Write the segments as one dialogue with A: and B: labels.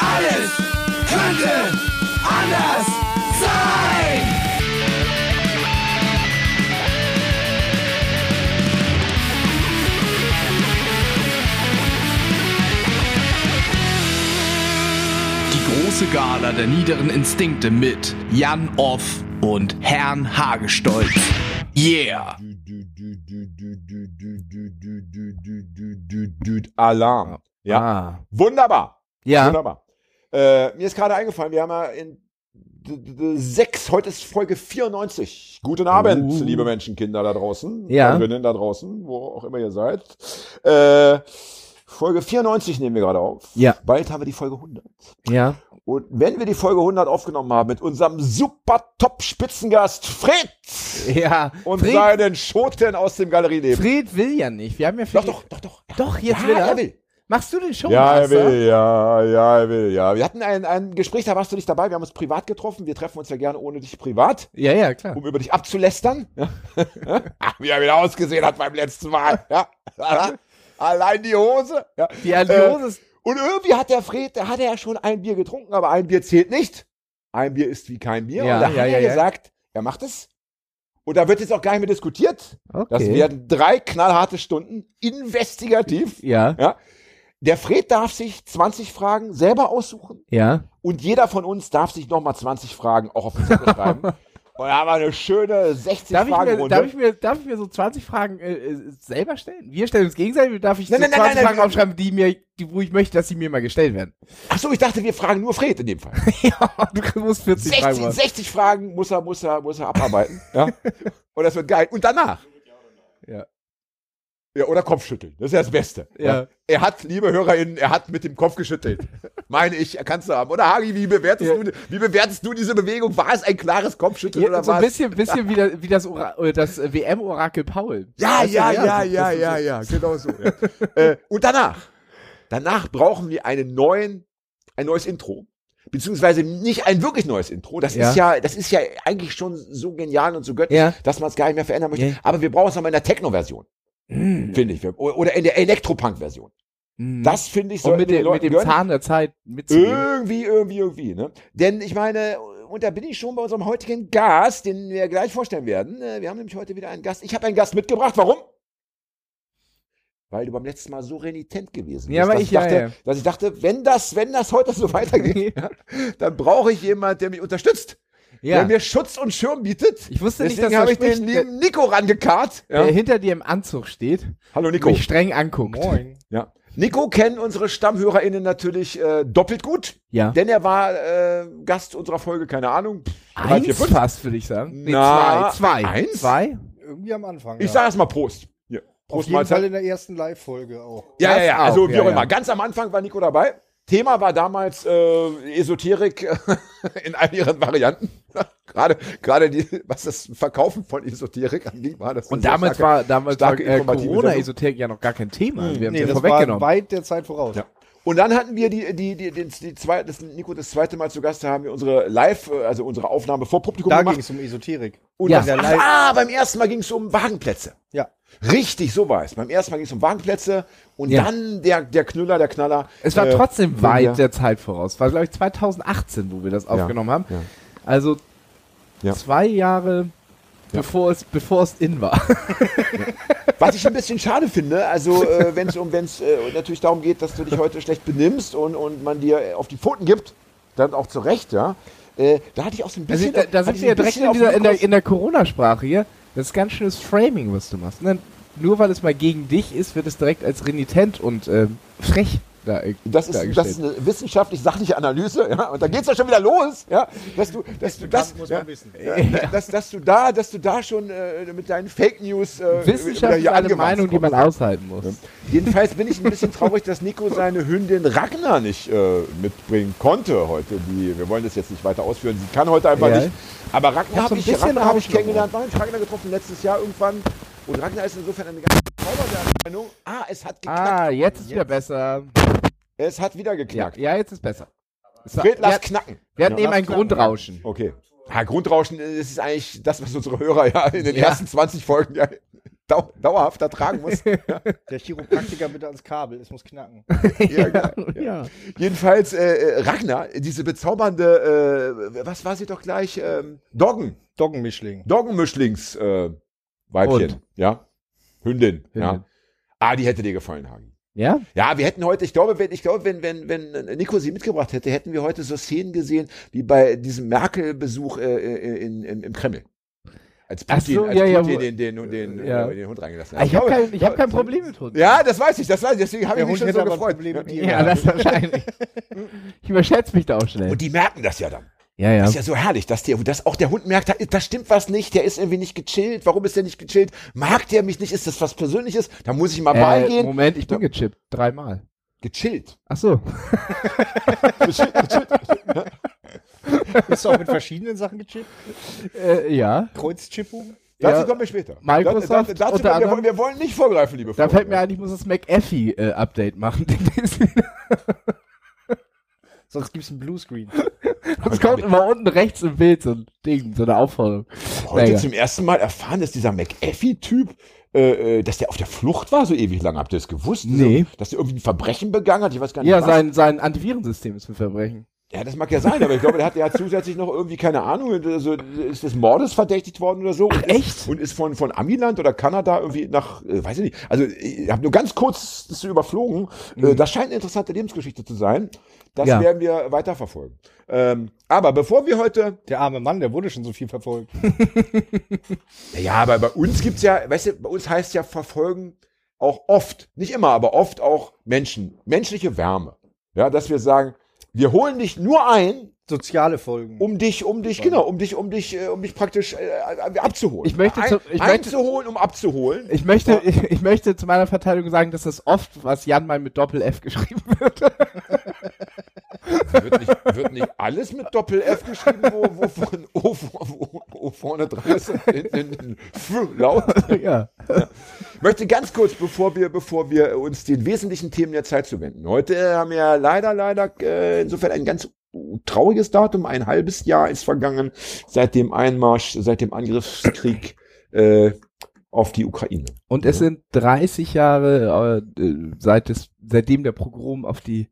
A: Alles könnte anders sein. Die große Gala der niederen Instinkte mit Jan Off und Herrn Hagestolz. Yeah!
B: Alarm. Ja.
C: Ah.
B: Wunderbar.
C: Ja.
B: Wunderbar. Äh, mir ist gerade eingefallen, wir haben ja in sechs, heute ist Folge 94. Guten Abend,
C: Uh.
B: liebe Menschenkinder da draußen,
C: Ja.
B: Hörerinnen da draußen, wo auch immer ihr seid. Äh, Folge 94 nehmen wir gerade auf.
C: Ja.
B: Bald haben wir die Folge 100.
C: Ja.
B: Und wenn wir die Folge 100 aufgenommen haben mit unserem super Top-Spitzengast Fritz
C: Ja.
B: und
C: Fred,
B: seinen Schoten aus dem Galerieleben.
C: Fred will ja nicht. Wir haben ja
B: Doch,
C: viel-
B: doch, doch, doch.
C: Doch, jetzt
B: ja,
C: will er.
B: er will.
C: Machst du den Show?
B: Ja, er will, ja, ja, er will, ja. Wir hatten ein, ein Gespräch, da warst du nicht dabei. Wir haben uns privat getroffen. Wir treffen uns ja gerne ohne dich privat,
C: Ja, ja, klar.
B: um über dich abzulästern. Ja. Ach, wie er wieder ausgesehen hat beim letzten Mal. Ja. Allein die Hose. Ja.
C: Die Aliose ist.
B: Und irgendwie hat der Fred, da hat er ja schon ein Bier getrunken, aber ein Bier zählt nicht. Ein Bier ist wie kein Bier.
C: Ja,
B: und da
C: ja,
B: hat
C: ja,
B: er gesagt, er macht es. Und da wird jetzt auch gar nicht mehr diskutiert. Das
C: Okay.
B: werden drei knallharte Stunden, investigativ.
C: Ja,
B: Ja. Der Fred darf sich 20 Fragen selber aussuchen
C: ja.
B: und jeder von uns darf sich nochmal 20 Fragen auch auf den Zettel schreiben. Und da haben wir eine schöne 60
C: Darf ich,
B: Fragen
C: mir,
B: Runde.
C: darf, ich mir, darf ich mir so 20 Fragen äh, äh, selber stellen? Wir stellen uns gegenseitig, darf ich
B: Nein,
C: so
B: nein, nein,
C: 20
B: nein,
C: Fragen aufschreiben, die mir, die, wo ich möchte, dass sie mir mal gestellt werden?
B: Ach so, ich dachte, wir fragen nur Fred in dem Fall.
C: ja, du musst 40 Fragen
B: 60,
C: machen.
B: 60 Fragen muss er, muss er, muss er abarbeiten. ja. Und das wird geil. Und danach.
C: Ja.
B: Ja, oder Kopfschütteln. Das ist ja das Beste.
C: Ja.
B: Er hat, liebe HörerInnen, er hat mit dem Kopf geschüttelt. Meine ich, kannst du haben. Oder Hagi, wie bewertest,
C: Ja.
B: du, wie bewertest du diese Bewegung? War es ein klares Kopfschütteln
C: Ja,
B: oder
C: so ein
B: war es?
C: bisschen, bisschen wie, das, wie das, äh, das äh, WM-Orakel Paul.
B: Ja, ja, ja,
C: so-
B: ja, ja, ja, genau so. Äh, und danach, danach brauchen wir einen neuen, ein neues Intro. Beziehungsweise nicht ein wirklich neues Intro. Das
C: Ja.
B: ist ja, das ist ja eigentlich schon so genial und so göttlich,
C: Ja.
B: dass man es gar nicht mehr verändern möchte.
C: Ja.
B: Aber wir brauchen es nochmal in der Techno-Version,
C: Mm.
B: finde ich. Oder in der Elektropunk-Version.
C: Mm.
B: Das finde ich sollten
C: mit,
B: den
C: mit dem
B: gönnen.
C: Zahn der Zeit mitzugehen.
B: Irgendwie, irgendwie, irgendwie. Ne? Denn ich meine, und da bin ich schon bei unserem heutigen Gast, den wir gleich vorstellen werden. Äh, Wir haben nämlich heute wieder einen Gast. Ich habe einen Gast mitgebracht. Warum? Weil du beim letzten Mal so renitent gewesen
C: Ja,
B: bist,
C: aber
B: dass
C: ich- ja,
B: dachte,
C: ja.
B: dass ich dachte, wenn das, wenn das heute so weitergeht,
C: Ja.
B: dann brauche ich jemanden, der mich unterstützt,
C: ja.
B: der mir Schutz und Schirm bietet.
C: Ich wusste nicht,
B: Deswegen
C: dass
B: habe ich den lieben Nico rangekarrt.
C: der
B: Ja.
C: hinter dir im Anzug steht,
B: Hallo Nico.
C: mich streng anguckt.
D: Moin.
B: Ja. Nico kennen unsere StammhörerInnen natürlich äh, doppelt gut,
C: Ja.
B: denn er war äh, Gast unserer Folge, keine Ahnung, drei,
C: Eins
B: vier, fünf.
C: fast, würde ich sagen. Nee,
B: Na,
C: zwei. Zwei.
B: eins?
C: Zwei?
D: Irgendwie am Anfang.
B: Ich
D: ja.
B: sage erstmal Prost. Hier.
D: Auf
B: Prost
D: jeden Fall
B: Mahlzeit.
D: in der ersten Live-Folge auch.
B: Ja, ja,
C: Das
B: ja,
C: auch,
B: also wie
C: ja,
B: auch immer.
C: ja.
B: Ganz am Anfang war Nico dabei. Thema war damals äh, Esoterik in all ihren Varianten. gerade, gerade die, was das Verkaufen von Esoterik anging, war das.
C: Und damals
B: starke-
C: war, damals war äh, Corona-Esoterik ja noch gar kein Thema. Wir haben
D: nee,
C: es ja
D: das war
C: vorweggenommen.
D: weit der Zeit voraus.
B: Ja. Und dann hatten wir die, die, die, die, die zwei, das Nico das zweite Mal zu Gast, da haben wir unsere Live, äh, also unsere Aufnahme vor Publikum
D: Da
B: gemacht.
D: ging es um Esoterik.
B: Und
C: Ja.
B: das, ach,
D: Live-
B: ah, beim ersten Mal ging es um Wagenplätze.
D: Ja.
B: Richtig, so war es. Beim ersten Mal ging es um Wagenplätze und
C: Ja.
B: dann der, der Knüller, der Knaller.
C: Es war
B: äh,
C: trotzdem weit der Zeit voraus. War, glaube ich, 2018, wo wir das aufgenommen haben.
B: ja.
C: Also
B: Ja.
C: zwei Jahre bevor, es, bevor es in war.
B: Was ich ein bisschen schade finde, also äh, wenn es um, wenn's, äh, natürlich darum geht, dass du dich heute schlecht benimmst und, und man dir äh, auf die Pfoten gibt, dann auch zu Recht, ja. Äh, da hatte ich auch so ein
C: Also,
B: bisschen.
C: da, da
B: hatte
C: sind wir ja direkt in, dieser, in der, in der Corona-Sprache hier. Das ist ganz schönes Framing, was du machst. Ne? Nur weil es mal gegen dich ist, wird es direkt als renitent und ähm, frech da,
B: Das ist, das ist eine wissenschaftlich-sachliche Analyse, ja. Und da geht's doch schon wieder los, ja. Dass du, dass du das,
D: muss
B: ja,
D: man wissen.
B: ja, dass, dass du da, dass du da schon äh, mit deinen Fake News äh, wieder
C: Wissenschaft ist
B: hier
C: eine Meinung, die
B: kommst.
C: man aushalten muss.
B: Jedenfalls bin ich ein bisschen traurig, dass Nico seine Hündin Ragnar nicht äh, mitbringen konnte heute. Die, wir wollen das jetzt nicht weiter ausführen. Sie kann heute einfach
C: Ja.
B: nicht. Aber Ragnar
C: hab
B: habe
C: so ein
B: ich,
C: bisschen
B: Ragnar hab ich kennengelernt. Hab ich Ragnar getroffen? Letztes Jahr irgendwann. Und Ragnar ist insofern eine ganz. Ah, es hat geknackt.
C: Ah, jetzt ist wieder besser.
B: Es hat wieder
C: Ja,
B: geknackt.
C: ja, jetzt ist besser.
B: Fred, lass
C: hat-
B: knacken.
C: wir hatten
B: Ja,
C: eben ein
B: knacken.
C: Grundrauschen.
B: Okay. Ja, Grundrauschen, äh, das ist eigentlich das, was unsere Hörer ja in den
C: Ja.
B: ersten 20 Folgen ja dau dauerhaft ertragen muss.
D: Der Chiropraktiker bitte ans Kabel, es muss knacken.
B: ja, genau.
C: ja.
B: Jedenfalls äh, äh, Ragnar, diese bezaubernde, äh, was war sie doch gleich? Ähm, Doggen,
D: Doggenmischling.
B: Doggenmischlings äh, Weibchen,
C: Hund.
B: ja, Hündin, ja.
C: Hündin.
B: Ah, die hätte dir gefallen, Hagi.
C: Ja?
B: Ja, wir hätten heute, ich glaube, wenn, ich glaube, wenn, wenn, wenn Nico sie mitgebracht hätte, hätten wir heute so Szenen gesehen, wie bei diesem Merkel-Besuch äh, äh, in, in, im Kreml. Als Putin,
C: so,
B: als
C: ja, ja,
B: Putin
C: wo-
B: den, den, den,
C: Ja.
B: äh, den Hund reingelassen
C: Ah, Ich habe kein, ich hab kein Problem mit Hunden.
B: Ja, das weiß ich, das weiß ich, deswegen habe ich mich schon so gefreut. Ja.
C: Ja, das wahrscheinlich. ich überschätze mich da auch schnell.
B: Und die merken das ja dann.
C: Ja, ja.
B: Das ist ja so herrlich, dass, der, dass auch der Hund merkt, da, da stimmt was nicht, der ist irgendwie nicht gechillt. Warum ist der nicht gechillt? Mag der mich nicht? Ist das was Persönliches? Da muss ich mal
C: äh,
B: beigehen.
C: Moment, ich bin gechippt. Dreimal.
B: Gechillt.
C: Ach so.
B: Gechillt, gechillt.
D: Bist du auch mit verschiedenen Sachen gechippt?
C: Äh, ja.
D: Kreuzchippung?
B: Dazu
C: Ja.
B: kommen wir später.
C: Microsoft
B: Da, da, dazu,
C: unter
B: wir,
C: anderem.
B: wollen, wir wollen nicht vorgreifen, liebe
C: Da
B: Freunde.
C: fällt mir ein, ich muss das McAfee-Update machen.
D: Sonst gibt's einen Bluescreen.
C: Es kommt immer unten rechts im Bild so ein Ding, so eine Aufforderung.
B: Heute
C: Naja.
B: zum ersten Mal erfahren, dass dieser McAfee-Typ, äh, äh, dass der auf der Flucht war so ewig lang. Habt ihr das gewusst?
C: Nee.
B: Dass der irgendwie ein Verbrechen begangen hat? Ich weiß gar nicht
C: Ja,
B: was.
C: sein, sein Antivirensystem ist ein Verbrechen.
B: Ja, das mag ja sein, aber ich glaube, der hat ja zusätzlich noch irgendwie, keine Ahnung, also ist des Mordes verdächtigt worden oder so. und
C: echt?
B: Und ist von, von Amiland oder Kanada irgendwie nach, äh, weiß ich nicht. Also ich habe nur ganz kurz das überflogen. Äh, das scheint eine interessante Lebensgeschichte zu sein. Das
C: Mhm. Ja.
B: werden wir weiterverfolgen. Ähm, aber bevor wir heute
D: Der arme Mann, der wurde schon so viel verfolgt.
B: Ja, aber bei uns gibt's ja, weißt du, bei uns heißt ja verfolgen auch oft, nicht immer, aber oft auch Menschen, menschliche Wärme. Ja, dass wir sagen, wir holen dich nur ein,
D: Soziale Folgen.
B: um dich, um dich, genau, um dich, um dich, äh, um dich praktisch äh, abzuholen.
C: Ich möchte
B: ein,
C: zu- ich möchte-
B: einzuholen, um abzuholen.
C: Ich möchte, ich, ich möchte zu meiner Verteidigung sagen, dass das oft, was Jan mal mit Doppel-F geschrieben wird.
B: Wird nicht, wird nicht alles mit Doppel-F geschrieben, wo, wo, von, o, wo, wo vorne dran ist und hinten laut.
C: ja.
B: Ich möchte ganz kurz, bevor wir, bevor wir uns den wesentlichen Themen der Zeit zuwenden. Heute haben wir leider, leider äh, insofern ein ganz trauriges Datum. Ein halbes Jahr ist vergangen seit dem Einmarsch, seit dem Angriffskrieg äh, auf die Ukraine.
C: Und es sind 30 Jahre äh, seit des, seitdem der Pogrom auf die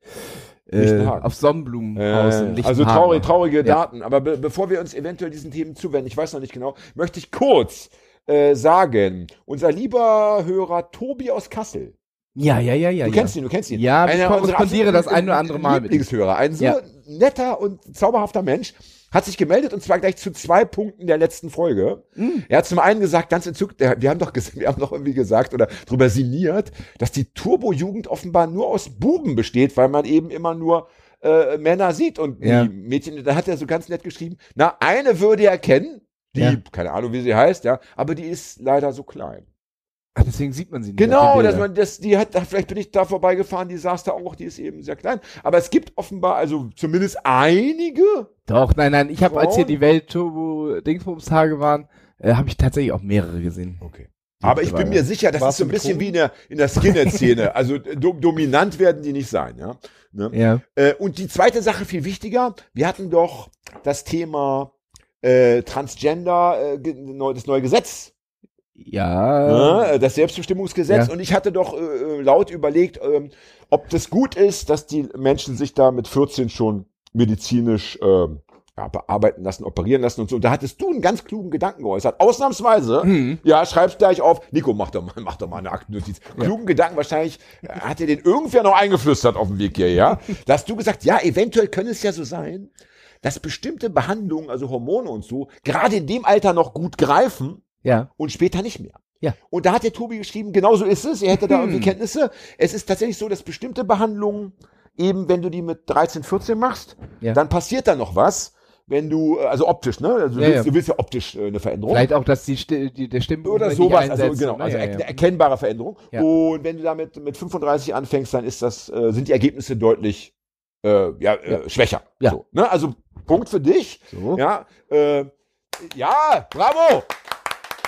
C: äh, auf Sonnenblumenhaus in
B: Äh, also traurige
C: Ja.
B: Daten. Aber be bevor wir uns eventuell diesen Themen zuwenden, ich weiß noch nicht genau, möchte ich kurz äh, sagen, unser lieber Hörer Tobi aus Kassel,
C: Ja, ja, ja, ja.
B: Du
C: ja.
B: kennst ihn, du kennst ihn.
C: Ja, ich
B: Einer unserer
C: korrespondiere das ein oder andere Mal mit ihm.
B: Lieblingshörer. Ein so
C: Ja.
B: netter und zauberhafter Mensch hat sich gemeldet und zwar gleich zu zwei Punkten der letzten Folge.
C: Mm.
B: Er hat zum einen gesagt, ganz entzückt, wir haben doch, ges- wir haben doch irgendwie gesagt oder drüber sinniert, dass die Turbo-Jugend offenbar nur aus Buben besteht, weil man eben immer nur äh, Männer sieht und
C: Ja.
B: die Mädchen, da hat er so ganz nett geschrieben, na, eine würde er kennen, die,
C: Ja.
B: keine Ahnung, wie sie heißt, ja, aber die ist leider so klein.
C: Ach, deswegen sieht man sie nicht.
B: Genau, dass man das, die hat, vielleicht bin ich da vorbeigefahren, die saß da auch, die ist eben sehr klein. Aber es gibt offenbar, also zumindest einige.
C: Doch, nein, nein, ich habe, als hier die Welt-Turbo-Dingsbums-Tage waren, äh, habe ich tatsächlich auch mehrere gesehen.
B: Okay. Aber ich bin mir sicher, das
D: Warst
B: ist so ein bisschen wie in der, in der Skinhead-Szene. Also äh, do, dominant werden die nicht sein, ja. Ne?
C: Ja.
B: Äh, und die zweite Sache, viel wichtiger, wir hatten doch das Thema äh, Transgender, äh, das neue Gesetz
C: Ja.
B: Ne, das Selbstbestimmungsgesetz.
C: Ja.
B: Und ich hatte doch äh, äh, laut überlegt, ähm, ob das gut ist, dass die Menschen sich da mit 14 schon medizinisch ähm, ja, bearbeiten lassen, operieren lassen und so. Und da hattest du einen ganz klugen Gedanken geäußert. Ausnahmsweise,
C: Hm.
B: ja, schreib's gleich auf. Nico, mach doch mal, mach doch mal eine Aktennotiz. Klugen Gedanken, wahrscheinlich äh, hat dir den irgendwer noch eingeflüstert auf dem Weg hier, ja? Da hast du gesagt, ja, eventuell könnte es ja so sein, dass bestimmte Behandlungen, also Hormone und so, gerade in dem Alter noch gut greifen,
C: Ja.
B: und später nicht mehr.
C: Ja.
B: Und da hat der Tobi geschrieben, genau so ist es. Er hätte da
C: Hm.
B: irgendwie Kenntnisse. Es ist tatsächlich so, dass bestimmte Behandlungen, eben wenn du die mit 13, 14 machst,
C: Ja.
B: dann passiert da noch was. Wenn du, äh, also optisch, ne? Also du,
C: Ja,
B: willst,
C: ja.
B: du willst ja optisch äh, eine Veränderung.
C: Vielleicht auch, dass die, die der Stimmbruch
B: Oder sowas, also genau, also
C: ja,
B: eine erkennbare Veränderung. Und wenn du damit mit 35 anfängst, dann ist das, äh, sind die Ergebnisse deutlich äh, ja, äh, schwächer.
C: Ja.
B: So, ne? Also Punkt für dich.
C: So.
B: Ja, äh, ja, bravo!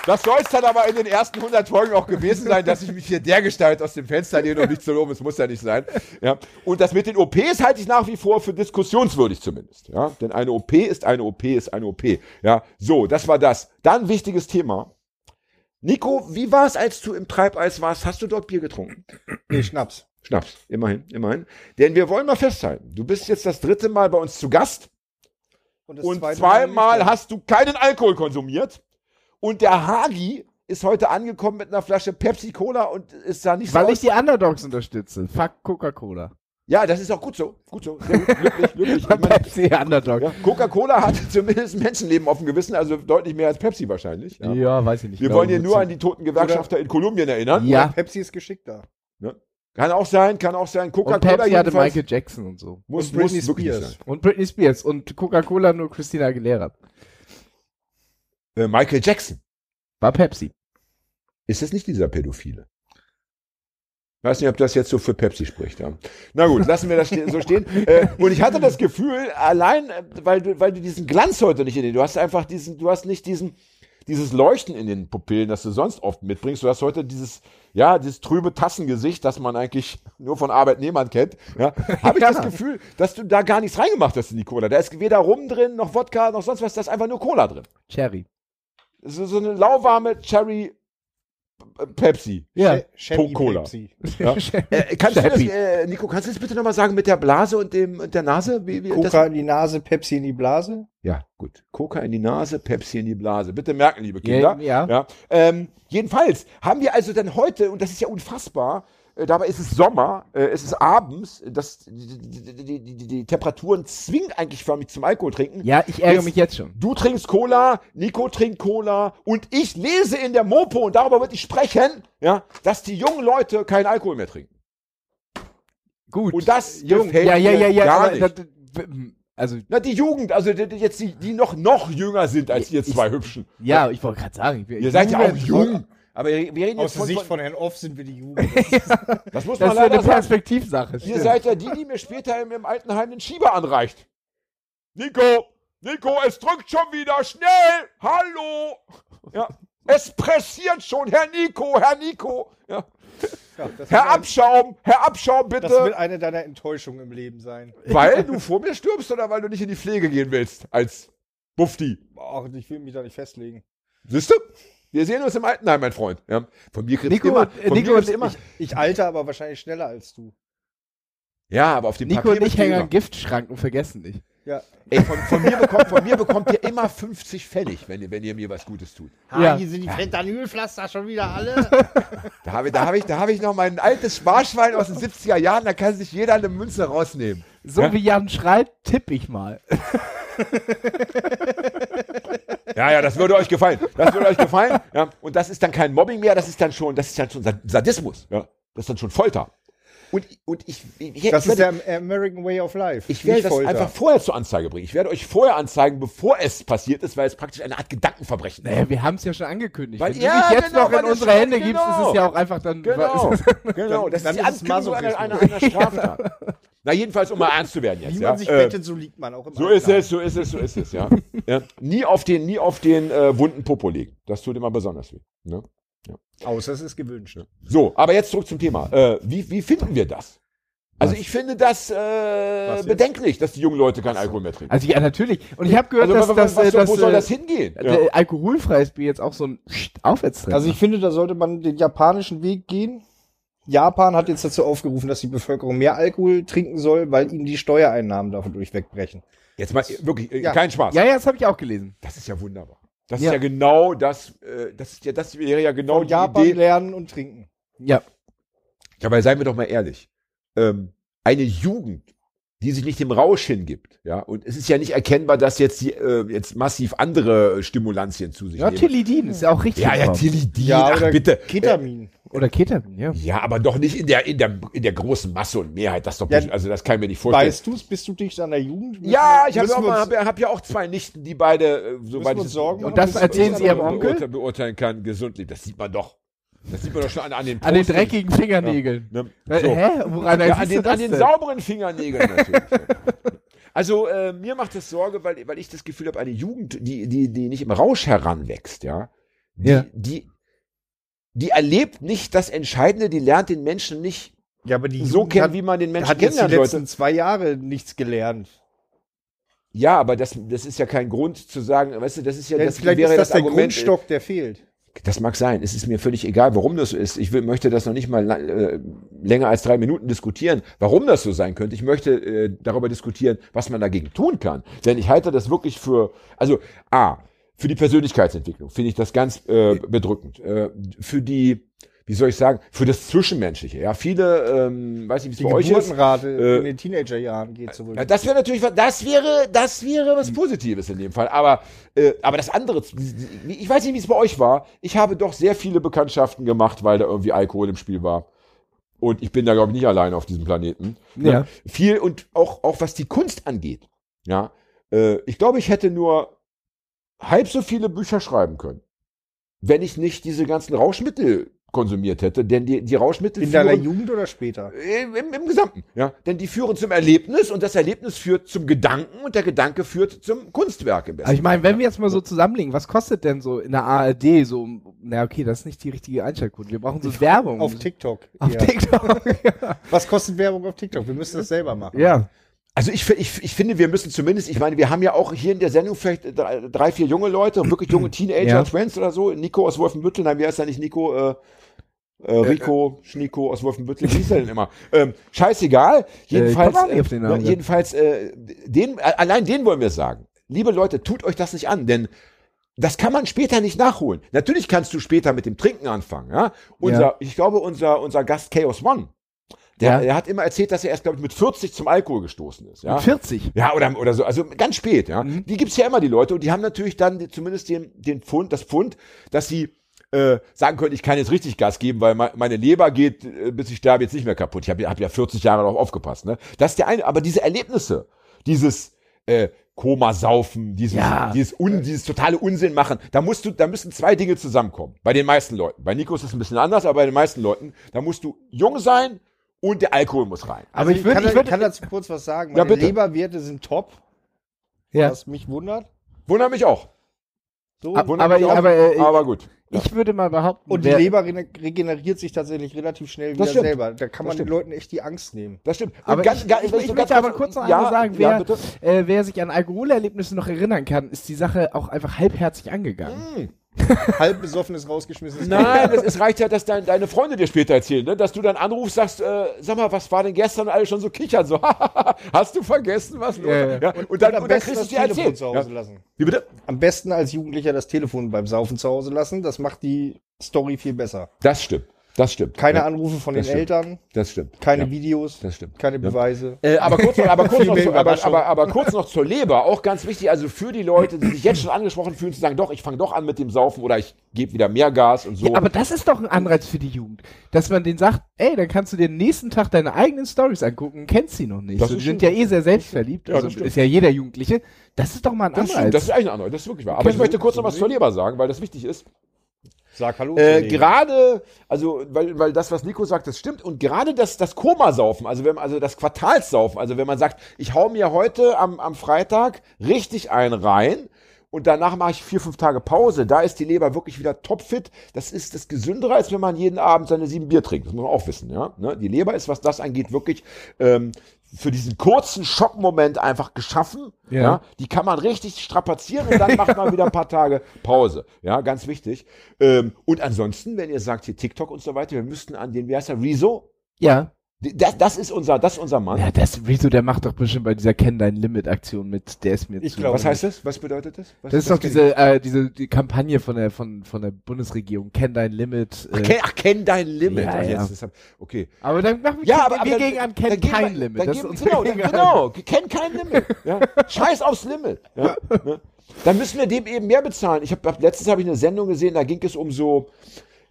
B: Das soll es dann aber in den ersten 100 Folgen auch gewesen sein, dass ich mich hier dergestalt aus dem Fenster lehne und nicht zu loben, es muss ja nicht sein. Ja. Und das mit den OPs halte ich nach wie vor für diskussionswürdig zumindest. Ja. Denn eine OP ist eine OP ist eine OP. Ja. So, das war das. Dann wichtiges Thema. Nico, wie war es, als du im Treibeis warst? Hast du dort Bier getrunken?
D: Nee, Schnaps.
B: Schnaps, immerhin, immerhin. Denn wir wollen mal festhalten, du bist jetzt das dritte Mal bei uns zu Gast und
D: Mal
B: zweimal hast du keinen Alkohol konsumiert und der Hagi ist heute angekommen mit einer Flasche Pepsi Cola und ist da nicht
C: Weil
B: so
C: ich die Underdogs unterstütze. Fuck Coca-Cola.
B: Ja, das ist auch gut so. Gut so. Sehr gut. Glücklich, glücklich. Ich meine,
C: Pepsi Underdog.
B: ja, Coca-Cola hat zumindest ein Menschenleben auf dem Gewissen, also deutlich mehr als Pepsi wahrscheinlich. Ja.
C: Ja, weiß ich nicht.
B: Wir
C: Glaube
B: wollen hier nur an die toten Gewerkschafter in Kolumbien erinnern.
C: Ja.
D: Pepsi ist geschickter.
B: Kann auch sein, kann auch sein.
C: Und
B: Coca-Cola
C: Pepsi hatte Michael Jackson und so.
B: muss,
D: Und Britney
B: muss
D: Spears.
B: sein.
C: Und Britney Spears. Und Coca-Cola nur Christina Aguilera.
B: Äh, Michael Jackson.
C: War Pepsi.
B: Ist das nicht dieser Pädophile? Weiß nicht, ob das jetzt so für Pepsi spricht. Ja. Na gut, lassen wir das so stehen. Äh, und ich hatte das Gefühl, allein, äh, weil du, weil du diesen Glanz heute nicht in den, du hast einfach diesen, du hast nicht diesen, dieses Leuchten in den Pupillen, das du sonst oft mitbringst. Du hast heute dieses, ja, dieses trübe Tassengesicht, das man eigentlich nur von Arbeitnehmern kennt. Ja, habe ich
C: Ja.
B: das Gefühl, dass du da gar nichts reingemacht hast in die Cola. Da ist weder Rum drin, noch Wodka, noch sonst was, da ist einfach nur Cola drin.
C: Cherry.
B: So, so eine lauwarme Cherry äh, Pepsi.
C: Ja.
D: Chevy
B: Cola.
D: Pepsi.
B: Ja. Äh, kannst du das,
C: Happy.
B: äh, Nico, kannst du das bitte nochmal sagen mit der Blase und dem und der Nase? Wie, wie, das,
D: Coca in die Nase, Pepsi in die Blase.
B: ja, gut. Coca in die Nase, Pepsi in die Blase. Bitte merken, liebe Kinder.
C: Ja, ja.
B: ja. Ähm, jedenfalls haben wir also dann heute, und das ist ja unfassbar, äh, dabei ist es Sommer, äh, es ist abends, das, die, die, die, die, Temperaturen zwingen eigentlich förmlich zum Alkohol trinken.
C: Ja, ich ärgere
B: Jetzt-
C: mich jetzt schon.
B: Du trinkst Cola, Nico trinkt Cola und ich lese in der Mopo, und darüber wird ich sprechen, ja, dass die jungen Leute keinen Alkohol mehr trinken.
C: Gut.
B: Und das
C: Jung.
B: gefällt
C: Ja, ja, ja, ja.
B: gar nicht.
C: das- also,
B: Na, die Jugend, also die, jetzt die, die noch, noch jünger sind als ihr
C: Ich-
B: zwei Hübschen.
C: ja, ich wollte gerade sagen. Ich,
B: Ihr seid ja auch jung. Aber wir reden
D: Aus der
B: von,
D: Sicht
B: von,
D: von Herrn Off sind wir die Jugend.
B: das muss
C: Das
B: man
C: ist ja
B: leider
C: eine
B: sagen.
C: Perspektivsache.
B: Ihr
C: stimmt.
B: seid ja die, die mir später im, im Altenheim den Schieber anreicht. Nico, Nico, es drückt schon wieder, schnell, hallo. Ja, es pressiert schon, Herr Nico, Herr Nico. Ja.
D: Ja, das,
B: Herr Abschaum, Herr Abschaum,
D: das
B: bitte.
D: wird eine deiner Enttäuschungen im Leben sein.
B: Weil du vor mir stirbst oder weil du nicht in die Pflege gehen willst als Bufti.
D: Ach, ich will mich da nicht festlegen.
B: Siehst du? Wir sehen uns im Altenheim, mein Freund. Ja. Von mir kriegst
C: Nico,
B: immer.
C: äh,
B: Von
C: Nico
B: mir immer.
D: Ich, ich alte aber wahrscheinlich schneller als du.
B: Ja, aber auf dem
C: Nico
B: Papier
C: und ich
B: du
C: hängen am Giftschrank und vergessen dich.
D: Ja.
B: Ey, von, von, mir bekommt, von mir bekommt ihr immer 50 Pfennig, wenn ihr, wenn ihr mir was Gutes tut.
C: Ja.
D: hier sind die Fentanylpflaster schon wieder alle.
B: Da habe ich, da habe ich, da habe ich noch mein altes Sparschwein aus den 70er Jahren, da kann sich jeder eine Münze rausnehmen.
C: So
B: Ja.
C: wie Jan schreibt, tippe ich mal.
B: Ja, ja, das würde euch gefallen. Das würde euch gefallen. Ja, und das ist dann kein Mobbing mehr, das ist dann schon, das ist dann schon Sad- Sadismus. Ja, das ist dann schon Folter. Und, und ich, ich,
D: Das
B: ich
D: ist
B: werde,
D: der American Way of Life.
B: ich werde das
D: Folter.
B: einfach vorher zur Anzeige bringen. Ich werde euch vorher anzeigen, bevor es passiert ist, weil es praktisch eine Art Gedankenverbrechen ist.
C: Naja, wir haben es ja schon angekündigt.
B: Weil-
C: Wenn
B: ja,
C: du dich jetzt
B: genau,
C: noch in unsere Hände gibst,
B: genau.
C: ist es ja auch einfach dann.
B: Genau, genau. Das
D: dann
B: ist die
D: ist es
B: Ankündigung einer, einer, einer Straftat. Na, jedenfalls, um mal ernst zu werden jetzt.
D: Wie
B: ja.
D: man sich
B: Äh,
D: bettet, so liegt man auch im
B: So
D: Alter.
B: ist es, so ist es, so ist es, ja. ja. Nie auf den, nie auf den äh, wunden Popo legen. Das tut immer besonders weh. Ne?
D: Außer es ist gewünscht.
B: So, aber jetzt zurück zum Thema. Äh, wie, wie finden wir das? Also ich finde das äh, bedenklich, dass die jungen Leute keinen Alkohol mehr trinken.
C: Also ja, natürlich. Und ich habe gehört,
B: Also,
C: dass,
B: was,
C: dass,
B: was,
C: äh,
B: was,
C: dass
B: wo soll
C: äh,
B: das hingehen? Ja.
C: äh, alkoholfreies Bier jetzt auch so ein Aufwärtstrend.
D: Also ich finde, da sollte man den japanischen Weg gehen. Japan hat jetzt dazu aufgerufen, dass die Bevölkerung mehr Alkohol trinken soll, weil ihnen die Steuereinnahmen dadurch wegbrechen.
B: Jetzt mal wirklich, äh,
D: Ja.
B: kein Spaß.
C: ja, ja, das habe ich auch gelesen.
B: Das ist ja wunderbar. Das
C: Ja.
B: ist ja genau das, äh, das ist ja, das wäre ja genau
D: Von
B: die
D: Japan
B: Idee.
D: lernen und trinken.
C: Ja.
B: Dabei seien wir doch mal ehrlich. Ähm, eine Jugend, die sich nicht dem Rausch hingibt, ja, und es ist ja nicht erkennbar, dass jetzt die, äh, jetzt massiv andere Stimulantien zu sich
C: Ja,
B: nehmen.
C: Tilidin ist ja auch richtig.
B: Ja, ja. Tilidin,
D: Ja,
B: ach bitte.
D: Ketamin.
C: Oder Ketamin, ja.
B: Ja, aber doch nicht in der, in der, in der großen Masse und Mehrheit. Das doch,
D: Ja,
B: also das kann ich mir nicht vorstellen.
D: Weißt du's? Bist du dicht an der Jugend? Müssen
B: ja, ich habe hab, hab ja auch zwei Nichten, die beide, äh, soweit ich
D: Sorgen
C: Und das erzählen sie ihrem Onkel?
B: beurteilen, beurteilen kann, gesund lebt. Das sieht man doch. Das sieht man doch schon an, an den
C: An den dreckigen Fingernägeln.
B: Ne?
C: Äh,
B: So.
C: Hä? Woran
B: Ja, an den,
C: das
B: an den sauberen Fingernägeln natürlich. Also äh, mir macht das Sorge, weil, weil ich das Gefühl habe, eine Jugend, die, die, die nicht im Rausch heranwächst, ja, die,
C: Ja.
B: die, die erlebt nicht das Entscheidende, die lernt den Menschen nicht
D: Ja, aber die
B: so
D: Jugend
B: kennen,
D: hat,
B: wie man den Menschen
D: hat jetzt die letzten
B: sollte.
D: zwei Jahre nichts gelernt.
B: Ja, aber das, das ist ja kein Grund zu sagen, weißt du, das ist ja,
D: Ja,
B: das
D: vielleicht
B: wäre
D: ist das,
B: das
D: der
B: Argument.
D: Grundstock, der fehlt.
B: Das mag sein. Es ist mir völlig egal, warum das so ist. Ich will, möchte das noch nicht mal äh, länger als drei Minuten diskutieren, warum das so sein könnte. Ich möchte äh, darüber diskutieren, was man dagegen tun kann. Denn ich halte das wirklich für, also A, für die Persönlichkeitsentwicklung finde ich das ganz äh, bedrückend. Äh, für die, wie soll ich sagen, für das Zwischenmenschliche. Ja, viele, ähm, weiß nicht, wie es
D: Die
B: bei euch ist.
D: Geburtenrate
B: Äh,
D: in den Teenagerjahren geht so wohl.
B: Ja, das wäre natürlich, das wäre, das wäre was Positives in dem Fall. Aber, äh, aber das andere, ich weiß nicht, wie es bei euch war. Ich habe doch sehr viele Bekanntschaften gemacht, weil da irgendwie Alkohol im Spiel war. Und ich bin da, glaube ich, nicht allein auf diesem Planeten.
C: Ja.
B: Viel und auch, auch was die Kunst angeht. Ja. Äh, ich glaube, ich hätte nur halb so viele Bücher schreiben können, wenn ich nicht diese ganzen Rauschmittel konsumiert hätte. Denn die, die Rauschmittel
D: in deiner Jugend oder später?
B: im, im, im Gesamten, ja. Denn die führen zum Erlebnis und das Erlebnis führt zum Gedanken und der Gedanke führt zum Kunstwerk im besten
C: Aber ich meine, wenn wir jetzt mal so zusammenlegen, was kostet denn so in der ARD so, na okay, das ist nicht die richtige Einschaltquote. Wir brauchen so Werbung.
D: Auf TikTok.
C: Auf
D: Ja.
C: TikTok. ja.
D: Was kostet Werbung auf TikTok? Wir müssen das selber machen.
C: ja.
B: Also ich, ich, ich finde, wir müssen zumindest, ich meine, wir haben ja auch hier in der Sendung vielleicht drei, drei vier junge Leute, wirklich junge Teenager,
C: Ja.
B: Twins oder so. Nico aus Wolfenbüttel, nein, wie heißt er nicht Nico? Äh, äh, Rico, Schnico aus Wolfenbüttel, wie hieß er denn immer? Ähm, scheißegal. Jedenfalls,
C: auch nicht auf den Namen.
B: jedenfalls, äh, den, äh, allein den wollen wir sagen. Liebe Leute, tut euch das nicht an, denn das kann man später nicht nachholen. Natürlich kannst du später mit dem Trinken anfangen. Ja? Unser,
C: Ja.
B: Ich glaube, unser, unser Gast Chaos One, der,
C: Ja.
B: der hat immer erzählt, dass er erst, glaube ich, mit 40 zum Alkohol gestoßen ist. Ja?
C: 40.
B: Ja, oder, oder so, also ganz spät, ja.
C: Mhm.
B: Die gibt's ja immer, die Leute, und die haben natürlich dann zumindest den, den Pfund, das Pfund, dass sie äh, sagen können, ich kann jetzt richtig Gas geben, weil me- meine Leber geht, äh, bis ich sterbe, jetzt nicht mehr kaputt. Ich habe hab ja 40 Jahre darauf aufgepasst, ne? Das ist der eine, aber diese Erlebnisse, dieses äh, Koma-Saufen, dieses,
C: Ja.
B: dieses, Un, dieses totale Unsinn machen, da musst du, da müssen zwei Dinge zusammenkommen. Bei den meisten Leuten. Bei Nico ist das ein bisschen anders, aber bei den meisten Leuten, da musst du jung sein und der Alkohol muss rein.
C: Aber
D: Also
C: ich würde,
D: kann,
C: ich
D: ich
C: würde,
D: kann dazu kurz was sagen.
B: Ja,
D: Meine
B: bitte.
D: Leberwerte sind top,
C: ja.
D: was mich wundert.
B: Wundert mich auch.
D: So.
C: Aber-
B: auch,
C: aber, äh,
B: aber gut.
C: ich würde mal behaupten,
D: Und die Leber re regeneriert sich tatsächlich relativ schnell wieder
B: stimmt.
D: selber. Da kann man den. Leuten echt die Angst nehmen.
B: Das stimmt. Und
C: Aber
B: ganz-
C: ich,
B: ganz-
C: ich, ich
B: so
C: möchte aber
B: kurz-
C: noch
B: ja,
C: einmal sagen,
B: ja,
C: wer,
B: bitte.
C: äh, wer sich an Alkoholerlebnisse noch erinnern kann, ist die Sache auch einfach halbherzig angegangen.
B: Hm.
D: Halb besoffenes rausgeschmissenes
B: Nein, das, es reicht ja, dass dein, deine Freunde dir später erzählen, ne? dass du dann anrufst, sagst, äh, sag mal, was war denn gestern? Und alle schon so kichern, so, hast du vergessen, was los?
C: Ja, ja.
B: Und, dann,
D: am
B: und dann
D: besten
B: kriegst du dir
D: Telefon zu
B: Ja.
D: Hause lassen.
B: Wie bitte?
D: Am besten als Jugendlicher das Telefon beim Saufen zu Hause lassen. Das macht die Story viel besser.
B: Das stimmt. Das stimmt.
D: Keine
B: ja,
D: Anrufe von den
B: das stimmt.
D: Eltern,
B: Das stimmt.
D: keine
B: ja.
D: Videos,
B: Das stimmt.
D: keine. Beweise.
B: Äh, aber, kurz noch, aber, kurz
D: Viel
B: noch
D: mehr
B: zu, aber,
D: Überraschung.
B: aber, aber kurz noch zur Leber, auch ganz wichtig, also für die Leute, die sich jetzt schon angesprochen fühlen, zu sagen, doch, ich fange doch an mit dem Saufen oder ich gebe wieder mehr Gas und so.
C: Ja, aber das ist doch ein Anreiz für die Jugend, dass man denen sagt, ey, dann kannst du dir nächsten Tag deine eigenen Stories angucken, kennst sie noch nicht.
B: Das
C: So, die sind ja eh sehr selbstverliebt,
B: Ja,
C: also
B: das
C: ist ja jeder Jugendliche. Das ist doch mal ein
B: das,
C: Anreiz.
B: stimmt, das ist eigentlich eine andere, das ist wirklich wahr. Aber ich möchte kurz noch was zur Leber sagen, weil das wichtig ist.
D: Sag Hallo.
B: Äh, gerade, also, weil, weil das, was Nico sagt, das stimmt. Und gerade das, das Komasaufen, also wenn, also das Quartalssaufen, also wenn man sagt, ich hau mir heute am, am Freitag richtig einen rein und danach mache ich vier, fünf Tage Pause, da ist die Leber wirklich wieder topfit. Das ist das gesündere, als wenn man jeden Abend seine sieben Bier trinkt. Das muss man auch wissen, ja. Ne? Die Leber ist, was das angeht, wirklich ähm, für diesen kurzen Schockmoment einfach geschaffen.
C: Ja.
B: Ja. Die kann man richtig strapazieren und dann macht man wieder ein paar Tage Pause. Ja, ganz wichtig. Ähm, und ansonsten, wenn ihr sagt hier TikTok und so weiter, wir müssten an den, wie heißt der, Rezo?
C: ja.
B: Das, das ist unser, das ist unser Mann.
C: Ja, das, Rezo, der macht doch bestimmt bei dieser Kenn dein Limit Aktion mit, der ist mir
D: Ich
C: zu.
D: glaube
B: Was heißt das? Was bedeutet das? Was,
C: das ist doch diese, äh, diese die Kampagne von der, von, von der Bundesregierung. Kenn dein Limit. Äh,
B: Ach, kenn, ach, kenn dein Limit.
C: Ja, ja.
B: jetzt, hab, okay.
C: aber dann machen wir,
B: Ja,
C: wir
B: aber, aber
C: gegen an Kenn kein
B: wir-
C: Limit. Das ist
B: geben,
C: unser
B: genau, dann, genau, kenn kein Limit. Ja. Scheiß aufs Limit. Ja. Dann müssen wir dem eben mehr bezahlen. Ich habe hab, letztens habe ich eine Sendung gesehen, da ging es um so,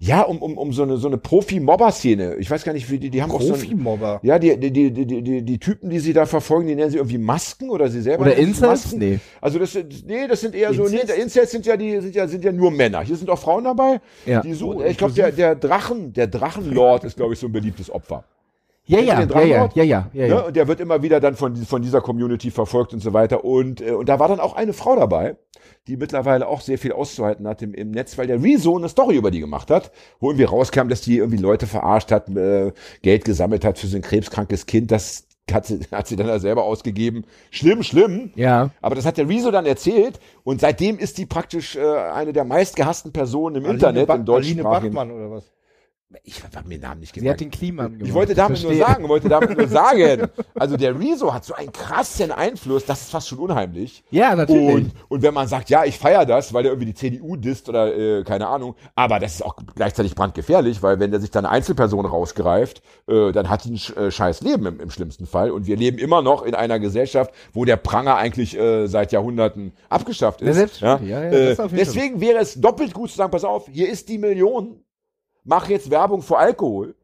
B: ja, um, um, um so eine, so eine Profi-Mobber-Szene. Ich weiß gar nicht, wie die, die haben auch so ein,
D: Profi-Mobber.
B: Ja, die, die, die, die, die, die Typen, die sie da verfolgen, die nennen sie irgendwie Masken oder sie selber.
C: Oder?
B: Masken.
C: Nee.
B: Also das sind, nee, das sind eher so, nee, der Incels sind ja die, sind ja, sind ja nur Männer. Hier sind auch Frauen dabei.
C: Ja.
B: Die so,
D: Oh,
B: ich glaube, der, der Drachen, der Drachenlord ist, glaube ich, so ein beliebtes Opfer.
C: Ja, ja, ja, ja, ja, ja, ja, ja.
B: Und der wird immer wieder dann von, von dieser Community verfolgt und so weiter. Und, äh, und da war dann auch eine Frau dabei, die mittlerweile auch sehr viel auszuhalten hat im, im Netz, weil der Rezo eine Story über die gemacht hat, wo irgendwie rauskam, dass die irgendwie Leute verarscht hat, äh, Geld gesammelt hat für so ein krebskrankes Kind. Das hat sie, hat sie dann da selber ausgegeben. Schlimm, schlimm.
C: Ja.
B: Aber das hat der Rezo dann erzählt und seitdem ist die praktisch äh, eine der meistgehassten Personen im Internet
D: ba
B: im
D: Aline
B: deutschsprachigen.
D: Bachmann oder was?
B: Ich habe mir den Namen nicht
C: Sie
B: gemerkt.
C: hat den Kliman gemacht.
B: Ich wollte damit nur sagen, wollte damit nur sagen. Also der Rezo hat so einen krassen Einfluss, das ist fast schon unheimlich.
C: Ja, natürlich.
B: Und, und wenn man sagt, ja, ich feiere das, weil der irgendwie die CDU disst oder äh, keine Ahnung, aber das ist auch gleichzeitig brandgefährlich, weil wenn der sich dann eine Einzelperson rausgreift, äh, dann hat die ein sch äh, scheiß Leben im, im schlimmsten Fall. Und wir leben immer noch in einer Gesellschaft, wo der Pranger eigentlich äh, seit Jahrhunderten abgeschafft
C: Ja,
B: ist.
C: Ja, ja, das
B: äh, deswegen wäre es doppelt gut zu sagen, pass auf, hier ist die Million, mach jetzt Werbung für Alkohol.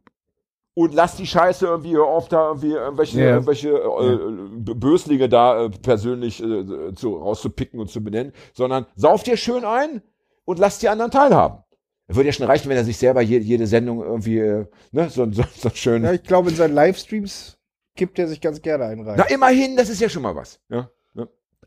B: Und lass die Scheiße irgendwie auf da irgendwie irgendwelche,
C: Ja.
B: irgendwelche äh, B- Böslinge da äh, persönlich äh, zu, rauszupicken und zu benennen, sondern sauf dir schön ein und lass die anderen teilhaben. Würde ja schon reichen, wenn er sich selber je, jede Sendung irgendwie, äh, ne, so, so, so schön.
D: Ja, ich glaube, in seinen Livestreams kippt er sich ganz gerne einen rein.
B: Na, immerhin, das ist ja schon mal was. Ja.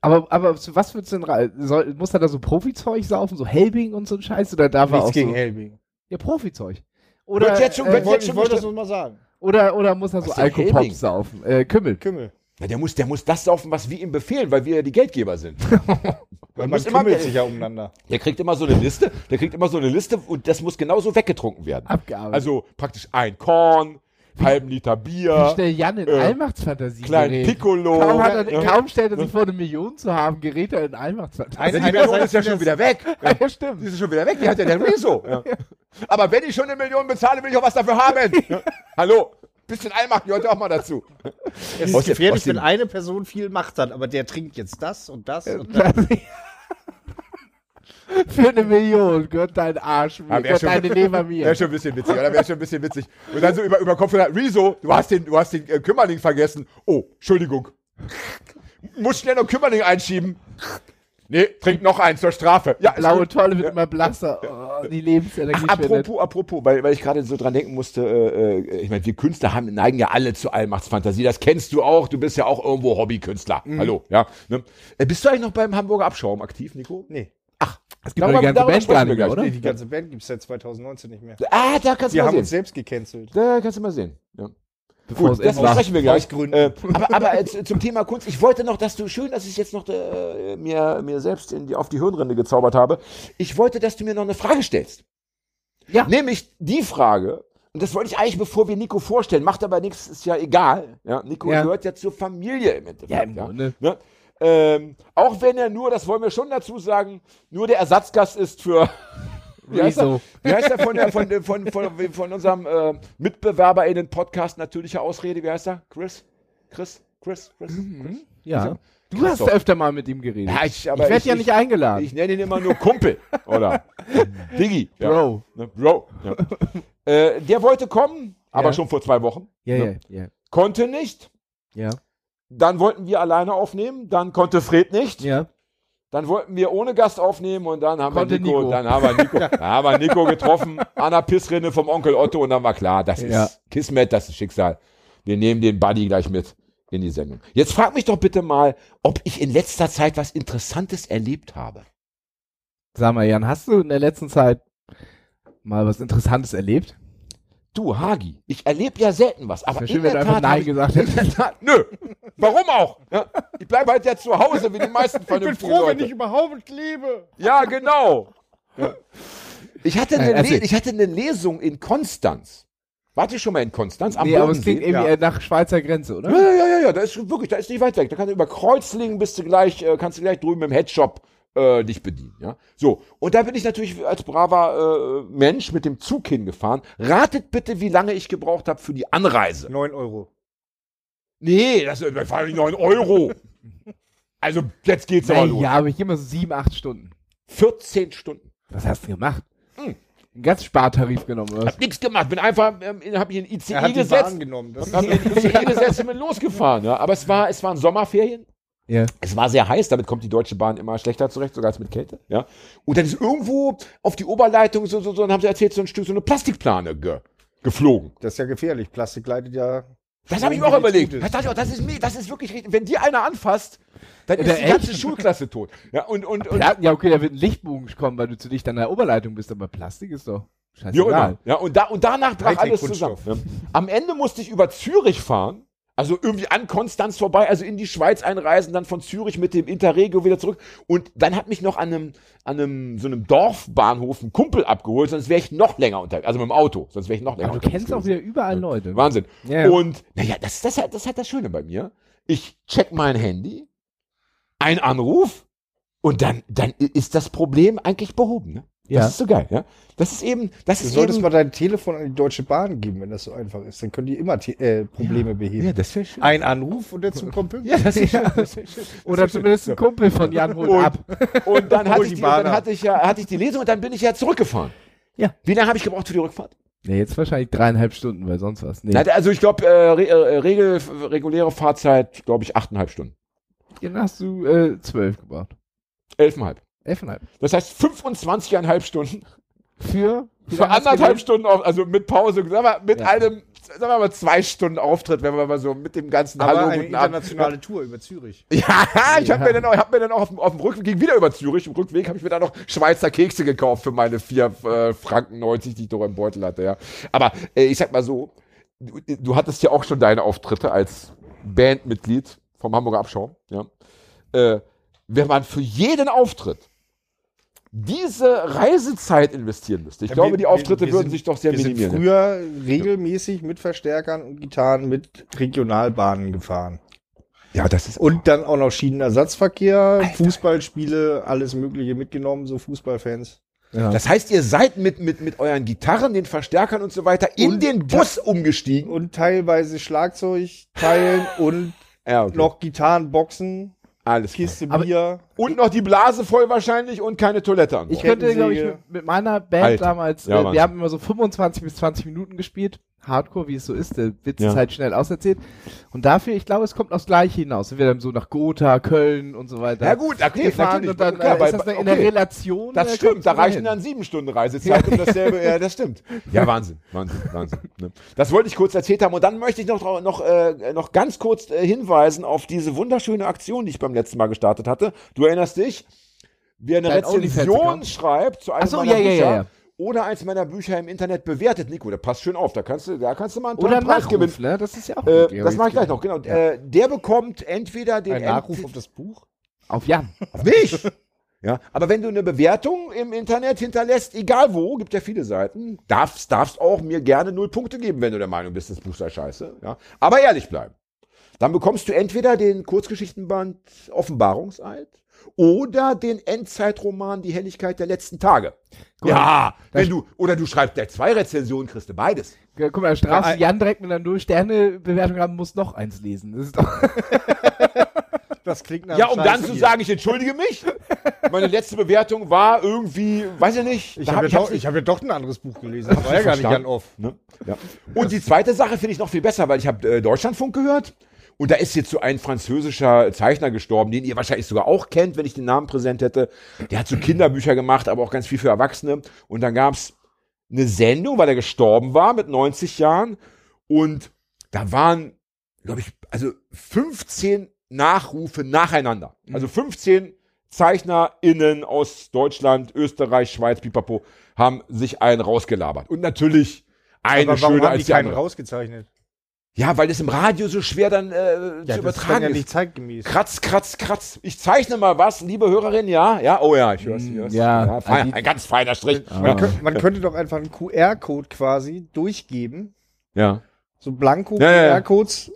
C: Aber, aber zu was wird's denn rein? Soll, muss er da so Profizeug saufen, so Helbing und so ein Scheiß? Oder darf er
D: Nichts
C: auch
D: gegen
C: so,
D: Helbing.
C: Ja, Profizeug. Oder,
B: Wird jetzt schon-
C: äh,
B: wird
D: wollte,
B: schon
D: ich wollte das nur mal sagen.
C: oder, oder muss er so
B: Was ist denn Helbing?
C: Alkopop saufen? Äh, Kümmel.
D: Kümmel.
B: Na, der muss, der muss das saufen, was wir ihm befehlen, weil wir ja die Geldgeber sind.
D: Weil man
B: muss immer
D: sich ja umeinander.
B: Der kriegt immer so eine Liste, der kriegt immer so eine Liste und das muss genauso weggetrunken werden.
C: Abgearbeitet.
B: Also praktisch ein Korn, halben Liter
C: Wie
B: Bier,
C: schnell Jan in
B: äh,
C: Allmachtsfantasie
B: kleinen
C: gerät.
B: Piccolo.
C: Kaum, hat er,
B: ja.
C: kaum stellt er sich vor, eine Million zu haben, gerät er in Allmachtsfantasie.
B: Also die Million ist ja schon wieder weg.
C: Ja, ja, stimmt.
B: Die ist schon wieder weg, die hat ja der Rezo. Ja. Aber wenn ich schon eine Million bezahle, will ich auch was dafür haben. Ja. Hallo, bisschen Allmacht gehört auch mal dazu.
D: Es ist gefährlich, wenn eine Person viel Macht hat, aber der trinkt jetzt das und das und das.
C: Für eine Million gehört dein Arsch mir,
B: Ja,
C: gehört
B: schon-
C: deine Leber mir.
B: Wäre schon ein bisschen witzig, oder? Wäre schon ein bisschen witzig. Und dann so über, über Kopf Rezo, du hast den, du hast den äh, Kümmerling vergessen. Oh, Entschuldigung. Muss schnell noch Kümmerling einschieben. Nee, trink noch einen zur Strafe. Ja,
C: Blaue. Tolle wird immer blasser. Oh, die Lebensenergie
B: Ach, apropos, apropos, weil, weil ich gerade so dran denken musste, äh, äh, ich meine, wir Künstler haben, neigen ja alle zu Allmachtsfantasie. Das kennst du auch. Du bist ja auch irgendwo Hobbykünstler.
C: Mhm.
B: Hallo, ja. Ne? Äh, bist du eigentlich noch beim Hamburger Abschaum aktiv, Nico?
D: Nee,
C: Das gibt doch die ganze Band gar nicht mehr, oder?
D: nee, die ganze Band gibt es seit 2019 nicht mehr.
B: Ah, da kannst du
D: Wir
B: mal
D: haben
B: sehen.
D: uns selbst gecancelt.
B: Da kannst du mal sehen. Ja.
C: Bevor
B: Gut,
C: es
B: das besprechen wir gleich. Äh, aber aber äh, zu- zum Thema Kunst, ich wollte noch, dass du, schön, dass ich jetzt noch äh, mir, mir selbst in die, auf die Hirnrinde gezaubert habe. Ich wollte, dass du mir noch eine Frage stellst.
C: Ja.
B: Nämlich die Frage, und das wollte ich eigentlich, bevor wir Nico vorstellen, macht aber nichts, ist ja egal. Ja, Nico
C: Ja.
B: gehört ja zur Familie im Endeffekt.
C: Ja, im Grunde.
B: Ne? Ähm, auch wenn er nur, das wollen wir schon dazu sagen, nur der Ersatzgast ist für wie heißt, er, wie heißt er von, der, von, von, von, von unserem äh, Mitbewerber in den Podcast Natürliche Ausrede? Wie heißt er? Chris? Chris? Chris? Chris? Chris?
C: Ja. Du
B: Krass
C: hast öfter mal mit ihm geredet.
B: Ja, ich,
C: ich werde
B: ich,
C: ja
B: ich,
C: nicht eingeladen.
B: Ich nenne ihn immer nur Kumpel, oder? Diggi. Ja.
C: Bro.
B: Ne, Bro. Ja. äh, der wollte kommen, aber schon vor zwei Wochen.
C: Ja,
B: Ne?
C: ja, ja.
B: Konnte nicht.
C: Ja.
B: Dann wollten wir alleine aufnehmen. Dann konnte Fred nicht.
C: Ja.
B: Dann wollten wir ohne Gast aufnehmen und dann haben
C: Konnte
B: wir Nico,
C: Nico.
B: dann haben wir Nico, dann haben wir Nico getroffen an der Pissrinne vom Onkel Otto und dann war klar, das
C: Ja.
B: ist Kismet, das ist Schicksal. Wir nehmen den Buddy gleich mit in die Sendung. Jetzt frag mich doch bitte mal, ob ich in letzter Zeit was Interessantes erlebt habe.
C: Sag mal, Jan, hast du in der letzten Zeit mal was Interessantes erlebt?
B: Du, Hagi, ich erlebe ja selten was, aber
C: schön,
B: in
C: wenn
B: der Tat
C: Nein
B: ich-
C: gesagt
B: in der Tat, Nö, warum auch? Ja, ich bleibe halt ja zu Hause, wie die meisten vernünftigen Leute.
D: überhaupt lebe.
B: Ja, genau. Ich hatte,
C: Äh,
B: eine. Le ich hatte eine Lesung in Konstanz. Wart ihr schon mal in Konstanz? Am
C: nee, aber es klingt irgendwie
B: ja.
C: nach Schweizer Grenze, oder?
B: Ja, ja, ja, ja, ja, da ist wirklich, da ist nicht weit weg. Da kannst du über Kreuzlingen bist du gleich, äh, kannst du gleich drüben im Headshop äh, dich bedienen, ja. So. Und da bin ich natürlich als braver äh, Mensch mit dem Zug hingefahren. Ratet bitte, wie lange ich gebraucht habe für die Anreise.
D: 9 Euro.
B: Nee, das, das waren 9 Euro. Also, jetzt geht's aber
C: Nee,
B: los.
C: ja, aber ich mal so sieben, acht Stunden.
B: 14 Stunden.
C: Was hast du gemacht?
B: Hm.
C: Einen ganz Spartarif genommen, oder? was?
B: Hab nichts gemacht. Bin einfach, ähm, hab ich in ICE
D: Er hat die
B: gesetzt.
D: Bahn genommen. Das
B: Hab mich in ICE gesetzt und bin losgefahren. Ja. Aber es war, es waren Sommerferien.
C: Ja.
B: Es war sehr heiß, damit kommt die Deutsche Bahn immer schlechter zurecht, sogar als mit Kälte. Ja. Und dann ist irgendwo auf die Oberleitung so, so, so, dann haben sie erzählt, so ein Stück, so eine Plastikplane ge, geflogen.
D: das ist ja gefährlich. Plastik leitet ja.
B: Das habe ich mir auch überlegt. Das, dachte ich auch, das, ist, das ist wirklich richtig. Wenn dir einer anfasst, dann ist die ganze Schulklasse tot. Ja, und, und, und
C: ja, okay, da wird ein Lichtbogen kommen, weil du zu dicht an der Oberleitung bist, aber Plastik ist doch scheißegal.
B: Ja, und, da, und danach brach alles zusammen. Am Ende musste ich über Zürich fahren, Also irgendwie an Konstanz vorbei, also in die Schweiz einreisen, dann von Zürich mit dem Interregio wieder zurück. Und dann hat mich noch an einem, an einem, so einem Dorfbahnhof ein Kumpel abgeholt, sonst wäre ich noch länger unter, also mit dem Auto, sonst wäre ich noch länger
C: Aber du
B: unterwegs
C: kennst auch wieder überall Leute.
B: Wahnsinn.
C: Ja, ja.
B: Und naja, das, das, hat- das hat das Schöne bei mir. Ich check mein Handy, ein Anruf und dann, dann ist das Problem eigentlich behoben. Ne? Das
C: Ja.
B: ist so geil. Ja? Das ist eben, das
D: Du
B: ist
D: solltest
B: eben,
D: mal dein Telefon an die Deutsche Bahn geben, wenn das so einfach ist. Dann können die immer äh, Probleme beheben.
B: ja, das wäre schön.
D: Ein Anruf und der kommt pünktlich.
B: ja, das ist schön. Das ist schön.
C: Oder zumindest ein Kumpel von Jan holt
B: Und-
C: ab.
B: Und dann, hatte ich
D: die
B: dann hatte ich ja, hatte ich die Lesung und dann bin ich ja zurückgefahren.
C: Ja.
B: Wie lange habe ich gebraucht für die Rückfahrt?
C: Ja, jetzt wahrscheinlich dreieinhalb Stunden, weil sonst was. Nee.
B: Na, Also ich glaube, äh, re äh, Regel, reguläre Fahrzeit, glaube ich, achteinhalb Stunden.
C: Dann hast du äh, zwölf gebraucht.
B: Elfeinhalb.
C: Elfeinhalb.
B: Das heißt 25,5 Stunden
C: Für?
B: für anderthalb? Stunden, auf, also mit Pause, sagen wir, mit
C: Ja.
B: einem, sagen wir mal zwei Stunden Auftritt, wenn wir mal so mit dem ganzen
D: Aber
B: Hallo,
D: eine
B: guten Abend.
D: internationale Tour über Zürich.
B: Ja, ich habe mir dann auch, hab mir dann auch auf, dem- auf dem Rückweg ging wieder über Zürich. Im Rückweg habe ich mir dann noch Schweizer Kekse gekauft für meine vier äh, Franken 90, die ich doch im Beutel hatte. Ja. Aber äh, ich sag mal so, du, du hattest ja auch schon deine Auftritte als Bandmitglied vom Hamburger Abschau. Ja. Äh, wenn man für jeden Auftritt diese Reisezeit investieren müsste, ich
D: Ja,
B: glaube,
D: wir-
B: die Auftritte
D: wir- wir
B: würden
D: sind-
B: sich doch sehr
D: Wir sind
B: minimieren.
D: früher regelmäßig mit Verstärkern und Gitarren mit Regionalbahnen gefahren.
B: ja, das ist
D: Und dann auch noch Schienenersatzverkehr, Fußballspiele, alles Mögliche mitgenommen, so Fußballfans.
C: Ja.
B: Das heißt, ihr seid mit, mit, mit euren Gitarren, den Verstärkern und so weiter in
D: Und
B: den Bus umgestiegen.
D: Und teilweise Schlagzeug teilen und
B: Ja, okay.
D: noch Gitarrenboxen,
B: Alles klar.
D: Kiste
C: Aber-
D: Bier.
B: Und noch die Blase voll wahrscheinlich und keine Toilette an.
C: Ich könnte, glaube ich, mit, mit meiner Band
B: Alter.
C: damals,
B: Ja,
C: äh, wir haben immer so 25 bis 20 Minuten gespielt. Hardcore, wie es so ist, der Witz
B: Ja.
C: ist halt schnell auserzählt. Und dafür, ich glaube, es kommt aufs Gleiche hinaus. Wir dann so nach Gotha, Köln und so weiter.
B: ja gut, okay,
C: gefahren
B: natürlich.
C: und dann
B: klar,
C: äh,
B: bei-
C: ist das dann in der
B: okay.
C: Relation.
B: Das stimmt, da reichen dann sieben Stunden Reisezeit um dasselbe. Ja, das stimmt. Ja, Wahnsinn, Wahnsinn, Wahnsinn. Ne? Das wollte ich kurz erzählt haben. Und dann möchte ich noch, noch, äh, noch ganz kurz äh, hinweisen auf diese wunderschöne Aktion, die ich beim letzten Mal gestartet hatte. Du erinnerst dich? Wer eine
C: Dein
B: Rezension schreibt zu einem
C: so,
B: meiner
C: ja,
B: Bücher
C: ja, ja.
B: oder eins meiner Bücher im Internet bewertet, Nico, da passt schön auf. Da kannst du, da kannst du mal einen
C: Oder
B: tollen Preis gewinnen.
C: Ne? Das ist ja auch
B: Äh,
C: gut.
B: das mache ich gleich noch, genau. Äh, der bekommt entweder den
D: Ein Nachruf auf das Buch.
C: Auf Jan.
B: auf mich. Ja, aber wenn du eine Bewertung im Internet hinterlässt, egal wo, gibt ja viele Seiten, darfst, darfst auch mir gerne null Punkte geben, wenn du der Meinung bist, das Buch sei scheiße. Ja, aber ehrlich bleiben. Dann bekommst du entweder den Kurzgeschichtenband Offenbarungseid oder den Endzeitroman Die Helligkeit der letzten Tage. Ja, wenn du, oder du schreibst gleich zwei Rezensionen, kriegst du beides.
C: Ja, Guck mal, strafst
D: Ja,
C: Jan direkt mit einer Null-Sterne-Bewertung haben, muss noch eins lesen. Das ist doch
D: Das klingt nach
B: Ja, um dann zu
D: hier.
B: sagen, ich entschuldige mich. Meine letzte Bewertung war irgendwie, weiß ich nicht.
D: Ich habe
B: hab-
D: ja, doch- ich hab ja doch ein anderes Buch gelesen. Das war ja gar nicht. Jan Off.
B: Ne? Ja. Und die zweite Sache finde ich noch viel besser, weil ich habe äh, Deutschlandfunk gehört und da ist jetzt so ein französischer Zeichner gestorben, den ihr wahrscheinlich sogar auch kennt, wenn ich den Namen präsent hätte. Der hat so Kinderbücher gemacht, aber auch ganz viel für Erwachsene. Und dann gab's eine Sendung, weil er gestorben war mit 90 Jahren und da waren, glaube ich, also 15 Nachrufe nacheinander. Also 15 ZeichnerInnen aus Deutschland, Österreich, Schweiz, Pipapo, haben sich einen rausgelabert. Und natürlich eine
D: Aber warum
B: schöner
D: haben
B: als
D: die
B: die
D: keinen
B: andere.
D: rausgezeichnet?
B: Ja, weil es im Radio so schwer dann äh, zu
D: das ist
B: übertragen
D: dann ja
B: ist.
D: nicht zeitgemäß.
B: Kratz, kratz, kratz. Ich zeichne mal was, liebe Hörerin, ja? Ja, oh ja, ich hör's. ich hör's.
C: ja.
B: fein,
C: Also
B: ein ganz feiner Strich.
D: Man,
B: Ja.
D: könnt, man könnte doch einfach einen QR-Code quasi durchgeben.
B: ja.
D: So blanko
B: Ja, ja, ja.
D: QR-Codes.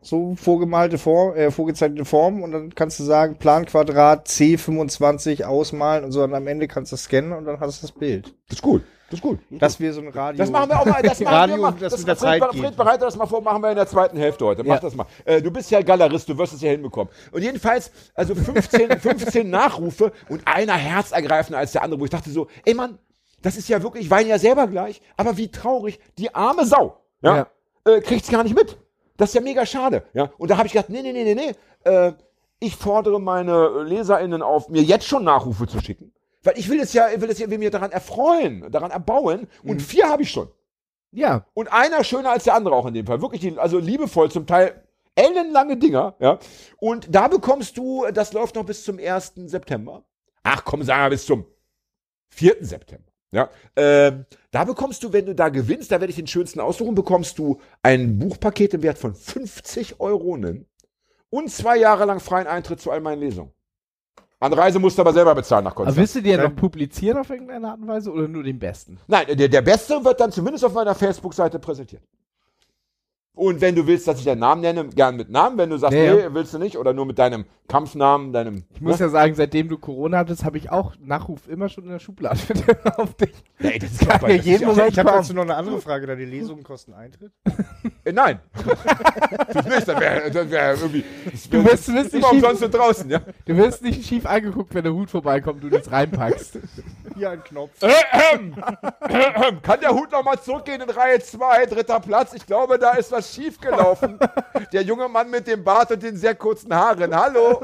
D: So vorgemalte Form, äh, vorgezeichnete Form und dann kannst du sagen, Planquadrat C25 ausmalen und so und am Ende kannst du scannen und dann hast du das Bild.
B: Das ist gut. Das ist gut.
D: Das wäre so ein Radio.
B: Das machen wir auch mal. Das machen
D: Radio,
B: wir mal.
D: das
B: Das
D: der
B: Fred,
D: Zeit
B: Fred, bereite das mal vor, machen wir in der zweiten Hälfte heute. Mach
C: Ja.
B: das mal. Äh, du bist ja Galerist, du wirst es ja hinbekommen. Und jedenfalls, also 15, 15 Nachrufe und einer herzergreifender als der andere, wo ich dachte so, ey Mann, das ist ja wirklich, ich weine ja selber gleich, aber wie traurig, die arme Sau, ja, Äh, kriegt's gar nicht mit. Das ist ja mega schade, ja. Und da habe ich gedacht, nee, nee, nee, nee, nee, äh, ich fordere meine LeserInnen auf, mir jetzt schon Nachrufe zu schicken. Weil ich will es ja, ich will es ja, will mir daran erfreuen, daran erbauen. Und vier habe ich schon.
C: Ja,
B: Und einer schöner als der andere auch in dem Fall. Wirklich, die, also liebevoll, zum Teil ellenlange Dinger, ja. Und da bekommst du, das läuft noch bis zum 1. September. Ach komm, sagen wir bis zum 4. September. Ja, ähm, da bekommst du, wenn du da gewinnst, da werde ich den schönsten aussuchen, bekommst du ein Buchpaket im Wert von 50 Euronen und zwei Jahre lang freien Eintritt zu all meinen Lesungen. Anreise musst du aber selber bezahlen nach
C: Aber
B: Konstanz.
C: willst du die ja
B: Ja.
C: noch publizieren auf irgendeine Art und Weise oder nur den besten?
B: Nein, der, der Beste wird dann zumindest auf meiner Facebook-Seite präsentiert. Und wenn du willst, dass ich deinen Namen nenne, gern mit Namen. Wenn du sagst, nee,
C: ja.
B: willst du nicht, oder nur mit deinem Kampfnamen, deinem.
C: Ich muss ja sagen, seittem du Corona hattest, habe ich auch Nachruf immer schon in der Schublade auf dich.
B: Nee, das ist
C: Kann
B: ist
C: jeden Moment
D: Ich habe dazu noch eine andere Frage, da die Lesungen kosten Eintritt.
B: Äh, nein. das nicht, das wäre das wär irgendwie. Das wär,
C: Du wirst- wirst
B: immer
C: nicht
B: umsonst draußen, ja.
C: Du wirst nicht schief angeguckt, wenn der Hut vorbeikommt und du das reinpackst.
D: Hier ein Knopf.
B: Kann der Hut nochmal zurückgehen in Reihe 2, dritter Platz? Ich glaube, da ist was schiefgelaufen. Der junge Mann mit dem Bart und den sehr kurzen Haaren. Hallo.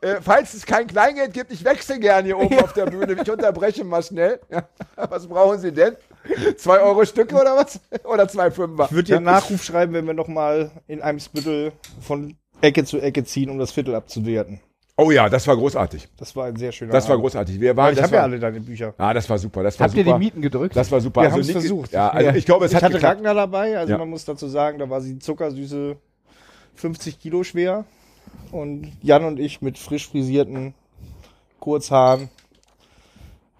B: Äh, falls es kein Kleingeld gibt, ich wechsle gern hier oben auf der Bühne. Ich unterbreche mal schnell. Ja. Was brauchen Sie denn? Zwei Euro Stücke oder was? Oder zwei Fünfer?
D: Ich würde dir einen Nachruf schreiben, wenn wir nochmal in einem Spittel von Ecke zu Ecke ziehen, um das Viertel abzuwerten.
B: Oh ja, das war großartig.
D: Das war ein sehr schöner
B: Das war großartig. Wir waren,
D: ich habe ja alle deine Bücher.
B: Ah, das war super. Das war
C: Habt ihr
B: super.
C: die Mieten gedrückt?
B: Das war super.
D: Wir haben's
B: Nick-
D: versucht.
B: Ja, also
C: Ja.
B: ich glaube, es
D: Ich
B: hat
D: hatte
B: geklappt.
D: Ragnar dabei, also
B: Ja.
D: man muss dazu sagen, da war sie zuckersüße 50 Kilo schwer. Und Jan und ich mit frisch frisierten Kurzhaaren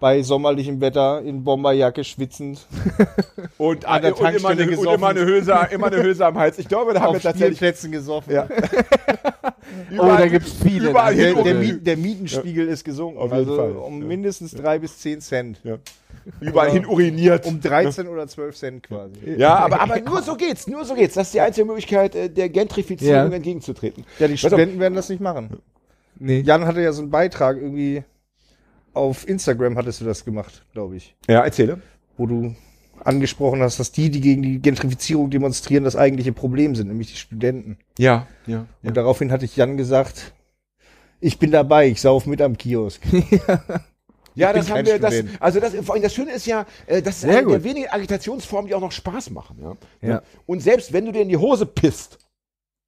D: bei sommerlichem Wetter in Bomberjacke schwitzend
B: Und,
D: An der
B: und, immer
D: Tankstelle
B: eine, und
D: gesoffen.
B: immer, eine Hülse, immer eine Hülse am Hals. Ich glaube, da haben wir
D: auf
B: tatsächlich
D: Spielplätzen gesoffen.
B: Ja.
C: Oh, da gibt's viele.
B: Überall
D: Der, der,
B: und-
D: Miet, der Mietenspiegel ist gesunken.
B: Auf jeden
D: also
B: Fall.
D: um
B: Ja.
D: mindestens drei bis zehn Cent.
B: überall hin uriniert.
D: Um 13 oder 12 Cent quasi.
B: Ja, aber, aber nur so geht's, nur so geht's. Das ist die einzige Möglichkeit, äh, der Gentrifizierung
C: Ja.
B: entgegenzutreten.
D: Ja, die. Studenten werden das nicht machen.
C: Nee.
D: Jan hatte ja so einen Beitrag irgendwie auf Instagram hattest du das gemacht, glaube ich,
B: Ja, erzähle.
D: wo du angesprochen hast, dass die, die gegen die Gentrifizierung demonstrieren, das eigentliche Problem sind, nämlich die Studenten.
B: Ja, ja.
D: Und daraufhin hatte ich Jan gesagt, ich bin dabei, ich sauf mit am Kiosk.
B: Ja, das haben wir, das, also das, vor allem das Schöne ist ja, äh, das ist
C: Sehr
B: eine der
C: gut.
B: wenigen Agitationsformen, die auch noch Spaß machen. Ja?
C: Ja.
B: Und selbst wenn du dir in die Hose pisst,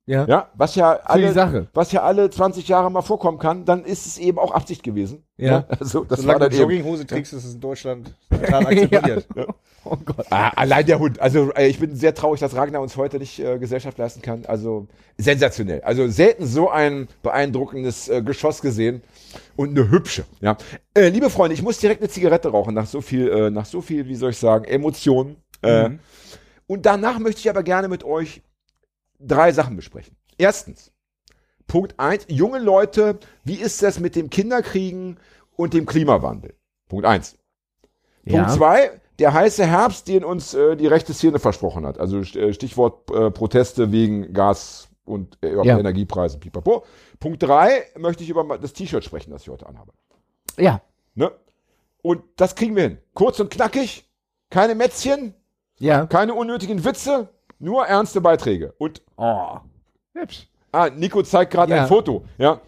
C: Ja.
B: ja, was ja alle,
C: Sache.
B: was ja alle 20 Jahre mal vorkommen kann, dann ist es eben auch Absicht gewesen.
C: Ja.
B: Also das
D: Solange
B: war
D: du
B: dann eben.
D: Jogginghose trägst, ist es in Deutschland total akzeptiert.
C: Oh Gott.
B: Ah, allein der Hund. Also äh, ich bin sehr traurig, dass Ragnar uns heute nicht äh, Gesellschaft leisten kann. Also sensationell. Also selten so ein beeindruckendes äh, Geschoss gesehen und eine hübsche. Ja, äh, liebe Freunde, ich muss direkt eine Zigarette rauchen nach so viel, äh, nach so viel, wie soll ich sagen, Emotionen. Äh,
C: Mhm.
B: Und danach möchte ich aber gerne mit euch drei Sachen besprechen. Erstens, Punkt eins: junge Leute, wie ist das mit dem Kinderkriegen und dem Klimawandel? Punkt eins. Punkt
C: Ja.
B: zwei, der heiße Herbst, den uns äh, die rechte Szene versprochen hat. Also äh, Stichwort äh, Proteste wegen Gas und äh,
C: Ja.
B: Energiepreisen, pipapo. Punkt drei möchte ich über das T-Shirt sprechen, das ich heute anhabe.
C: Ja.
B: Ne? Und das kriegen wir hin. Kurz und knackig, keine Mätzchen,
C: Ja.
B: keine unnötigen Witze, nur ernste Beiträge. Und
C: Oh. Hübsch.
B: ah, Nico zeigt gerade
C: Ja.
B: ein Foto. Ja.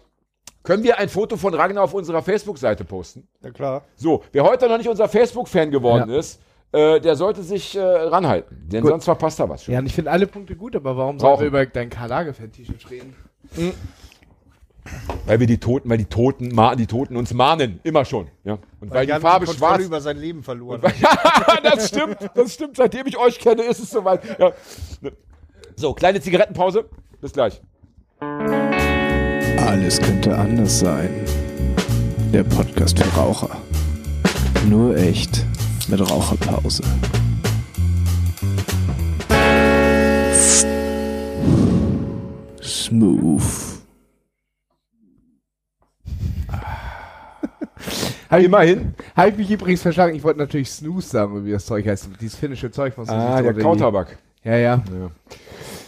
B: Können wir ein Foto von Ragnar auf unserer Facebook-Seite posten?
D: Ja klar.
B: So, wer heute noch nicht unser Facebook-Fan geworden
C: Ja.
B: ist, äh, der sollte sich äh, ranhalten. Denn
C: Gut.
B: sonst verpasst er was schon.
C: Ja, und ich finde alle Punkte gut, aber warum
B: Brauchen.
C: sollen wir über dein Karl Lagerfeld-T-Shirt reden?
B: Weil wir die Toten, weil die Toten, die Toten uns mahnen. Immer schon. Ja. Und weil, die
D: Jan
B: Farbe schwarz.
D: über sein Leben verloren hat.
B: ja, das stimmt. Das stimmt. Seitdem ich euch kenne, ist es soweit. Ja. So, kleine Zigarettenpause. Bis gleich.
A: Alles könnte anders sein. Der Podcast für Raucher. Nur echt mit Raucherpause. Smooth.
C: Hab
B: Immerhin.
C: Habe ich mich übrigens verschlagen. Ich wollte natürlich Snooze sagen, wie das Zeug heißt. Dieses finnische Zeug von
B: Ah, der Kautabak.
C: Ja, ja.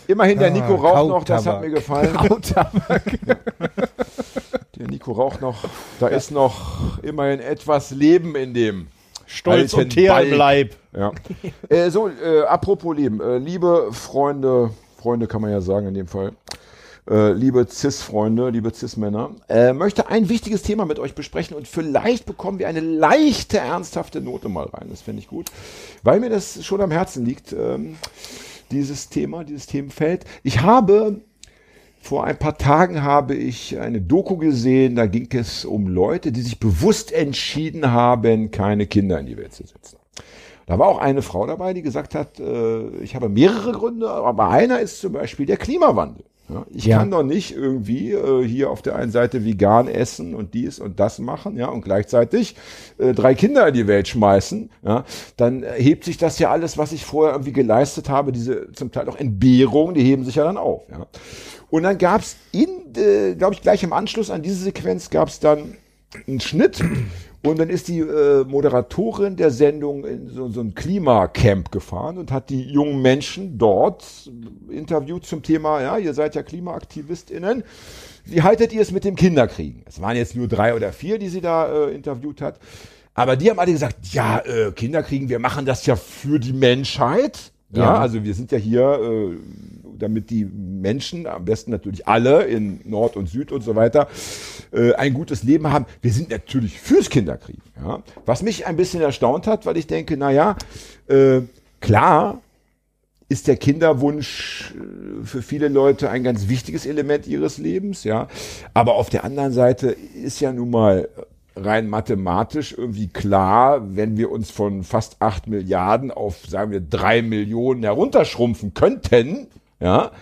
B: Immerhin, der
D: Ah,
B: Nico raucht noch. Das hat
D: Kautabak.
B: mir gefallen.
C: Kautabak.
B: Der Nico raucht noch. Da ist noch immerhin etwas Leben in dem.
D: Stolz und Teer im Leib.
B: Ja. äh, so, äh, apropos Leben. Äh, liebe Freunde, Freunde kann man ja sagen in dem Fall. Äh, liebe Cis-Freunde, liebe Cis-Männer, äh, möchte ein wichtiges Thema mit euch besprechen und vielleicht bekommen wir eine leichte, ernsthafte Note mal rein. Das finde ich gut, weil mir das schon am Herzen liegt, ähm, dieses Thema, dieses Themenfeld. Ich habe Vor ein paar Tagen habe ich eine Doku gesehen, da ging es um Leute, die sich bewusst entschieden haben, keine Kinder in die Welt zu setzen. Da war auch eine Frau dabei, die gesagt hat, äh, ich habe mehrere Gründe, aber einer ist zum Beispiel der Klimawandel. Ich
C: Ja.
B: kann doch nicht irgendwie äh, hier auf der einen Seite vegan essen und dies und das machen, ja, und gleichzeitig äh, drei Kinder in die Welt schmeißen, ja, dann hebt sich das ja alles, was ich vorher irgendwie geleistet habe, diese zum Teil auch Entbehrungen, die heben sich ja dann auf, ja. Und dann gab's in, äh, glaube ich, gleich im Anschluss an diese Sequenz gab's dann einen Schnitt und dann ist die äh, Moderatorin der Sendung in so, so ein Klimacamp gefahren und hat die jungen Menschen dort interviewt zum Thema, ja, ihr seid ja KlimaaktivistInnen. Wie haltet ihr es mit dem Kinderkriegen? Es waren jetzt nur drei oder vier, die sie da äh, interviewt hat. Aber die haben alle gesagt, ja, äh, Kinderkriegen, wir machen das ja für die Menschheit. Ja,
C: Ja.
B: also wir sind ja hier, äh, damit die Menschen, am besten natürlich alle in Nord und Süd und so weiter, äh, ein gutes Leben haben. Wir sind natürlich fürs Kinderkriegen. Ja? Was mich ein bisschen erstaunt hat, weil ich denke, na ja, äh, klar ist der Kinderwunsch äh, für viele Leute ein ganz wichtiges Element ihres Lebens, ja. Aber auf der anderen Seite ist ja nun mal rein mathematisch irgendwie klar, wenn wir uns von fast acht Milliarden auf, sagen wir, drei Millionen herunterschrumpfen könnten, ja,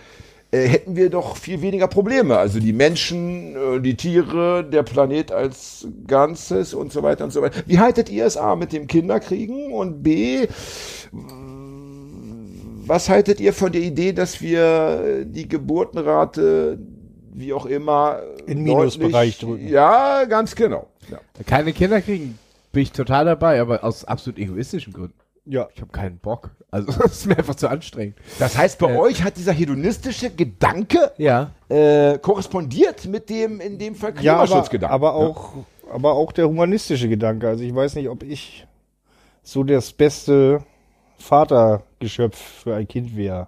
B: äh, hätten wir doch viel weniger Probleme. Also die Menschen, äh, die Tiere, der Planet als Ganzes und so weiter und so weiter. Wie haltet ihr es A mit dem Kinderkriegen und B, was haltet ihr von der Idee, dass wir die Geburtenrate, wie auch immer,
D: In Minusbereich drücken.
B: Ja, ganz genau. Ja.
C: Keine Kinder kriegen, bin ich total dabei, aber aus absolut egoistischen Gründen.
D: Ja.
C: Ich habe keinen Bock. Also das ist mir einfach zu anstrengend.
B: Das heißt, bei
C: Äh.
B: euch hat dieser hedonistische Gedanke
C: Ja.
B: äh, korrespondiert mit dem, in dem Fall
D: Ja, aber,
B: Klimaschutzgedanken.
D: aber auch, aber auch der humanistische Gedanke. Also ich weiß nicht, ob ich so das beste Vatergeschöpf für ein Kind wäre.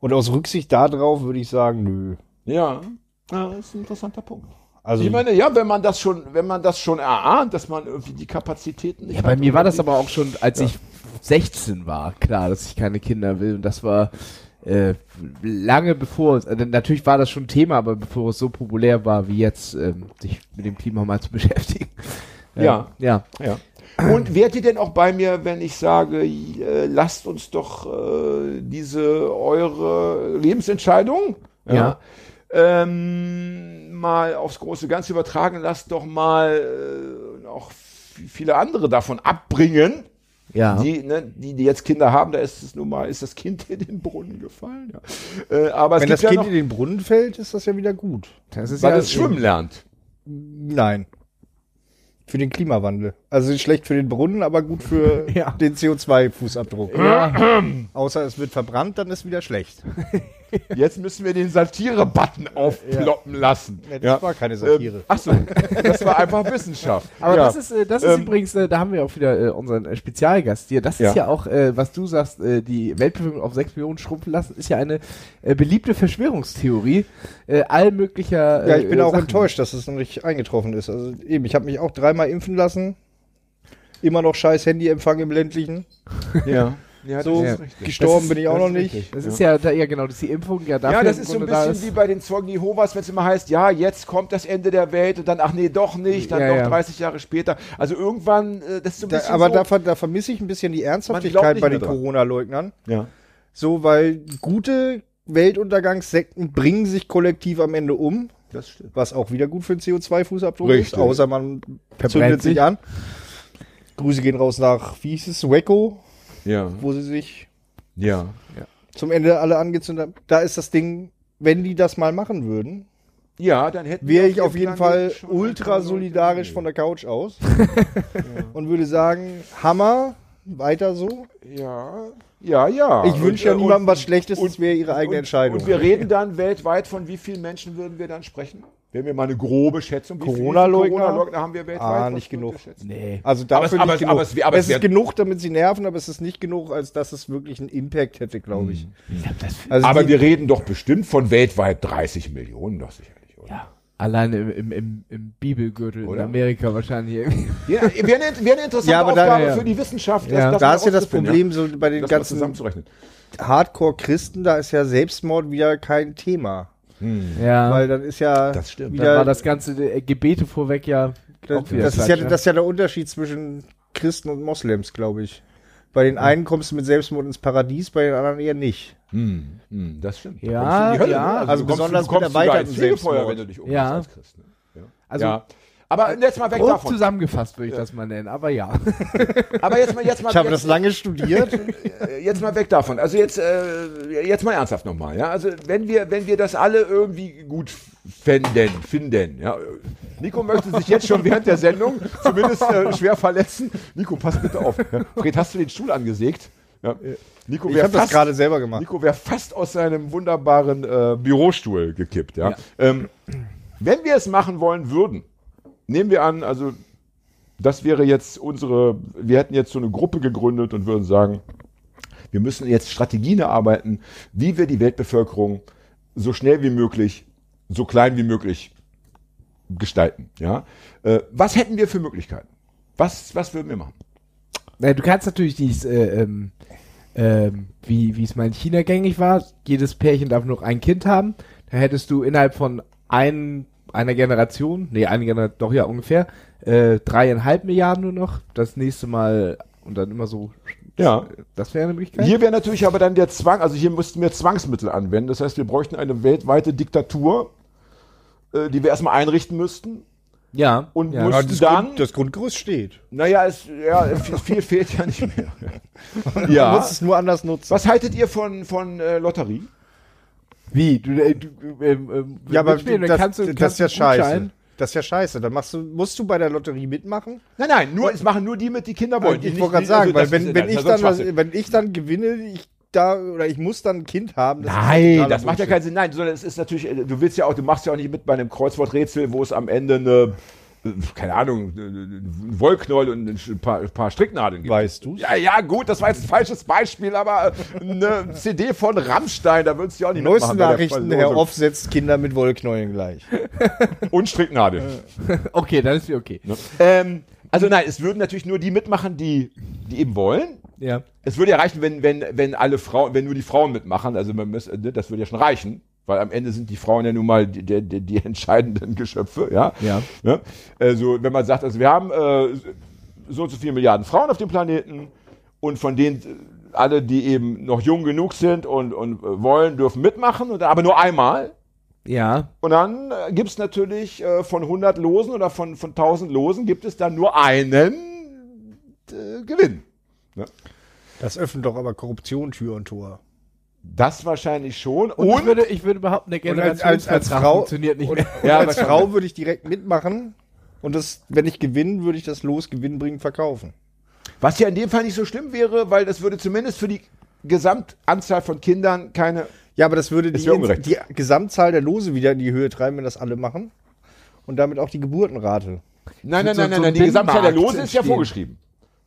D: Und aus Rücksicht darauf würde ich sagen, nö.
B: Ja. ja, das ist ein interessanter Punkt.
D: Also
B: Ich meine, ja, wenn man das schon, wenn man das schon erahnt, dass man irgendwie die Kapazitäten nicht
C: Ja, bei mir war das aber auch schon, als ich 16 war, klar, dass ich keine Kinder will. Und das war äh, lange bevor, es- äh, natürlich war das schon Thema, aber bevor es so populär war wie jetzt, ähm, sich mit dem Klima mal zu beschäftigen.
B: Ja.
C: Ja.
B: Ja. Und wärt ihr denn auch bei mir, wenn ich sage, äh, lasst uns doch äh, diese eure Lebensentscheidung
C: Ja.
B: Ähm, mal aufs große Ganze übertragen, lasst doch mal äh, auch viele andere davon abbringen,
C: Ja.
B: die, ne, die, die jetzt Kinder haben, da ist es nun mal, ist das Kind in den Brunnen gefallen. Ja. Äh, aber es
D: wenn
B: gibt
D: das
B: ja
D: Kind
B: noch,
D: in den Brunnen fällt, ist das ja wieder gut.
C: das ist
B: weil
C: ja
B: es schwimmen lernt.
D: Nein. Für den Klimawandel. Also schlecht für den Brunnen, aber gut für
C: Ja.
D: den CO2-Fußabdruck.
C: Ja.
D: Außer es wird verbrannt, dann ist wieder schlecht.
B: Jetzt müssen wir den Satire-Button aufploppen lassen.
D: Ja, das war keine Satire.
B: Ähm, ach so, das war einfach Wissenschaft.
C: Aber
B: ja.
C: das ist, äh, das ist
B: Ähm,
C: übrigens, äh, da haben wir auch wieder äh, unseren äh, Spezialgast hier. Das
B: Ja.
C: ist ja auch, äh, was du sagst, äh, die Weltbevölkerung auf 6 Millionen schrumpfen lassen, ist ja eine äh, beliebte Verschwörungstheorie äh, all möglicher. Äh,
D: Ja, ich bin
C: äh,
D: auch
C: Sachen.
D: enttäuscht, dass es noch nicht eingetroffen ist. Also eben, ich habe mich auch dreimal impfen lassen. Immer noch scheiß Handyempfang im ländlichen.
B: ja. ja,
D: So
B: richtig.
D: gestorben
C: ist-
D: bin ich auch noch nicht.
B: richtig.
C: Das ist ja, da, ja genau, das ist die Impfung ja dafür
B: Ja, das
C: im
B: ist so ein bisschen wie bei den Zeugen Jehovas, wenn es immer heißt, ja, jetzt kommt das Ende der Welt und dann, ach nee, doch nicht, dann
C: Ja,
B: doch
C: ja.
B: 30 Jahre später. Also irgendwann, äh, das ist so ein
D: Da,
B: bisschen
D: aber
B: so,
D: da, ver- da vermisse ich ein bisschen die Ernsthaftigkeit bei den. Corona-Leugnern.
B: ja.
D: So, weil gute Weltuntergangssekten bringen sich kollektiv am Ende um,
B: das stimmt.
D: was auch wieder gut für den CO2-Fußabdruck
B: Richtig.
D: ist, außer man
C: Verbrennt
D: zündet sich
C: sich.
D: an. Grüße gehen raus nach, wie hieß es, Wecko,
B: Ja,
D: wo sie sich
B: ja.
D: zum Ende alle angezündet haben. Da ist das Ding, wenn die das mal machen würden,
B: Ja, dann hätten
D: wäre ich auf jeden Fall ultra solidarisch von der Couch aus und würde sagen, Hammer, weiter so.
B: Ja, ja, ja.
D: Ich wünsche ja
B: äh,
D: niemandem was Schlechtes,
B: und-
D: das wäre ihre eigene
B: und,
D: Entscheidung.
B: Und wir reden dann weltweit von wie vielen Menschen würden wir dann sprechen? Wenn wir mal eine grobe Schätzung.
D: Corona-Leugner?
B: Corona-Leugner haben wir weltweit?
D: Ah, nicht genug.
C: Nee.
D: Also
B: Aber
D: dafür
B: es- aber
D: nicht
B: es-
D: genug.
B: aber es- aber es
D: es ist genug, damit sie nerven, aber es ist nicht genug, als dass es wirklich einen Impact hätte, glaube ich.
B: Mhm.
D: Also
B: Aber
D: die,
B: wir reden doch bestimmt von weltweit 30 Millionen, doch sicherlich, oder?
C: Ja. Alleine im, im, im, im Bibelgürtel
B: Oder?
C: in Amerika wahrscheinlich.
B: Ja, wäre eine, wäre eine interessante
D: Ja, aber
B: Aufgabe
C: ja, ja.
B: für die Wissenschaft.
C: Ja.
B: das
D: da ist ja das Problem so bei den
B: Das
D: ganzen
B: zusammenzurechnen.
D: Hardcore-Christen, da ist ja Selbstmord wieder kein Thema.
C: Ja.
D: Weil dann ist ja
B: Das stimmt.
C: dann
D: wieder
C: war das ganze äh, Gebete vorweg ja
D: Das,
C: auch wieder
D: das, ist ja,
C: ne?
D: das ist ja der Unterschied zwischen Christen und Moslems, glaube ich. Bei den einen kommst du mit Selbstmord ins Paradies, bei den anderen eher nicht.
B: Hm, hm, das stimmt.
C: Ja, ja.
B: ne?
D: Also
B: du kommst-
D: besonders
B: du kommst
D: mit
B: Fegefeuer,
D: Selbstmord.
B: wenn du dich
C: Ja.
B: als Christ. Ne? Ja.
C: Also
B: ja. Aber jetzt mal weg
C: grob
B: davon.
C: zusammengefasst würde ich das mal nennen, aber ja.
B: Aber jetzt mal, jetzt mal,
D: Ich habe das lange studiert.
B: jetzt mal weg davon. Also jetzt, äh, jetzt mal ernsthaft nochmal. Ja, also wenn wir, wenn wir das alle irgendwie gut fänden, finden. Ja, Nico möchte sich jetzt schon während der Sendung zumindest äh, schwer verletzen. Nico, pass bitte auf. Ja. Fred, hast du den Stuhl angesägt? Ja. Nico
D: Ich
B: wäre
D: habe das
B: fast,
D: gerade selber gemacht.
B: Nico wäre fast aus seinem wunderbaren äh, Bürostuhl gekippt. Ja.
C: Ja.
B: Ähm, wenn wir es machen wollen würden, nehmen wir an, also das wäre jetzt unsere, wir hätten jetzt so eine Gruppe gegründet und würden sagen, wir müssen jetzt Strategien erarbeiten, wie wir die Weltbevölkerung so schnell wie möglich, so klein wie möglich gestalten. Ja? Äh, was hätten wir für Möglichkeiten? Was, was würden wir machen?
C: Na, du kannst natürlich dies, äh, ähm, ähm, wie es mal in China gängig war, jedes Pärchen darf nur ein Kind haben. Da hättest du innerhalb von ein, einer Generation, nee, eine Generation, doch ja ungefähr, äh, dreieinhalb Milliarden nur noch. Das nächste Mal und dann immer so.
B: Ja.
C: Das wäre eine Möglichkeit.
B: Hier wäre natürlich aber dann der Zwang, also hier müssten wir Zwangsmittel anwenden. Das heißt, wir bräuchten eine weltweite Diktatur, äh, die wir erstmal einrichten müssten.
C: ja.
B: Und
C: ja.
B: muss-
D: Ja, das,
B: dann-
D: Grund, das Grundgerüst steht.
B: Naja, es, ja, viel, viel fehlt ja nicht mehr.
D: Man
B: ja.
D: muss es nur anders nutzen.
B: Was haltet ihr von, von äh, Lotterie?
C: Wie? Du, äh, du ähm, ähm,
D: Ja, aber
C: dann
D: das,
C: kannst du,
D: das
C: kannst
D: ist ja
C: du
D: scheiße. Das ist ja scheiße. Dann machst du, musst du bei der Lotterie mitmachen.
B: Nein, nein, nur, es machen nur die mit, die Kinder wollen.
D: Ich wollte gerade
B: die-
D: sagen,
B: also
D: weil wenn, wenn, ich dann, was, wenn ich dann gewinne, ich da oder ich muss dann ein Kind haben. das
B: Nein, das macht ja keinen Sinn. Nein, sondern es ist natürlich, äh, du willst ja auch, du machst ja auch nicht mit bei einem Kreuzworträtsel, wo es am Ende eine, keine Ahnung, ein Wollknäuel und ein paar, ein paar Stricknadeln gibt.
D: Weißt du's?
B: Ja, ja, gut, das war jetzt ein falsches Beispiel, aber äh, eine CD von Rammstein, da würdest du ja auch nicht
D: Neueste
B: mitmachen bei der
D: Nachrichten. Herr Off setzt Kinder mit Wollknäueln gleich.
B: Und Stricknadeln.
C: Okay, dann ist mir okay.
B: Ne? Ähm, also nein, es würden natürlich nur die mitmachen, die, die eben wollen.
C: Ja.
B: Es würde ja reichen, wenn, wenn, wenn alle Frauen, wenn nur die Frauen mitmachen, also man muss, ne, das würde ja schon reichen, weil am Ende sind die Frauen ja nun mal die, die, die, die entscheidenden Geschöpfe, ja.
C: Ja.
B: Ne? Also wenn man sagt, also wir haben äh, so und so viele Milliarden Frauen auf dem Planeten und von denen äh, alle, die eben noch jung genug sind und, und äh, wollen, dürfen mitmachen, und, aber nur einmal.
C: Ja.
B: Und dann äh, gibt es natürlich äh, von 100 Losen oder von, von 1000 Losen gibt es dann nur einen äh, Gewinn.
D: Das öffnet doch aber Korruption Tür und Tor.
B: Das wahrscheinlich schon.
C: Und, ich, würde, ich würde behaupten, der
D: Und als- als- als
C: Generationsvertrag
D: Frau-
C: funktioniert nicht
D: Und,
C: mehr.
D: und
B: Ja,
D: als
B: aber-
D: Frau würde ich direkt mitmachen. Und das, wenn ich gewinne, würde ich das Los gewinnbringend verkaufen.
B: was ja in dem Fall nicht so schlimm wäre, weil das würde zumindest für die Gesamtanzahl von Kindern keine.
D: Ja, aber das würde die, die Gesamtzahl der Lose wieder in die Höhe treiben, wenn das alle machen. Und damit auch die Geburtenrate.
B: Nein, nein, nein, nein, nein.
C: ein
B: Die Gesamtzahl der Lose ist ja vorgeschrieben.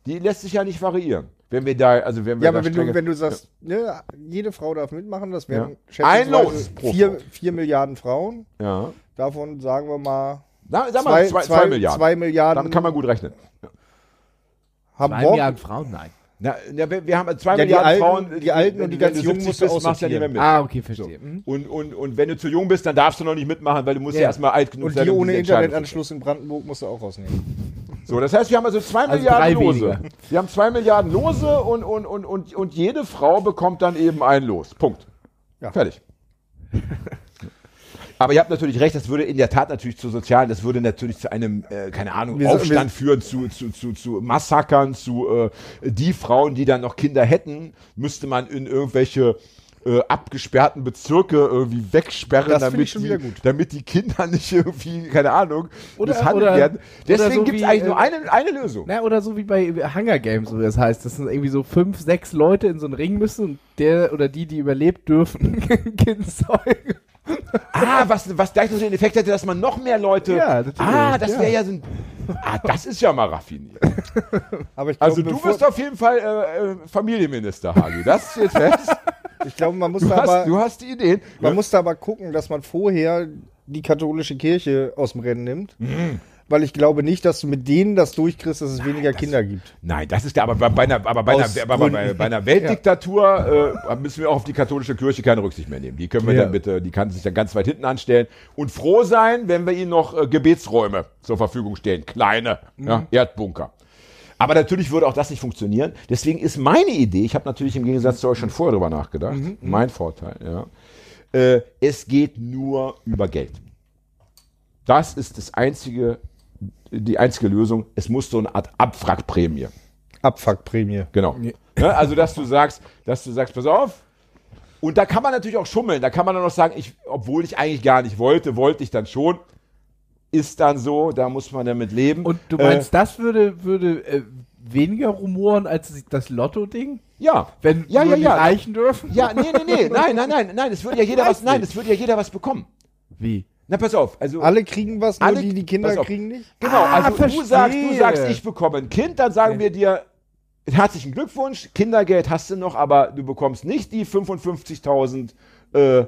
B: Die lässt sich ja nicht variieren. Wenn wir da, also wenn wir
D: Ja,
B: da
D: aber wenn du, wenn du sagst, ne, jede Frau darf mitmachen, das wären
B: Ja. Ein Los pro
D: vier, vier Milliarden Frauen.
B: ja.
D: Davon sagen wir mal
B: Na, sag mal, zwei, zwei, Milliarden.
D: zwei Milliarden
B: Dann kann man gut rechnen.
D: haben
C: Zwei. Milliarden Frauen? Nein.
B: Na, na, wir wir haben zwei
D: Ja, die
B: Milliarden
D: Alten-
B: Frauen.
D: die Alten und die ganz
B: wenn du
D: Jungen
B: 70
D: musst du
B: bist, machst du ja nicht mehr mit.
C: Ah, okay, verstehe. Mhm.
B: Und, und, und wenn du zu jung bist, dann darfst du noch nicht mitmachen, weil du musst ja,
D: Ja.
B: erstmal alt genug
D: Und
B: sein.
D: die
B: um
D: ohne Internetanschluss in Brandenburg musst du auch rausnehmen.
B: So, das heißt, wir haben also zwei
C: Also
B: Milliarden Lose.
C: weniger.
B: Wir haben zwei Milliarden Lose und, und, und, und, und jede Frau bekommt dann eben ein Los. Punkt.
D: Ja.
B: Fertig. Aber ihr habt natürlich recht, das würde in der Tat natürlich zu sozialen, das würde natürlich zu einem, äh, keine Ahnung,
D: Wir-
B: Aufstand führen, zu, zu, zu, zu Massakern, zu äh, die Frauen, die dann noch Kinder hätten, müsste man in irgendwelche äh, abgesperrten Bezirke irgendwie wegsperren, damit, die, damit die Kinder nicht irgendwie, keine Ahnung,
C: Oder-
B: misshandelt
C: oder-
B: werden. Deswegen
C: so
B: gibt es eigentlich
C: äh,
B: nur eine, eine Lösung.
C: Na, oder so wie bei Hunger Games, so wie das heißt. Das sind irgendwie so fünf, sechs Leute in so einen Ring müssen und der oder die, die überlebt, dürfen Kind zeugen.
B: Ah, was, was gleich noch den Effekt hätte, dass man noch mehr Leute.
C: Ja, natürlich,
B: ah, das wäre
C: ja.
B: ja so ein. Ah, das ist ja mal raffiniert.
D: Aber ich
B: Also
D: glaube,
B: du wirst auf jeden Fall äh, äh, Familienminister, Hagi. Das steht fest.
D: ich glaube, man muss
B: Du
D: da
B: hast,
D: aber,
B: du hast die Ideen.
D: man muss da aber gucken, dass man vorher die katholische Kirche aus dem Rennen nimmt.
B: Mhm.
D: Weil ich glaube nicht, dass du mit denen das durchkriegst, dass es weniger Kinder gibt.
B: Nein, das ist ja, aber bei, bei einer, aber bei, einer, aber bei, bei einer Weltdiktatur äh, müssen wir auch auf die katholische Kirche keine Rücksicht mehr nehmen. Die können wir
D: Ja.
B: dann bitte, die kann sich dann ganz weit hinten anstellen und froh sein, wenn wir ihnen noch äh, Gebetsräume zur Verfügung stellen. Kleine ja, Erdbunker. Aber natürlich würde auch das nicht funktionieren. Deswegen ist meine Idee, ich habe natürlich im Gegensatz zu euch schon vorher drüber nachgedacht, mein Vorteil, ja. Äh, es geht nur über Geld. Das ist das einzige, die einzige Lösung. Es muss so eine Art Abwrackprämie.
D: Abfuckprämie.
B: Genau. Ne, also, dass du sagst, dass du sagst, pass auf. Und da kann man natürlich auch schummeln. Da kann man dann noch sagen, ich, obwohl ich eigentlich gar nicht wollte, wollte ich dann schon. Ist dann so, da muss man damit leben.
C: Und du meinst, das würde, würde äh, weniger rumoren als das Lotto-Ding?
B: äh, ja.
C: Wenn
B: Ja, ja,
C: die
B: ja.
C: Reichen dürfen?
B: Ja, nee, nee, nee, nein, nein, nein, nein, es würde ja jeder was, nein,
C: nicht.
B: es würde ja jeder was bekommen.
C: Wie?
B: Na, pass auf, also.
D: Alle kriegen was, nur
B: Alle-
D: die, die Kinder kriegen nicht?
B: Genau,
C: Ah,
B: also du sagst, du
C: verstehe.
B: sagst, ich bekomme ein Kind, dann sagen wir dir, herzlichen Glückwunsch, Kindergeld hast du noch, aber du bekommst nicht die 55.000, äh,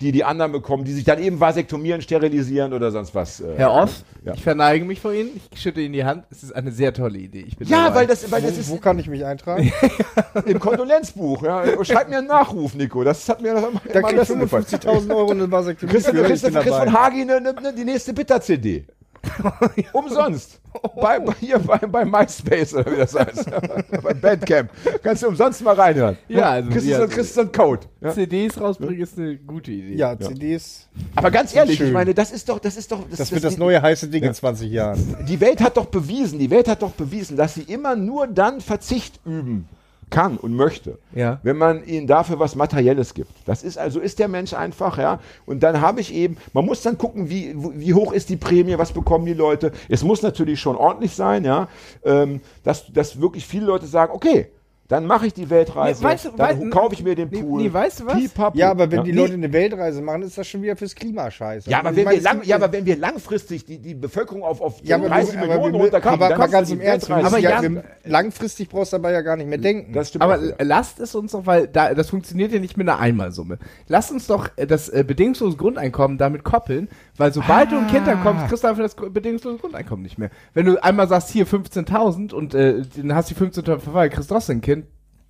B: die die anderen bekommen, die sich dann eben vasektomieren, sterilisieren oder sonst was. Äh,
C: Herr Oss,
B: Ja.
C: ich verneige mich vor Ihnen, ich schütte Ihnen die Hand. Es ist eine sehr tolle Idee. Ich bin
B: Ja,
C: dabei.
B: weil das, weil das
D: Wo,
B: ist
D: wo kann ich mich eintragen?
B: im Kondolenzbuch. Ja. Schreib mir einen Nachruf, Nico. Das hat mir das
D: Da kriegst
B: besten
D: du
B: gefallen.
D: 55.000 Euro eine Vasektomie
B: du,
D: bin
B: kriegst von. Hagi ne, ne, ne, die nächste Bitter-CD. umsonst. Bei, bei, hier bei, bei MySpace oder wie das heißt. bei Bandcamp. Kannst du umsonst mal reinhören.
C: Ja, also,
B: kriegst, du
C: ja,
B: so, kriegst du so einen Code. Ja?
C: CDs rausbringen ist eine gute Idee.
D: Ja, CDs.
B: Aber ganz ehrlich,
D: Schön.
B: ich meine, das ist doch, das ist doch,
D: Das wird das neue heiße Ding in 20 Jahren.
B: Die Welt hat doch bewiesen, die Welt hat doch bewiesen, dass sie immer nur dann Verzicht üben kann und möchte,
C: Ja.
B: wenn man ihnen dafür was Materielles gibt. Das ist also ist der Mensch einfach, ja. Und dann habe ich eben, man muss dann gucken, wie, wie hoch ist die Prämie, was bekommen die Leute. Es muss natürlich schon ordentlich sein, ja, ähm, dass, dass wirklich viele Leute sagen, okay, dann mache ich die Weltreise,
C: Nee, weißt du-
B: dann
C: weißt-
B: kaufe ich mir den
C: nee,
B: Pool.
C: nee, weißt du was?
B: Pipapo.
D: Ja, aber wenn die
B: Nee,
D: Leute eine Weltreise machen, ist das schon wieder fürs Klima scheiße.
B: ja, aber,
D: Also
B: wenn
D: meine,
B: wir lang, ja, aber wenn wir langfristig die, die Bevölkerung auf, auf
D: Ja, aber,
B: 30
D: aber,
B: Millionen
D: wir-
B: runterkriegen,
D: aber,
B: dann
D: aber ganz im
B: die
D: Ernst,
C: Aber
D: ja, wir, langfristig brauchst du dabei ja gar nicht mehr denken.
B: Das stimmt.
C: Aber
B: ja.
C: lasst es uns doch, weil da, das funktioniert ja nicht mit einer Einmalsumme. Lasst uns doch äh, das äh, bedingungslose Grundeinkommen damit koppeln, weil sobald du ein Kind dann kommst, kriegst du einfach das bedingungslose Grundeinkommen nicht mehr. Wenn du einmal sagst, hier 15.000 und äh, dann hast du die 15.000 verfallen, kriegst du trotzdem ein Kind.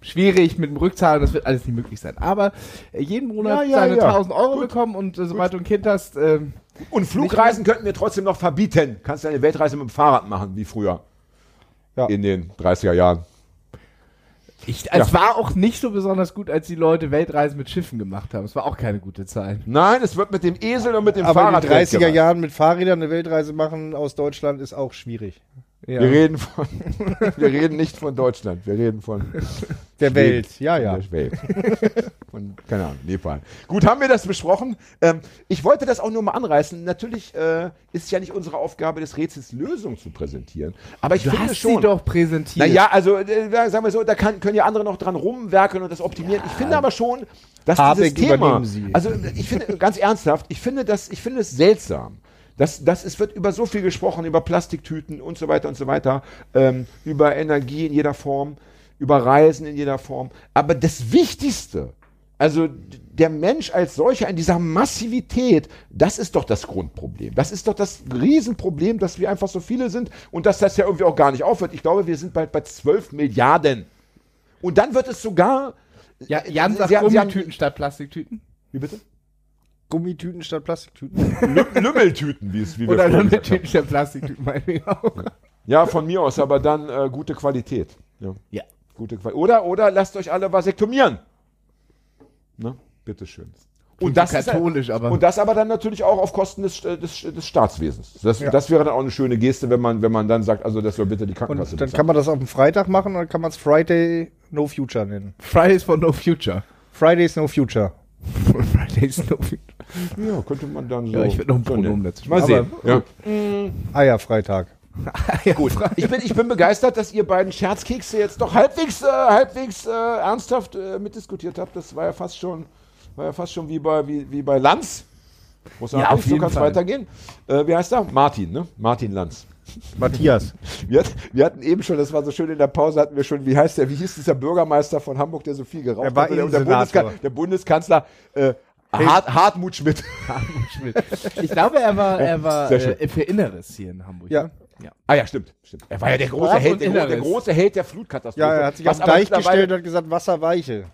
C: Schwierig mit dem Rückzahlen, das wird alles nicht möglich sein. Aber äh, jeden Monat
B: Ja, ja,
C: seine
B: ja.
C: 1000 Euro bekommen und äh, sobald du ein Kind hast, ähm,
B: Und Flugreisen könnten wir trotzdem noch verbieten. Kannst du eine Weltreise mit dem Fahrrad machen, wie früher.
D: Ja.
B: In den 30er Jahren.
C: ich, es war auch nicht so besonders gut, als die Leute Weltreisen mit Schiffen gemacht haben. Es war auch keine gute Zeit.
B: Nein, es wird mit dem Esel und mit dem
D: aber
B: Fahrrad
D: in den 30er
B: gereist.
D: Jahren mit Fahrrädern eine Weltreise machen aus Deutschland ist auch schwierig.
C: Ja.
B: Wir reden von, wir reden nicht von Deutschland, wir reden von
D: Der Welt, ja, ja.
B: der Welt. Von, keine Ahnung, Nepal. Gut, haben wir das besprochen. Ähm, ich wollte das auch nur mal anreißen. Natürlich äh, ist es ja nicht unsere Aufgabe, des Rätsels Lösung zu präsentieren. Aber ich
C: Du
B: finde
C: hast
B: schon.
C: sie doch präsentiert.
B: Naja, also äh, sagen wir so, da kann, können ja andere noch dran rumwerkeln und das optimieren. Ich finde aber schon, dass
D: Habeck
B: dieses Thema,
D: Sie.
B: also ich finde ganz ernsthaft, ich finde das, ich finde es seltsam. Das, das, es wird über so viel gesprochen, über Plastiktüten und so weiter und so weiter, ähm, über Energie in jeder Form, über Reisen in jeder Form. Aber das Wichtigste, also der Mensch als solcher in dieser Massivität, das ist doch das Grundproblem. Das ist doch das Riesenproblem, dass wir einfach so viele sind und dass das ja irgendwie auch gar nicht aufhört. Ich glaube, wir sind bald bei 12 Milliarden. Und dann wird es sogar.
C: Ja, Jan sagt
B: Sie haben-
C: statt Plastiktüten.
B: Wie bitte?
D: Gummitüten statt Plastiktüten.
B: Lü- Lümmeltüten, wie es wie wir
C: Oder
B: früher
C: mit
B: gesagt haben.
C: Tüten statt Plastiktüten, meinetwegen auch.
B: Ja, von mir aus, aber dann äh, gute Qualität. Ja.
C: Ja.
B: Gute Qualität. Oder, oder lasst euch alle vasektomieren. Ne? Bitteschön. Und das, ist,
C: katholisch, aber.
B: und das aber dann natürlich auch auf Kosten des, äh, des, des Staatswesens. Das,
D: Ja.
B: das wäre dann auch eine schöne Geste, wenn man, wenn man dann sagt, also das soll bitte die Krankenkasse
D: Und dann kann man das auf dem Freitag machen oder kann man es Friday No Future nennen?
C: Fridays for No Future.
D: Fridays No Future.
C: Fridays No Future.
B: Ja, könnte man dann so.
C: Ja, ich würde noch ein Pronomen dazu
B: Mal sehen.
C: Aber-
B: Ja.
D: Eierfreitag.
B: Gut. Ich bin, ich bin begeistert, dass ihr beiden Scherzkekse jetzt doch halbwegs, äh, halbwegs äh, ernsthaft äh, mitdiskutiert habt. Das war ja fast schon, war ja fast schon wie bei, wie, wie bei Lanz. Muss man
C: Ja,
B: auch
C: auf
B: nicht, so
C: jeden
B: kann es
C: Fall.
B: weitergehen. Äh, wie heißt er? Martin, ne? Martin Lanz.
D: Matthias.
B: Wir, hat, wir hatten eben schon, das war so schön in der Pause, hatten wir schon, wie heißt der, wie hieß dieser Bürgermeister von Hamburg, der so viel geraucht
D: Er war
B: hat? Der,
D: Innensenator.
B: Bundeskan der Bundeskanzler, äh, Hart, Hartmut Schmidt.
C: Hartmut Schmidt. Ich glaube, er war, er war
B: Sehr schön.
C: äh, für Inneres hier in Hamburg.
D: Ja.
C: ne? ja.
B: Ah ja, stimmt, stimmt. Er war ja der große Held, der, der große Held der Flutkatastrophe.
D: Ja, er hat sich
B: was
D: auf den Deich gestellt und hat gesagt, Wasser weiche.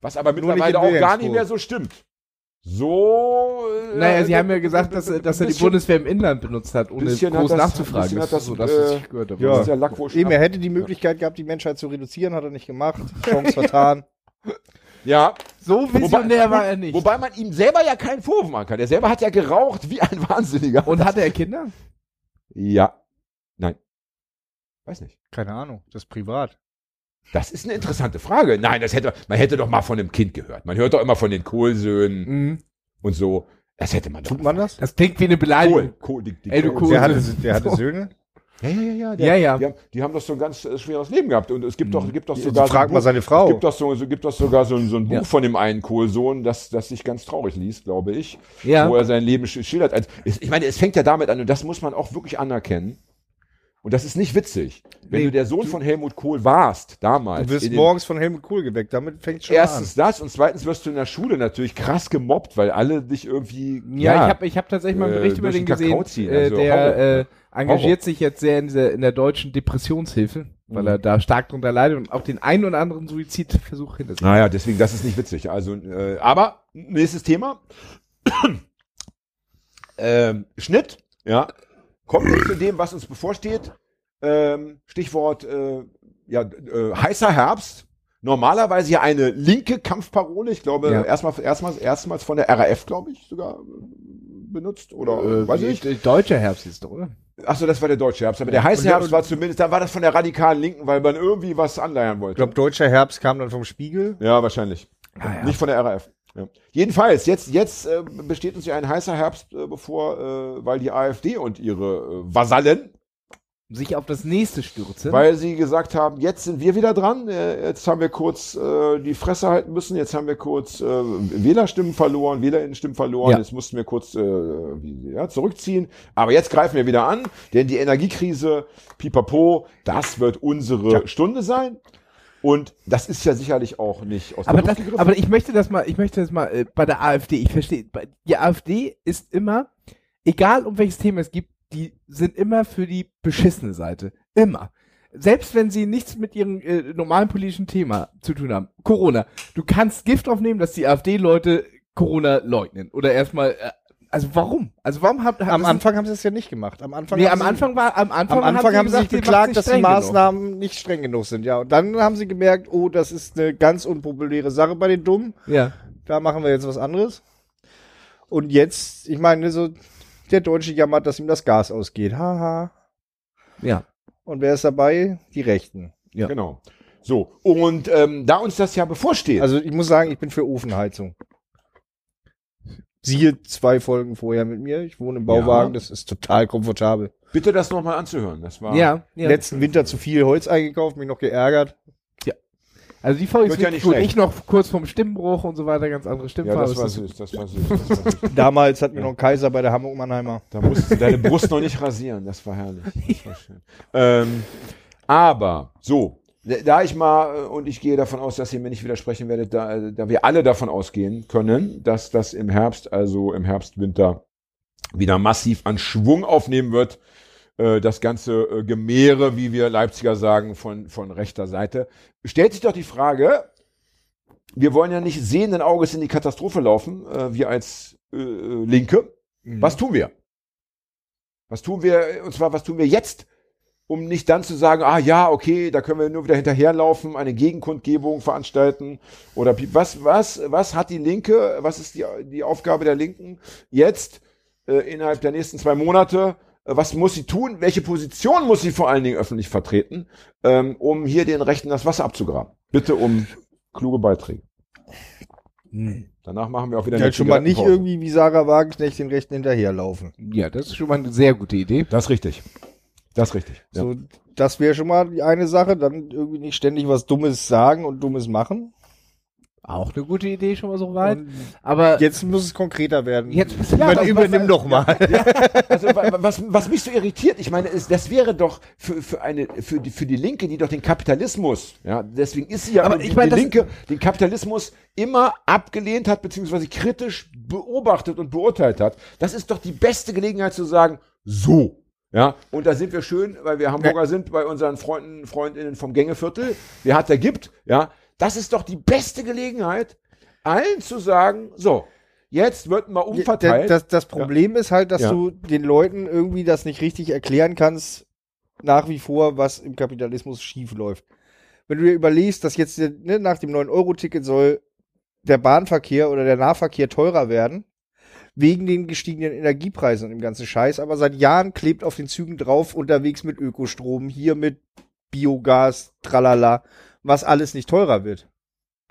B: Was aber
D: Nur
B: mittlerweile auch gar nicht mehr so stimmt. So. äh,
C: Naja, sie
B: äh,
C: haben ja gesagt, dass, er- dass er die Bundeswehr im Inland benutzt hat, ohne
B: bisschen hat
C: groß
B: das-
C: nachzufragen.
B: bisschen hat das,
C: so das,
B: äh,
C: ich gehört habe.
D: ja.
B: Das
D: Eben, er hätte die Möglichkeit gehabt, die Menschheit zu reduzieren, hat er nicht gemacht. Chance vertan.
B: Ja.
C: So visionär war er nicht.
B: Wobei man ihm selber ja keinen Vorwurf machen kann. Er selber hat ja geraucht wie ein Wahnsinniger.
C: Und hatte er Kinder?
B: Ja. Nein. Weiß nicht.
D: Keine Ahnung, das ist privat.
B: Das ist eine interessante Frage. Nein, das hätte, man hätte doch mal von einem Kind gehört. Man hört doch immer von den Kohlsöhnen
C: Mhm.
B: und so. Das hätte man doch.
D: Tut man das?
C: Das klingt wie eine Beleidigung.
B: Kohl, Kohl, die, die
C: Ey, du
B: Kohl-
D: Der hatte, der hatte Söhne.
B: Ja, ja, ja, ja.
C: Ja, ja.
B: Die haben, die haben doch so ein ganz äh, schweres Leben gehabt. Und es gibt doch, gibt doch sogar.
D: frag
B: so ein
D: mal
B: Buch-
D: seine Frau.
B: Es gibt doch, so, so, gibt doch sogar so ein, so ein Buch
C: Ja.
B: von dem einen Kohlsohn, das, das sich ganz traurig liest, glaube ich.
C: Ja.
B: Wo er sein Leben sch- schildert. Also, Ich meine, es fängt ja damit an, und das muss man auch wirklich anerkennen. Und das ist nicht witzig. Wenn
C: Nee.
B: du der Sohn von Helmut Kohl warst, damals.
D: Du wirst morgens von Helmut Kohl geweckt. Damit fängt schon
B: Erstens das und zweitens wirst du in der Schule natürlich krass gemobbt, weil alle dich irgendwie.
C: Ja, ich habe ich hab tatsächlich mal einen
B: äh,
C: Bericht über den gesehen.
B: ziehen,
C: äh,
B: also
C: der
B: Horror.
C: äh, engagiert
B: Horror.
C: sich jetzt sehr in, dieser, in der deutschen Depressionshilfe, weil
B: Mhm.
C: er da stark drunter leidet und auch den einen oder anderen Suizidversuch hinter sich.
B: Naja, deswegen, das ist nicht witzig. Also, äh, aber nächstes Thema. ähm, Schnitt, ja. Kommt jetzt zu dem, was uns bevorsteht. Ähm, Stichwort äh, ja, äh, heißer Herbst. Normalerweise ja eine linke Kampfparole. Ich glaube,
C: Ja.
B: erstmal, erstmals, erstmals von der RAF, glaube ich, sogar äh, benutzt. Oder äh, weiß ich.
C: Deutscher Herbst ist doch, oder?
B: Achso, das war der deutsche Herbst. Aber der heiße
D: der-
B: Herbst war zumindest, da war das von der radikalen Linken, weil man irgendwie was anleiern wollte.
D: Ich glaube, Deutscher Herbst kam dann vom Spiegel.
B: Ja, wahrscheinlich.
C: Ah, ja.
B: Nicht von der RAF. Ja. Jedenfalls, jetzt, jetzt äh, besteht uns ja ein heißer Herbst äh, bevor, äh, weil die AfD und ihre äh, Vasallen,
C: Sich auf das nächste stürzen.
B: weil sie gesagt haben, jetzt sind wir wieder dran, äh, jetzt haben wir kurz äh, die Fresse halten müssen, jetzt haben wir kurz äh, Wählerstimmen verloren, Wählerinnenstimmen verloren,
C: Ja.
B: jetzt mussten wir kurz äh, ja, zurückziehen, aber jetzt greifen wir wieder an, denn die Energiekrise, pipapo, das wird unsere Stunde sein. Und das ist ja sicherlich auch nicht aus
C: aber,
B: der
C: das, aber ich möchte das mal, ich möchte das mal äh, bei der AfD, ich verstehe, die AfD ist immer, egal um welches Thema es gibt, die sind immer für die beschissene Seite. Immer. Selbst wenn sie nichts mit ihrem äh, normalen politischen Thema zu tun haben. Corona. Du kannst Gift aufnehmen, dass die AfD-Leute Corona leugnen. Oder erstmal, äh, also warum? Also warum haben,
D: Am Anfang haben sie es ja nicht gemacht. Am Anfang,
C: Nee,
D: haben
C: am
D: sie,
C: Anfang war, am Anfang,
D: am Anfang haben sie sich
C: gesagt, macht
D: beklagt, dass die
C: streng genug.
D: Maßnahmen nicht streng genug sind. Ja, und dann haben sie gemerkt, oh, das ist eine ganz unpopuläre Sache bei den Dummen.
C: Ja.
D: Da machen wir jetzt was anderes. Und jetzt, ich meine, so der Deutsche jammert, dass ihm das Gas ausgeht. Haha.
C: Ja.
D: Und wer ist dabei? Die Rechten.
C: Ja.
B: Genau. So, und ähm, da uns das ja bevorsteht,
D: Also ich muss sagen, ich bin für Ofenheizung. Siehe zwei Folgen vorher mit mir. Ich wohne im Bauwagen,
B: Ja.
D: das ist total komfortabel.
B: bitte das nochmal anzuhören. Das war
C: Ja, ja.
D: Letzten Winter zu viel Holz eingekauft, mich noch geärgert.
C: Also die Folge ist
B: ja
C: wirklich
B: nicht
C: gut.
B: schlecht.
C: Ich noch kurz vom Stimmbruch und so weiter, ganz andere
B: ja,
C: Stimmfarbe.
B: das war süß, das war süß. Das war süß.
D: Damals hatten wir noch einen Kaiser bei der Hamburg Mannheimer.
B: Da musst du deine Brust noch nicht rasieren, das war herrlich. Das war schön. ähm, aber, so, da ich mal, äh, und ich gehe davon aus, dass ihr mir nicht widersprechen werdet, da, äh, da wir alle davon ausgehen können, dass das im Herbst, also im Herbst, Winter, wieder massiv an Schwung aufnehmen wird, äh, das ganze Gemehre, wie wir Leipziger sagen, von, von rechter Seite, stellt sich doch die Frage, wir wollen ja nicht sehenden Auges in die Katastrophe laufen, wir als Linke. Was tun wir? Was tun wir, und zwar, was tun wir jetzt, um nicht dann zu sagen, ah ja, okay, da können wir nur wieder hinterherlaufen, eine Gegenkundgebung veranstalten oder was, was, was hat die Linke, was ist die, die Aufgabe der Linken jetzt äh, innerhalb der nächsten zwei Monate? Äh, Was muss sie tun? Welche Position muss sie vor allen Dingen öffentlich vertreten, ähm, um hier den Rechten das Wasser abzugraben? Bitte um kluge Beiträge. Danach machen wir auch wieder
D: Ja, schon mal nicht irgendwie wie Sarah Wagenknecht den Rechten hinterherlaufen.
C: Ja, das ist schon mal eine sehr gute Idee.
B: Das ist richtig. Das ist richtig. Ja.
D: So, das wäre schon mal die eine Sache. Dann irgendwie nicht ständig was Dummes sagen und Dummes machen.
C: Auch eine gute Idee schon mal so weit.
D: Und
C: Aber
D: jetzt muss es konkreter werden.
C: jetzt
D: Man
B: was-
D: übernimm
B: was-
D: doch mal.
B: Also wa- was, was mich so irritiert, ich meine, ist, das wäre doch für, für eine für die für die Linke, die doch den Kapitalismus, ja, deswegen ist sie ja
C: Aber
B: die,
C: ich meine,
B: die Linke den Kapitalismus immer abgelehnt hat beziehungsweise kritisch beobachtet und beurteilt hat. Das ist doch die beste Gelegenheit zu sagen, so. Ja, und da sind wir schön, weil wir Hamburger sind, bei unseren Freunden, Freundinnen vom Gängeviertel. Wer hat, der gibt. Ja, das ist doch die beste Gelegenheit, allen zu sagen, so, jetzt wird mal umverteilt.
D: Das, das Problem ist halt, dass
B: Ja.
D: du den Leuten irgendwie das nicht richtig erklären kannst, nach wie vor, was im Kapitalismus schief läuft. Wenn du dir überlegst, dass jetzt ne, nach dem 9-Euro-Ticket soll der Bahnverkehr oder der Nahverkehr teurer werden, wegen den gestiegenen Energiepreisen und dem ganzen Scheiß, aber seit Jahren klebt auf den Zügen drauf, unterwegs mit Ökostrom, hier mit Biogas, tralala, was alles nicht teurer wird.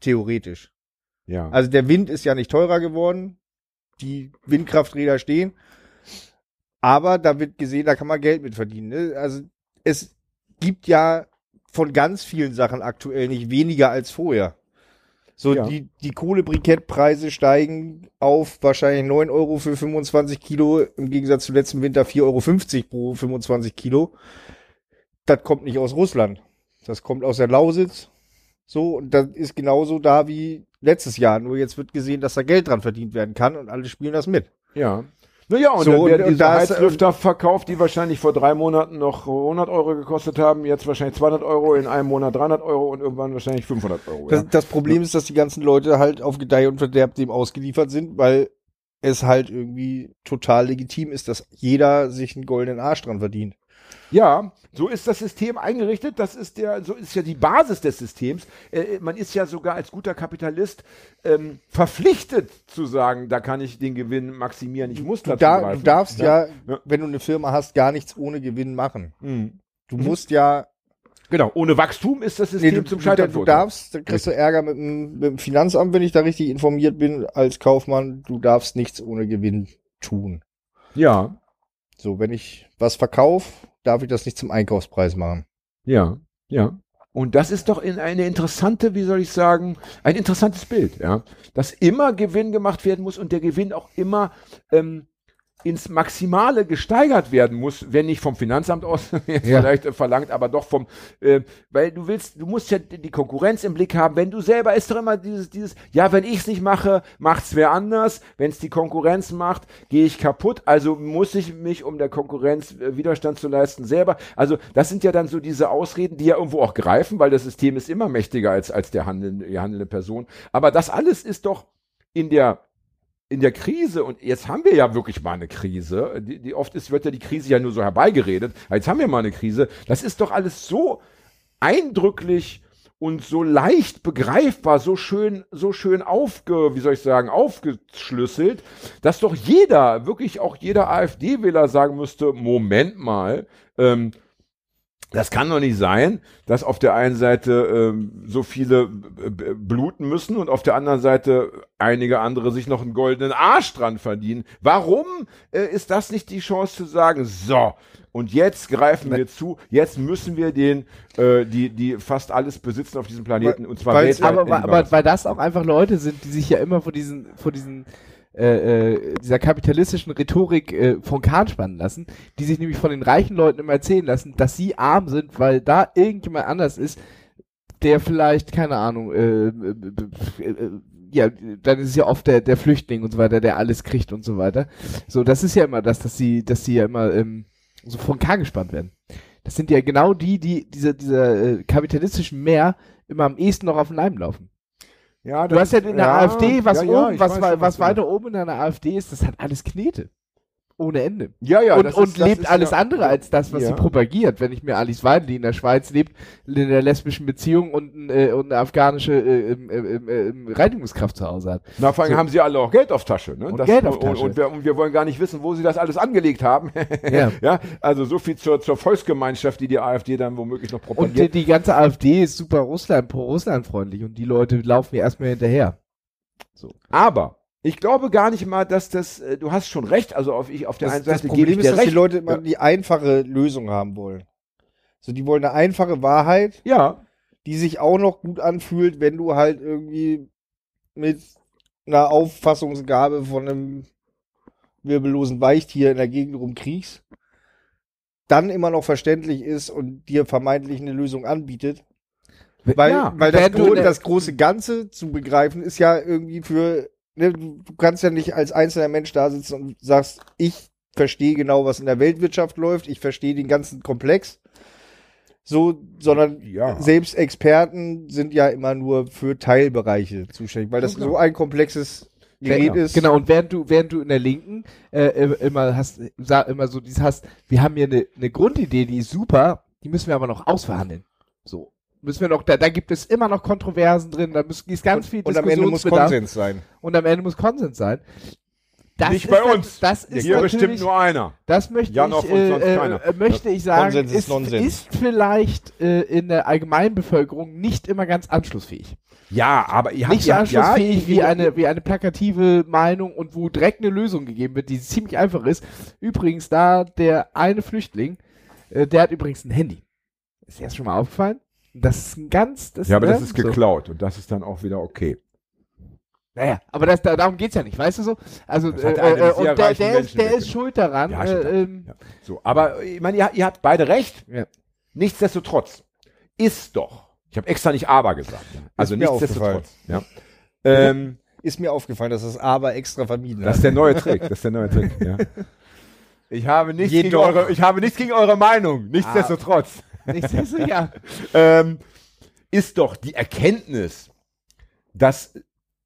D: Theoretisch.
B: ja.
D: Also der Wind ist ja nicht teurer geworden. Die Windkrafträder stehen. Aber da wird gesehen, da kann man Geld mit verdienen. Ne? Also es gibt ja von ganz vielen Sachen aktuell nicht weniger als vorher. So,
B: Ja.
D: die, die Kohlebrikettpreise steigen auf wahrscheinlich 9 Euro für 25 Kilo, im Gegensatz zu letzten Winter 4,50 Euro pro 25 Kilo. Das kommt nicht aus Russland. Das kommt aus der Lausitz. So, und das ist genauso da wie letztes Jahr. Nur jetzt wird gesehen, dass da Geld dran verdient werden kann und alle spielen das mit.
B: Ja. Naja, und
D: So,
B: dann werden
D: und
B: diese
D: da ist,
B: Heizlüfter verkauft, die wahrscheinlich vor drei Monaten noch 100 Euro gekostet haben, jetzt wahrscheinlich 200 Euro, in einem Monat 300 Euro und irgendwann wahrscheinlich 500 Euro.
D: Das,
B: Ja.
D: das Problem ist, dass die ganzen Leute halt auf Gedeih und Verderb dem ausgeliefert sind, weil es halt irgendwie total legitim ist, dass jeder sich einen goldenen Arsch dran verdient.
B: Ja, so ist das System eingerichtet. Das ist der, so ist ja die Basis des Systems. Äh, man ist ja sogar als guter Kapitalist ähm, verpflichtet zu sagen, da kann ich den Gewinn maximieren. Ich muss
D: Du,
B: dazu
D: da, du darfst ja,
B: Ja.
D: wenn du eine Firma hast, gar nichts ohne Gewinn machen.
B: Mhm.
D: Du musst ja,
B: Genau. Ohne Wachstum ist das
D: nee,
B: System
D: du,
B: zum
D: du,
B: Scheitern
D: du
B: verurteilt.
D: darfst, dann kriegst du Ärger mit dem, mit dem Finanzamt, wenn ich da richtig informiert bin, als Kaufmann. Du darfst nichts ohne Gewinn tun.
B: Ja,
D: So, wenn ich was verkaufe, darf ich das nicht zum Einkaufspreis machen.
B: Ja, ja. Und das ist doch in eine interessante, wie soll ich sagen, ein interessantes Bild, ja. Dass immer Gewinn gemacht werden muss und der Gewinn auch immer ähm, ins Maximale gesteigert werden muss, wenn nicht vom Finanzamt aus jetzt
C: Ja.
B: vielleicht äh, verlangt, aber doch vom, äh, weil du willst, du musst ja die Konkurrenz im Blick haben. Wenn du selber ist doch immer dieses, dieses, ja, wenn ich es nicht mache, macht's wer anders. Wenn es die Konkurrenz macht, gehe ich kaputt. Also muss ich mich, um der Konkurrenz äh, Widerstand zu leisten, selber. Also das sind ja dann so diese Ausreden, die ja irgendwo auch greifen, weil das System ist immer mächtiger als als der handelnde, die handelnde Person. Aber das alles ist doch in der in der Krise, und jetzt haben wir ja wirklich mal eine Krise, die, die oft ist, wird ja die Krise ja nur so herbeigeredet, jetzt haben wir mal eine Krise, das ist doch alles so eindrücklich und so leicht begreifbar, so schön, so schön aufge, wie soll ich sagen, aufgeschlüsselt, dass doch jeder, wirklich auch jeder AfD-Wähler sagen müsste, Moment mal, ähm, das kann doch nicht sein, dass auf der einen Seite ähm, so viele b- bluten müssen und auf der anderen Seite einige andere sich noch einen goldenen Arsch dran verdienen. Warum äh, ist das nicht die Chance zu sagen, so, und jetzt greifen wir zu, jetzt müssen wir den, äh, die, die fast alles besitzen auf diesem Planeten, und zwar
D: weil's-
B: weltweit.
C: aber, aber weil das auch einfach Leute sind, die sich ja immer vor diesen, vor diesen äh, äh, dieser kapitalistischen Rhetorik äh, von Kahn spannen lassen, die sich nämlich von den reichen Leuten immer erzählen lassen, dass sie arm sind, weil da irgendjemand anders ist, der vielleicht, keine Ahnung, äh, äh, äh, ja, dann ist es ja oft der, der Flüchtling und so weiter, der alles kriegt und so weiter. So, das ist ja immer das, dass sie, dass sie ja immer ähm, so von Kahn gespannt werden. Das sind ja genau die, die dieser, dieser äh, kapitalistischen Meer immer am ehesten noch auf den Leim laufen.
B: Ja,
C: Du hast ja in der AfD, was
B: ja, ja,
C: oben, was, was weiter oben in einer AfD ist, das hat alles Knete. Ohne Ende.
B: Ja, ja,
C: und
B: das
C: und
B: ist- das
C: lebt
B: ist
C: alles
B: ja-
C: andere als das, was
B: ja.
C: sie propagiert. Wenn ich mir Alice Weidel, die in der Schweiz lebt, in der lesbischen Beziehung und, äh, und eine afghanische äh, ähm, Reinigungskraft zu Hause hat.
B: Na, vor allem
C: So.
B: haben sie alle auch Geld auf Tasche. Ne?
C: Und Geld auf Tasche.
B: Und, und, wir, und wir wollen gar nicht wissen, wo sie das alles angelegt haben.
C: Ja.
B: ja, also so viel zur, zur Volksgemeinschaft, die die AfD dann womöglich noch
C: Und die,
B: propagiert.
C: die ganze AfD ist super Russland, pro-Russland freundlich und die Leute laufen mir erstmal hinterher.
B: Aber ich glaube gar nicht mal, dass das, äh, du hast schon recht, also auf, ich, auf der
D: Das,
B: einen
D: das
B: Seite gebe
D: Problem
B: ich
D: ist, dass
B: recht.
D: die Leute immer
B: Ja.
D: die einfache Lösung haben wollen. So, die wollen eine einfache Wahrheit,
B: ja,
D: die sich auch noch gut anfühlt, wenn du halt irgendwie mit einer Auffassungsgabe von einem wirbellosen Weichtier in der Gegend rumkriegst, dann immer noch verständlich ist und dir vermeintlich eine Lösung anbietet. Weil,
C: Ja,
D: weil das, gro
C: ne-
D: das große Ganze zu begreifen ist ja irgendwie für, ne, du kannst ja nicht als einzelner Mensch da sitzen und sagst, ich verstehe genau, was in der Weltwirtschaft läuft, ich verstehe den ganzen Komplex. So, sondern
B: Ja.
D: selbst Experten sind ja immer nur für Teilbereiche zuständig, weil das
B: Genau.
D: so ein komplexes Gerät ist.
C: Genau, und während du, während du in der Linken äh, immer hast, sag immer so dieses hast, wir haben hier eine, eine Grundidee, die ist super, die müssen wir aber noch ausverhandeln. So. Müssen wir noch, da, da gibt es immer noch Kontroversen drin, da muss, ist ganz viel
D: und am Ende muss Konsens sein.
C: und am Ende muss Konsens sein. Das
B: Nicht
C: ist
B: bei uns.
C: Das ist
B: Hier bestimmt nur einer.
C: das möchte
B: Janov
C: ich,
B: und
C: äh,
B: sonst
C: äh,
B: keiner.
C: möchte ich sagen,
D: Konsens ist
C: ist,
D: Nonsens.
C: ist vielleicht äh, in der Allgemeinbevölkerung nicht immer ganz anschlussfähig.
B: Ja, aber ihr habt
C: nicht so
B: ja,
C: anschlussfähig
B: ja,
C: wie eine, wie eine plakative Meinung und wo direkt eine Lösung gegeben wird, die ziemlich einfach ist. Übrigens, da der eine Flüchtling, äh, der hat übrigens ein Handy. Ist dir das schon mal aufgefallen? Das ist ein ganz, das,
B: Ja, aber
C: ne?
B: das ist geklaut und das ist dann auch wieder okay.
C: So. Naja, aber das, da, darum geht's ja nicht, weißt du so? Also, äh, äh, und der, der, ist, der ist schuld daran.
B: Ja,
C: äh, ähm,
B: Ja. So, aber ich meine, ihr, ihr habt beide recht.
C: Ja.
B: Nichtsdestotrotz ist doch. Ich habe extra nicht aber gesagt. Also nichtsdestotrotz. Ähm,
D: Ist mir aufgefallen, dass das aber extra vermieden
B: das ist der neue Trick. Das ist der neue Trick. Ich habe nichts gegen eure, ich habe nichts gegen eure Meinung. Nichtsdestotrotz.
C: Nicht so, so, ja.
B: ähm, ist doch die Erkenntnis, dass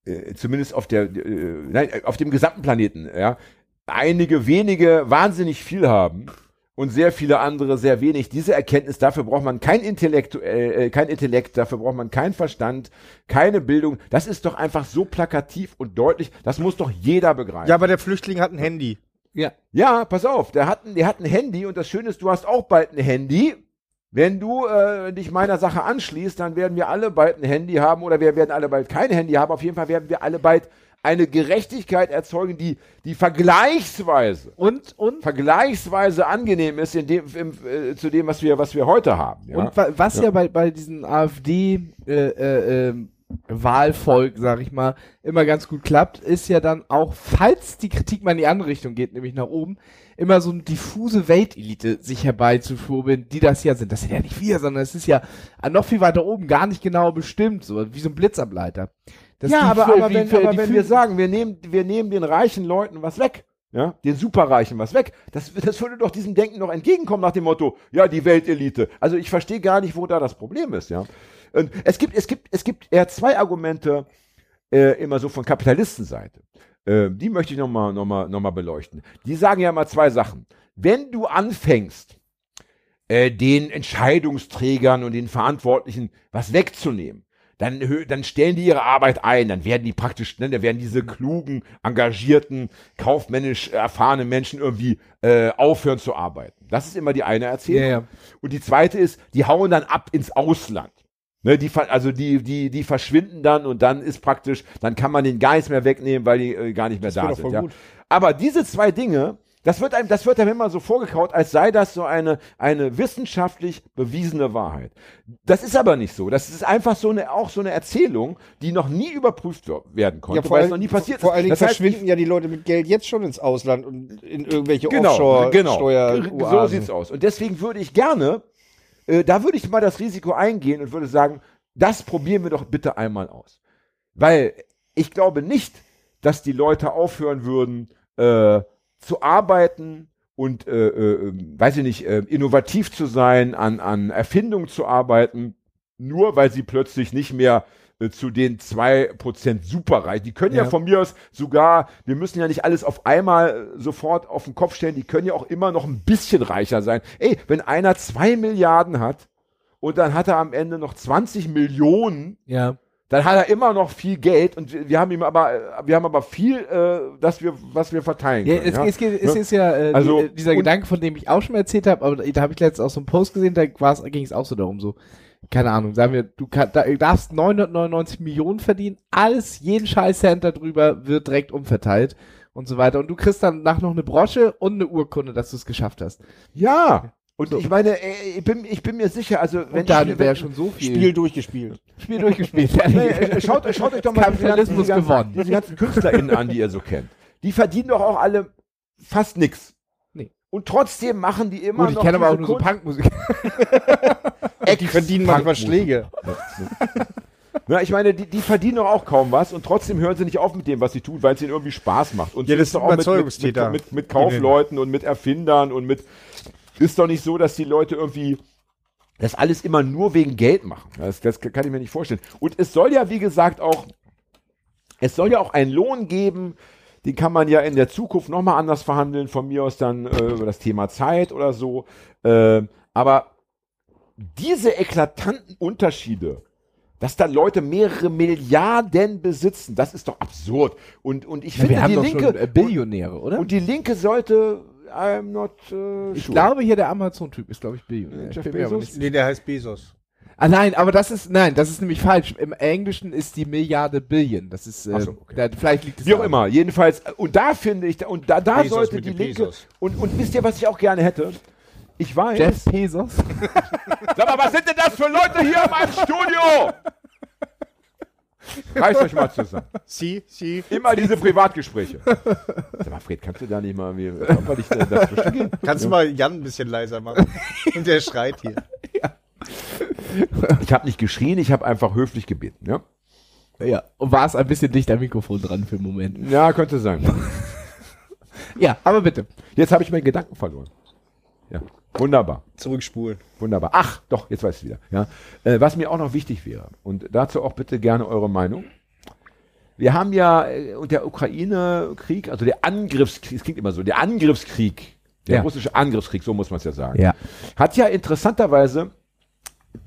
B: äh, zumindest auf der, äh, nein, auf dem gesamten Planeten, ja, einige wenige wahnsinnig viel haben und sehr viele andere sehr wenig. Diese Erkenntnis, dafür braucht man kein Intellekt, äh, äh, kein Intellekt, dafür braucht man keinen Verstand, keine Bildung. Das ist doch einfach so plakativ und deutlich. Das muss doch jeder begreifen.
D: Ja, aber der Flüchtling hat ein Handy.
C: ja.
B: Ja, pass auf, der hat, ein, der hat ein Handy und das Schöne ist, du hast auch bald ein Handy. Wenn du äh, dich meiner Sache anschließt, dann werden wir alle bald ein Handy haben oder wir werden alle bald kein Handy haben. Auf jeden Fall werden wir alle bald eine Gerechtigkeit erzeugen, die, die vergleichsweise,
C: Und, und
B: vergleichsweise angenehm ist in dem, im, äh, zu dem, was wir, was wir heute haben. Ja?
C: Und wa was ja,
B: Ja.
C: bei, bei diesen AfD äh, äh, ähm, Wahlvolk, sag ich mal, immer ganz gut klappt, ist ja dann auch, falls die Kritik mal in die andere Richtung geht, nämlich nach oben, immer so eine diffuse Weltelite sich herbeizuschwurbeln, die das ja sind. Das sind ja nicht wir, sondern es ist ja noch viel weiter oben gar nicht genau bestimmt, so wie so ein Blitzableiter. Dass
B: ja, aber,
C: für-
B: aber wenn, aber wenn wir sagen, wir nehmen, wir nehmen den reichen Leuten was weg, ja, den Superreichen was weg, das, das würde doch diesem Denken noch entgegenkommen nach dem Motto, ja, die Weltelite. Also ich verstehe gar nicht, wo da das Problem ist, ja. Und es gibt, es gibt, es gibt eher zwei Argumente, äh, immer so von Kapitalistenseite. Äh, die möchte ich nochmal, noch mal, noch mal beleuchten. Die sagen ja mal zwei Sachen. Wenn du anfängst, äh, den Entscheidungsträgern und den Verantwortlichen was wegzunehmen, dann, dann stellen die ihre Arbeit ein, dann werden die praktisch, ne, dann werden diese klugen, engagierten, kaufmännisch erfahrenen Menschen irgendwie äh, aufhören zu arbeiten. Das ist immer die eine Erzählung.
C: Ja.
B: Und die zweite ist, die hauen dann ab ins Ausland. Ne, die, also die, die, die verschwinden dann und dann ist praktisch, dann kann man den gar nichts mehr wegnehmen, weil die äh, gar nicht mehr
D: wär
B: da sind. Ja.
D: gut.
B: Aber diese zwei Dinge, das wird einem, das wird einem immer so vorgekaut, als sei das so eine, eine wissenschaftlich bewiesene Wahrheit. Das ist aber nicht so. Das ist einfach so eine, auch so eine Erzählung, die noch nie überprüft wer- werden konnte,
D: vor,
B: weil es
D: allen-
B: noch nie passiert
D: vor
B: ist.
D: allen Dingen
B: Das heißt,
D: verschwinden ja die Leute mit Geld jetzt schon ins Ausland und in irgendwelche
B: Genau, genau.
D: Offshore-Steuer.
B: So sieht's aus. Und deswegen würde ich gerne, äh, da würde ich mal das Risiko eingehen und würde sagen, das probieren wir doch bitte einmal aus. Weil ich glaube nicht, dass die Leute aufhören würden, äh, zu arbeiten und, äh, äh, weiß ich nicht, äh, innovativ zu sein, an, an Erfindungen zu arbeiten, nur weil sie plötzlich nicht mehr äh, zu den 2% superreich. Die können ja.
C: Ja.
B: von mir aus sogar, wir müssen ja nicht alles auf einmal äh, sofort auf den Kopf stellen, die können ja auch immer noch ein bisschen reicher sein. Ey, wenn einer 2 Milliarden hat und dann hat er am Ende noch 20 Millionen,
C: Ja.
B: Dann hat er immer noch viel Geld und wir haben ihm aber, wir haben aber viel, äh, dass wir, was wir verteilen
C: Ja,
B: können.
C: es,
B: ja?
C: es, geht, es
B: Ne?
C: ist ja äh,
B: Also,
C: die, äh, dieser Gedanke, von dem ich auch schon mal erzählt habe, aber da habe ich letztens auch so einen Post gesehen, da ging es auch so darum, so, keine Ahnung, sagen wir, du kann, da, darfst 999 Millionen verdienen, alles, jeden scheiß Cent darüber wird direkt umverteilt und so weiter und du kriegst dann nach noch eine Brosche und eine Urkunde, dass du es geschafft hast.
B: Ja. Und ich meine, äh, ich bin, ich bin mir sicher, also wenn
C: Und dann
B: ich,
C: wäre schon so viel
D: Spiel durchgespielt.
C: Spiel durchgespielt.
B: Nee, äh, schaut, schaut euch doch mal diese ganzen,
C: Kapitalismus
B: diese ganzen,
C: gewonnen.
B: diese ganzen KünstlerInnen an, die ihr so kennt. Die verdienen doch auch alle fast nix.
C: Nee.
B: Und trotzdem machen die immer
C: Gut, ich
B: noch
C: kenne aber auch nur so Punkmusik.
D: Die verdienen manchmal Schläge.
B: Ja, ich meine, die, die verdienen doch auch kaum was und trotzdem hören sie nicht auf mit dem, was sie tun, weil es ihnen irgendwie Spaß macht. Und
D: Ja,
B: so
D: das
B: ist doch
D: sind
B: auch mit, mit, mit, mit Kaufleuten und mit Erfindern und mit. Ist doch nicht so, dass die Leute irgendwie das alles immer nur wegen Geld machen. Das, das kann ich mir nicht vorstellen. Und es soll ja, wie gesagt, auch, es soll ja auch einen Lohn geben, den kann man ja in der Zukunft nochmal anders verhandeln, von mir aus dann äh, über das Thema Zeit oder so. Äh, aber diese eklatanten Unterschiede, dass da Leute mehrere Milliarden besitzen, das ist doch absurd. Und, und ich
C: Ja,
B: finde,
C: wir haben
B: die
C: doch
B: Linke,
C: schon äh, Billionäre, oder?
B: und die Linke sollte, I'm not äh,
C: ich
B: sure.
C: glaube hier der Amazon-Typ ist, glaube ich, Billionär.
B: Jeff
C: bin mir aber
B: Bezos?
C: nicht
D: Nee, der heißt Bezos.
C: Ah nein, aber das ist, nein, das ist nämlich falsch. Im Englischen ist die Milliarde Billion. Das ist, äh,
B: Ach so, okay.
C: da, vielleicht liegt es
B: Wie auch
C: daran.
B: immer, jedenfalls, äh, und da finde ich, und da, da
D: Bezos
B: sollte
D: mit
B: die
D: dem
B: Linke,
D: Bezos.
B: und, und wisst ihr, was ich auch gerne hätte? Ich weiß,
C: Jeff Bezos.
B: sag mal, was sind denn das für Leute hier in meinem Studio? Reißt euch mal zusammen.
D: Sie, sie.
B: Immer diese Privatgespräche. Sag mal, Fred, kannst du da nicht mal mir körperlich da- dazwischen gehen?
D: Kannst du mal Jan ein bisschen leiser machen? Und der schreit hier.
B: Ich habe nicht geschrien, ich habe einfach höflich gebeten. Ja,
C: ja, und war es ein bisschen dicht am Mikrofon dran für den Moment.
B: ja könnte sein.
C: Ja, aber bitte.
B: Jetzt habe ich meinen Gedanken verloren. Ja, wunderbar.
D: Zurückspulen.
B: Wunderbar. Ach, doch, jetzt weiß ich wieder. Ja. Äh, was mir auch noch wichtig wäre, und dazu auch bitte gerne eure Meinung. Wir haben ja äh, der Ukraine-Krieg, also der Angriffskrieg, es klingt immer so, der Angriffskrieg, der
C: Ja.
B: russische Angriffskrieg, so muss man es ja sagen,
C: Ja.
B: hat ja interessanterweise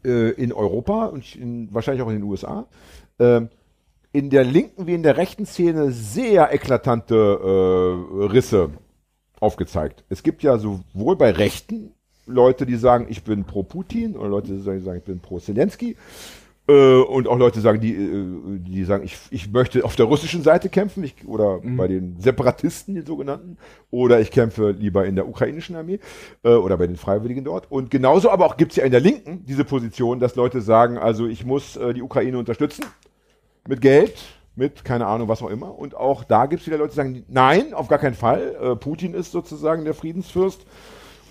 B: äh, in Europa und in, wahrscheinlich auch in den USA äh, in der linken wie in der rechten Szene sehr eklatante äh, Risse aufgezeigt. Es gibt ja sowohl bei Rechten Leute, die sagen, ich bin pro Putin, oder Leute, die sagen, ich bin pro Zelensky. Äh, und auch Leute sagen, die, äh, die sagen, ich, ich möchte auf der russischen Seite kämpfen, ich, oder bei den Separatisten, den sogenannten, oder ich kämpfe lieber in der ukrainischen Armee äh, oder bei den Freiwilligen dort. Und genauso aber auch gibt es ja in der Linken diese Position, dass Leute sagen, also ich muss äh, die Ukraine unterstützen mit Geld, mit keine Ahnung, was auch immer. Und auch da gibt es wieder Leute, die sagen, nein, auf gar keinen Fall. Putin ist sozusagen der Friedensfürst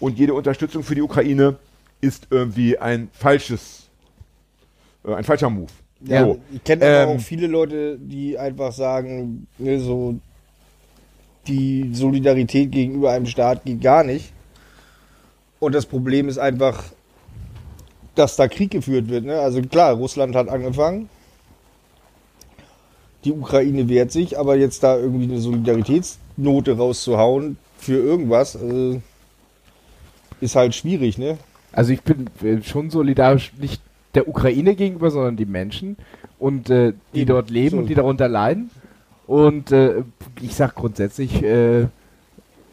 B: und jede Unterstützung für die Ukraine ist irgendwie ein falsches, äh, ein falscher Move.
D: Ja,
B: So.
D: ich kenne aber
B: Ähm,
D: auch viele Leute, die einfach sagen, ne, so die Solidarität gegenüber einem Staat geht gar nicht. Und das Problem ist einfach, dass da Krieg geführt wird. Ne? Also klar, Russland hat angefangen. Die Ukraine wehrt sich, aber jetzt da irgendwie eine Solidaritätsnote rauszuhauen für irgendwas, also, ist halt schwierig, ne?
C: Also ich bin äh, schon solidarisch nicht der Ukraine gegenüber, sondern die Menschen und äh, die
D: Eben.
C: dort leben
D: So.
C: und die darunter leiden. Und äh, ich sag grundsätzlich, äh,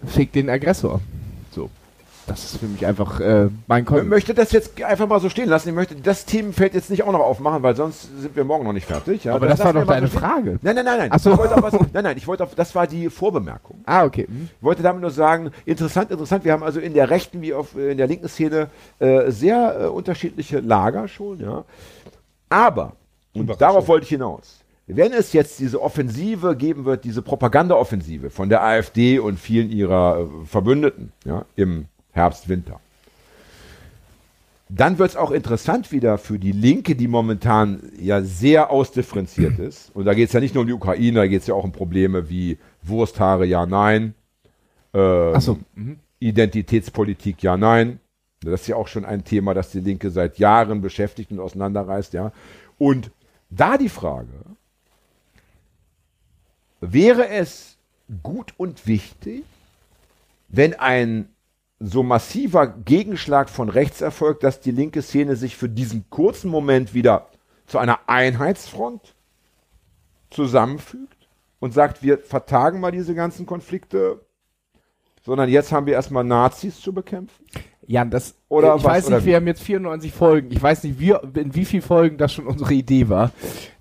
C: fick den Aggressor. Das ist für mich einfach äh, mein
B: Ich
C: Kon
B: möchte das jetzt einfach mal so stehen lassen. Ich möchte das Themenfeld jetzt nicht auch noch aufmachen, weil sonst sind wir morgen noch nicht fertig. Ja,
C: Aber das, war
B: lassen wir
C: doch deine
B: so.
C: Frage.
B: Nein, nein, nein, nein.
C: Ach so.
B: Ich wollte auf was, nein, nein, ich wollte auf, das war die Vorbemerkung.
C: Ah, okay. Hm.
B: Ich wollte damit nur sagen, interessant, interessant. Wir haben also in der rechten wie auf, in der linken Szene äh, sehr äh, unterschiedliche Lager schon, ja. Aber, und darauf wollte ich hinaus, wenn es jetzt diese Offensive geben wird, diese Propagandaoffensive von der AfD und vielen ihrer äh, Verbündeten, ja, im Herbst, Winter, dann wird es auch interessant wieder für die Linke, die momentan ja sehr ausdifferenziert ist. Und da geht es ja nicht nur um die Ukraine, da geht es ja auch um Probleme wie Wursthaare, ja, nein. Ähm,
C: Achso. Mhm.
B: Identitätspolitik, ja, nein. Das ist ja auch schon ein Thema, das die Linke seit Jahren beschäftigt und auseinanderreißt, ja. Und da die Frage, wäre es gut und wichtig, wenn ein so massiver Gegenschlag von rechts erfolgt, dass die linke Szene sich für diesen kurzen Moment wieder zu einer Einheitsfront zusammenfügt und sagt, wir vertagen mal diese ganzen Konflikte, sondern jetzt haben wir erstmal Nazis zu bekämpfen.
C: Jan, das,
B: Oder
C: ich
B: was,
C: weiß nicht, wir haben jetzt 94 Folgen. Ich weiß nicht, wie, in wie vielen Folgen das schon unsere Idee war.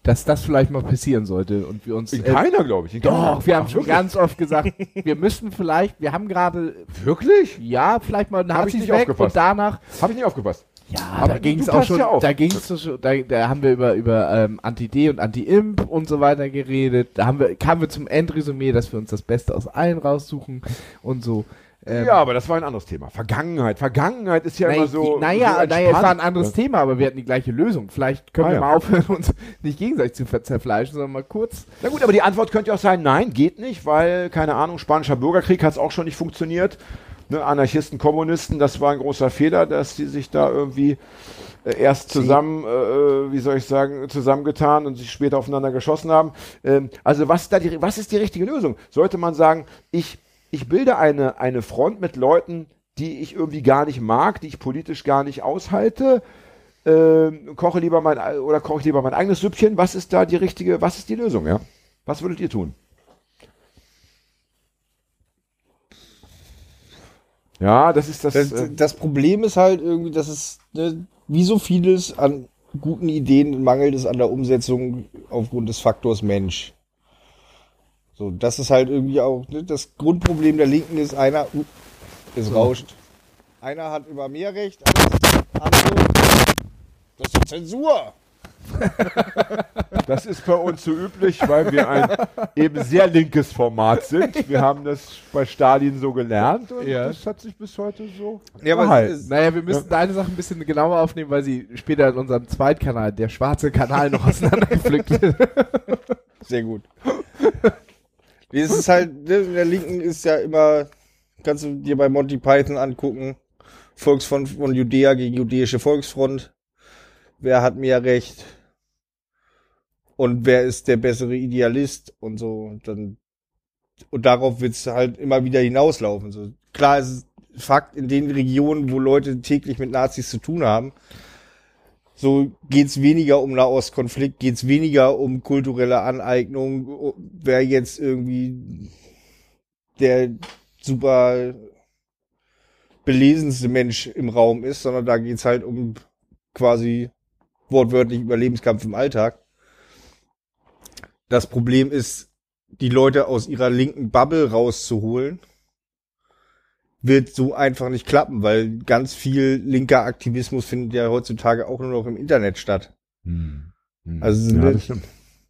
C: Dass das vielleicht mal passieren sollte und wir uns.
B: In
C: äh,
B: keiner, glaube ich. In keiner.
C: doch, wir haben
B: Ach,
C: schon
B: wirklich?
C: ganz oft gesagt, wir müssen vielleicht, wir haben gerade,
B: Wirklich?
C: ja, vielleicht mal
B: Hab ich nicht
C: weg
B: aufgepasst.
C: und danach
B: Habe ich nicht aufgepasst.
C: Ja,
B: Aber
C: da ging es auch schon,
B: ja
C: da ging es schon, da, da haben wir über, über ähm, Anti-D und Anti-Imp und so weiter geredet. Da haben wir, kamen wir zum Endresümee, dass wir uns das Beste aus allen raussuchen und so. Ähm,
B: ja, aber das war ein anderes Thema. Vergangenheit. Vergangenheit ist ja
C: na-
B: immer so.
C: naja,
B: so
C: naja, es war ein
B: entspannt.
C: anderes Thema, aber wir hatten die gleiche Lösung. Vielleicht können
B: Ah,
C: wir
B: ja.
C: mal aufhören, uns nicht gegenseitig zu zerfleischen, sondern mal kurz.
B: Na gut, aber die Antwort könnte ja auch sein, nein, geht nicht, weil, keine Ahnung, spanischer Bürgerkrieg hat es auch schon nicht funktioniert. Ne, Anarchisten, Kommunisten, das war ein großer Fehler, dass sie sich da irgendwie äh, erst zusammen, äh, wie soll ich sagen, zusammengetan und sich später aufeinander geschossen haben. Ähm, also was, ist da die, was ist die richtige Lösung? Sollte man sagen, ich, ich bilde eine, eine Front mit Leuten, die ich irgendwie gar nicht mag, die ich politisch gar nicht aushalte, ähm, koche lieber mein oder koche ich lieber mein eigenes Süppchen. Was ist da die richtige, was ist die Lösung, ja? Was würdet ihr tun? Ja, das ist das.
D: Das,
B: äh,
D: das Problem ist halt irgendwie, dass es, ne, wie so vieles an guten Ideen mangelt es an der Umsetzung aufgrund des Faktors Mensch. So, das ist halt irgendwie auch, ne, das Grundproblem der Linken ist einer, uh, es rauscht. Einer hat immer mehr Recht als andere. Das ist Zensur.
B: das ist bei uns so üblich, weil wir ein eben sehr linkes Format sind. Wir haben das bei Stalin so gelernt und
C: Ja.
B: das hat sich bis heute so
D: Ja,
B: gehalten.
C: Naja, wir müssen deine Sache ein bisschen genauer aufnehmen, weil sie später in unserem Zweitkanal, der schwarze Kanal, noch auseinandergepflückt wird.
D: Sehr gut. Nee, Es ist halt, ne, in der Linken ist ja immer, kannst du dir bei Monty Python angucken, Volksfront von Judäa gegen Judäische Volksfront. Wer hat mehr Recht? Und wer ist der bessere Idealist? Und so, und dann, und darauf wird's halt immer wieder hinauslaufen. So, klar, es ist Fakt, in den Regionen, wo Leute täglich mit Nazis zu tun haben, so geht's weniger um Nahostkonflikt, geht's weniger um kulturelle Aneignung, wer jetzt irgendwie der super belesenste Mensch im Raum ist, sondern da geht's halt um quasi wortwörtlich Überlebenskampf im Alltag. Das Problem ist, die Leute aus ihrer linken Bubble rauszuholen, wird so einfach nicht klappen, weil ganz viel linker Aktivismus findet ja heutzutage auch nur noch im Internet statt. Also
B: ja, das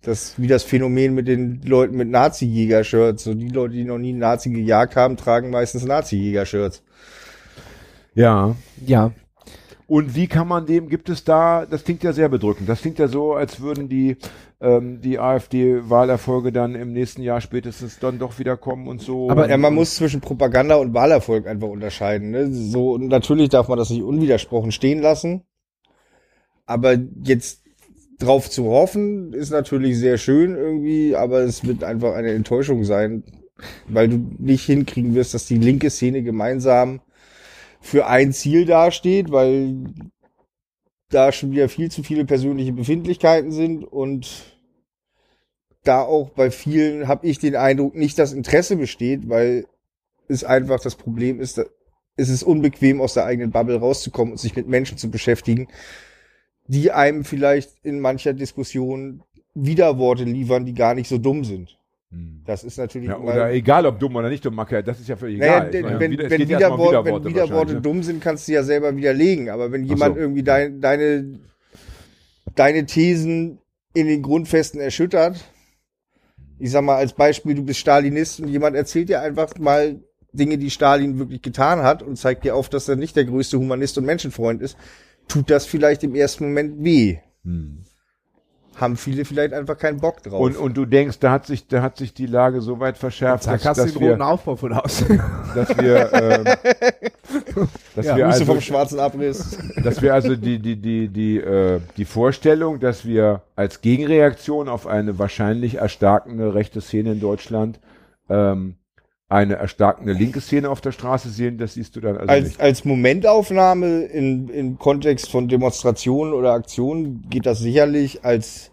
D: das wie das Phänomen mit den Leuten mit Nazi-Jäger-Shirts. So die Leute, die noch nie einen Nazi gejagt haben, tragen meistens Nazi-Jäger-Shirts.
B: Ja.
C: Ja.
B: Und wie kann man dem, gibt es da, das klingt ja sehr bedrückend, das klingt ja so, als würden die, ähm, die AfD-Wahlerfolge dann im nächsten Jahr spätestens dann doch wieder kommen und so.
C: Aber
D: Ja, man muss zwischen Propaganda und Wahlerfolg einfach unterscheiden. Ne? So natürlich darf man das nicht unwidersprochen stehen lassen. Aber jetzt drauf zu hoffen, ist natürlich sehr schön irgendwie, aber es wird einfach eine Enttäuschung sein, weil du nicht hinkriegen wirst, dass die linke Szene gemeinsam für ein Ziel dasteht, weil da schon wieder viel zu viele persönliche Befindlichkeiten sind und da auch bei vielen habe ich den Eindruck nicht das Interesse besteht, weil es einfach das Problem ist, es ist unbequem aus der eigenen Bubble rauszukommen und sich mit Menschen zu beschäftigen, die einem vielleicht in mancher Diskussion Widerworte liefern, die gar nicht so dumm sind.
B: Hm.
D: Das ist natürlich
B: Ja, oder egal, ob dumm oder nicht dumm, Marker, das ist ja völlig
D: naja,
B: egal. Meine,
D: wenn,
B: wieder-
D: wenn,
B: geht erstmal um
D: Widerwort, wenn
B: Widerworte
D: Widerworte
B: wahrscheinlich, ne?
D: dumm sind, kannst du ja selber widerlegen. Aber wenn jemand
B: so.
D: irgendwie dein, deine, deine Thesen in den Grundfesten erschüttert, ich sag mal als Beispiel, du bist Stalinist und jemand erzählt dir einfach mal Dinge, die Stalin wirklich getan hat und zeigt dir auf, dass er nicht der größte Humanist und Menschenfreund ist, tut das vielleicht im ersten Moment weh.
B: Hm.
D: Haben viele vielleicht einfach keinen Bock drauf.
B: Und, und du denkst, da hat sich, da hat sich die Lage so weit verschärft,
C: Zack,
B: dass, dass,
C: den roten
B: wir,
C: Aufbau von Haus.
B: dass wir, ähm, dass
C: Ja,
B: wir also,
D: vom schwarzen Abriss.
B: dass wir also die, die, die, die, äh, die Vorstellung, dass wir als Gegenreaktion auf eine wahrscheinlich erstarkende rechte Szene in Deutschland ähm, eine erstarkende linke Szene auf der Straße sehen, das siehst du dann also
D: als,
B: nicht.
D: als Momentaufnahme in, im Kontext von Demonstrationen oder Aktionen geht das sicherlich als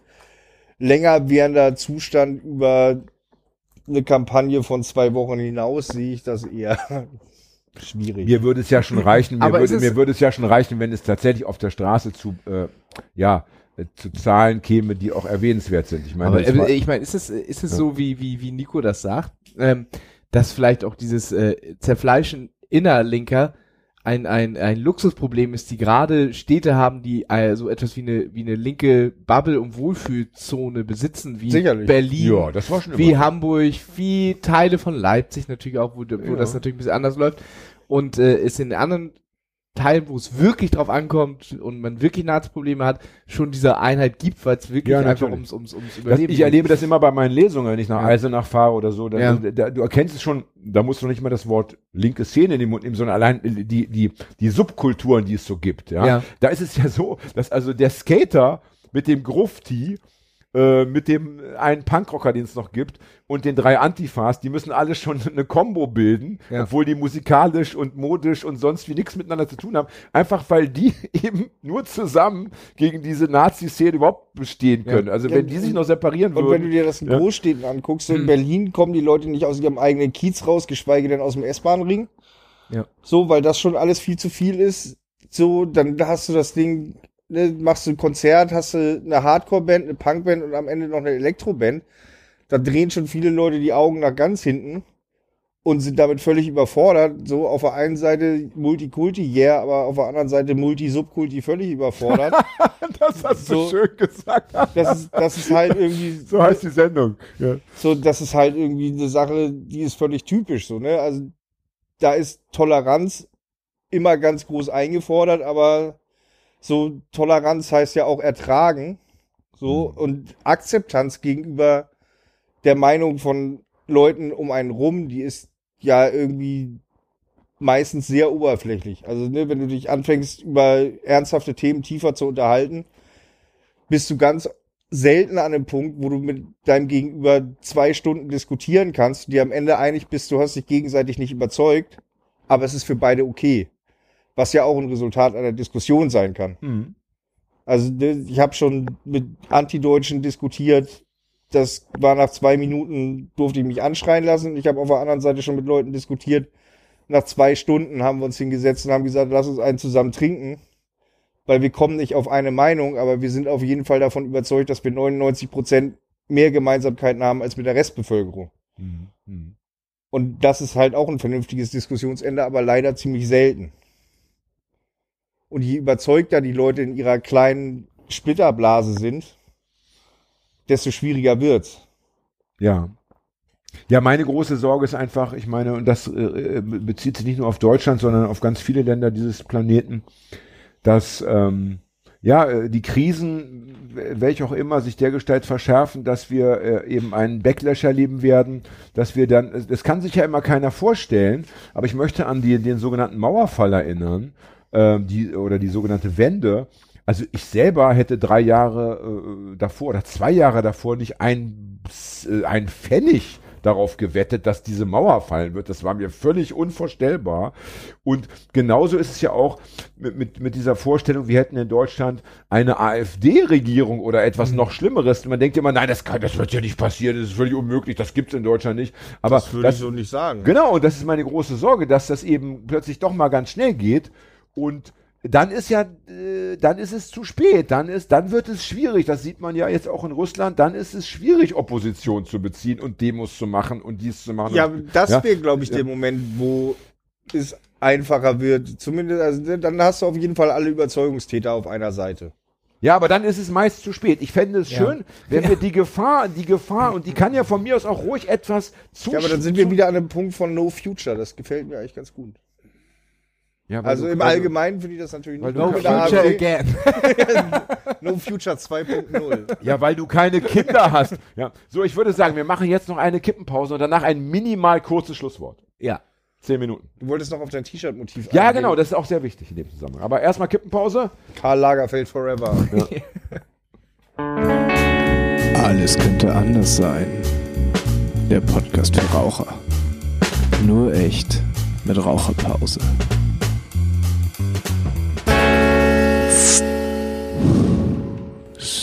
D: länger währender Zustand über eine Kampagne von zwei Wochen hinaus sehe ich das eher schwierig.
B: Mir würde es ja schon reichen, mir, würde,
C: es-
B: mir würde es ja schon reichen, wenn es tatsächlich auf der Straße zu, äh, ja, äh, zu Zahlen käme, die auch erwähnenswert sind. Ich meine,
C: Aber äh, ich meine, ist es, ist es
B: Ja.
C: so, wie, wie, wie Nico das sagt, ähm, dass vielleicht auch dieses äh, Zerfleischen innerlinker ein, ein, ein Luxusproblem ist, die gerade Städte haben, die äh, so etwas wie eine, wie eine linke Bubble- und Wohlfühlzone besitzen, wie
D: Sicherlich.
C: Berlin,
B: ja, das war schon
C: wie
B: immer.
C: Hamburg, wie Teile von Leipzig natürlich auch, wo, wo
B: Ja.
C: das natürlich ein bisschen anders läuft. Und äh, es in anderen Teilen, wo es wirklich drauf ankommt und man wirklich Nahtprobleme hat, schon diese Einheit gibt, weil es wirklich
B: Ja,
C: einfach ums, ums, ums Überleben
B: ich erlebe das immer bei meinen Lesungen, wenn ich nach
C: Ja.
B: Eisenach fahre oder so. Da,
C: Ja.
B: da, du erkennst es schon, da musst du nicht mal das Wort linke Szene in den Mund nehmen, sondern allein die, die, die Subkulturen, die es so gibt. Ja. Da ist es ja so, dass also der Skater mit dem Grufti, äh, mit dem einen Punkrocker, den es noch gibt, und den drei Antifas, die müssen alle schon eine Combo bilden,
C: Ja.
B: obwohl die musikalisch und modisch und sonst wie nichts miteinander zu tun haben. Einfach weil die eben nur zusammen gegen diese Nazi-Szene überhaupt bestehen
C: Ja.
B: können. Also
D: Ja,
B: wenn die sich noch separieren
D: Und wenn
B: würden.
D: du dir das in
B: Ja.
D: Großstädten anguckst, so in Berlin kommen die Leute nicht aus ihrem eigenen Kiez raus, geschweige denn aus dem S-Bahn-Ring.
C: Ja.
D: So, weil das schon alles viel zu viel ist. So, dann hast du das Ding, ne, machst du ein Konzert, hast du eine Hardcore-Band, eine Punk-Band und am Ende noch eine Elektro-Band. Da drehen schon viele Leute die Augen nach ganz hinten und sind damit völlig überfordert. So, auf der einen Seite Multikulti, yeah, aber auf der anderen Seite Multi-Subkulti völlig überfordert.
B: das hast du
D: So.
B: schön gesagt.
D: das ist, das ist halt irgendwie
B: So heißt die Sendung. Ja.
D: so, das ist halt irgendwie eine Sache, die ist völlig typisch so, ne? Also da ist Toleranz immer ganz groß eingefordert, aber so Toleranz heißt ja auch ertragen, so und Akzeptanz gegenüber der Meinung von Leuten um einen rum, die ist ja irgendwie meistens sehr oberflächlich. Also ne, wenn du dich anfängst über ernsthafte Themen tiefer zu unterhalten, bist du ganz selten an einem Punkt, wo du mit deinem Gegenüber zwei Stunden diskutieren kannst, die am Ende einig bist, du hast dich gegenseitig nicht überzeugt, aber es ist für beide okay. Was ja auch ein Resultat einer Diskussion sein kann.
B: Mhm.
D: Also ich habe schon mit Antideutschen diskutiert. Das war nach zwei Minuten, durfte ich mich anschreien lassen. Ich habe auf der anderen Seite schon mit Leuten diskutiert. Nach zwei Stunden haben wir uns hingesetzt und haben gesagt, lass uns einen zusammen trinken. Weil wir kommen nicht auf eine Meinung, aber wir sind auf jeden Fall davon überzeugt, dass wir 99 Prozent mehr Gemeinsamkeiten haben als mit der Restbevölkerung.
B: Mhm. Mhm.
D: Und das ist halt auch ein vernünftiges Diskussionsende, aber leider ziemlich selten. Und je überzeugter die Leute in ihrer kleinen Splitterblase sind, desto schwieriger wird's.
B: Ja. Ja, meine große Sorge ist einfach, ich meine, und das äh, bezieht sich nicht nur auf Deutschland, sondern auf ganz viele Länder dieses Planeten, dass ähm, ja äh, die Krisen, welche auch immer, sich dergestalt verschärfen, dass wir äh, eben einen Backlash erleben werden, dass wir dann, das kann sich ja immer keiner vorstellen, aber ich möchte an die, den sogenannten Mauerfall erinnern, ähm, die, oder die sogenannte Wende. Also ich selber hätte drei Jahre äh, davor oder zwei Jahre davor nicht ein, äh, ein Pfennig darauf gewettet, dass diese Mauer fallen wird. Das war mir völlig unvorstellbar. Und genauso ist es ja auch mit, mit, mit dieser Vorstellung, wir hätten in Deutschland eine AfD-Regierung oder etwas
D: Mhm.
B: noch Schlimmeres. Und man denkt immer, nein, das, kann, das wird ja nicht passieren, das ist völlig unmöglich, das gibt es in Deutschland nicht. Aber das,
D: nicht sagen.
B: Genau, und das ist meine große Sorge, dass das eben plötzlich doch mal ganz schnell geht und dann ist ja, äh, dann ist es zu spät, dann ist, dann wird es schwierig, das sieht man ja jetzt auch in Russland, dann ist es schwierig, Opposition zu beziehen und Demos zu machen und dies zu machen.
D: Ja,
B: und,
D: das
B: Ja.
D: wäre, glaube ich, der Moment, wo es einfacher wird. Zumindest, also dann hast du auf jeden Fall alle Überzeugungstäter auf einer Seite.
B: ja, aber dann ist es meist zu spät. Ich fände es
C: Ja.
B: schön, wenn wir die Gefahr, die Gefahr, und die kann ja von mir aus auch ruhig etwas zu.
D: Ja, aber dann sind wir wieder an einem Punkt von No Future. Das gefällt mir eigentlich ganz gut.
B: Ja, weil
D: Also
B: du-
D: im
B: du-
D: Allgemeinen finde ich das natürlich nicht
C: No future
D: AfD.
C: again.
D: No Future 2.0.
B: Ja, weil du keine Kinder hast. Ja. So, ich würde sagen, wir machen jetzt noch eine Kippenpause und danach ein minimal kurzes Schlusswort.
C: Ja.
B: Zehn Minuten.
D: Du wolltest noch auf dein T-Shirt-Motiv
B: Ja,
D: eingehen.
B: genau, das ist auch sehr wichtig in dem Zusammenhang. Aber erstmal Kippenpause.
D: Karl Lagerfeld Forever.
A: Alles könnte anders sein. Der Podcast für Raucher. Nur echt mit Raucherpause.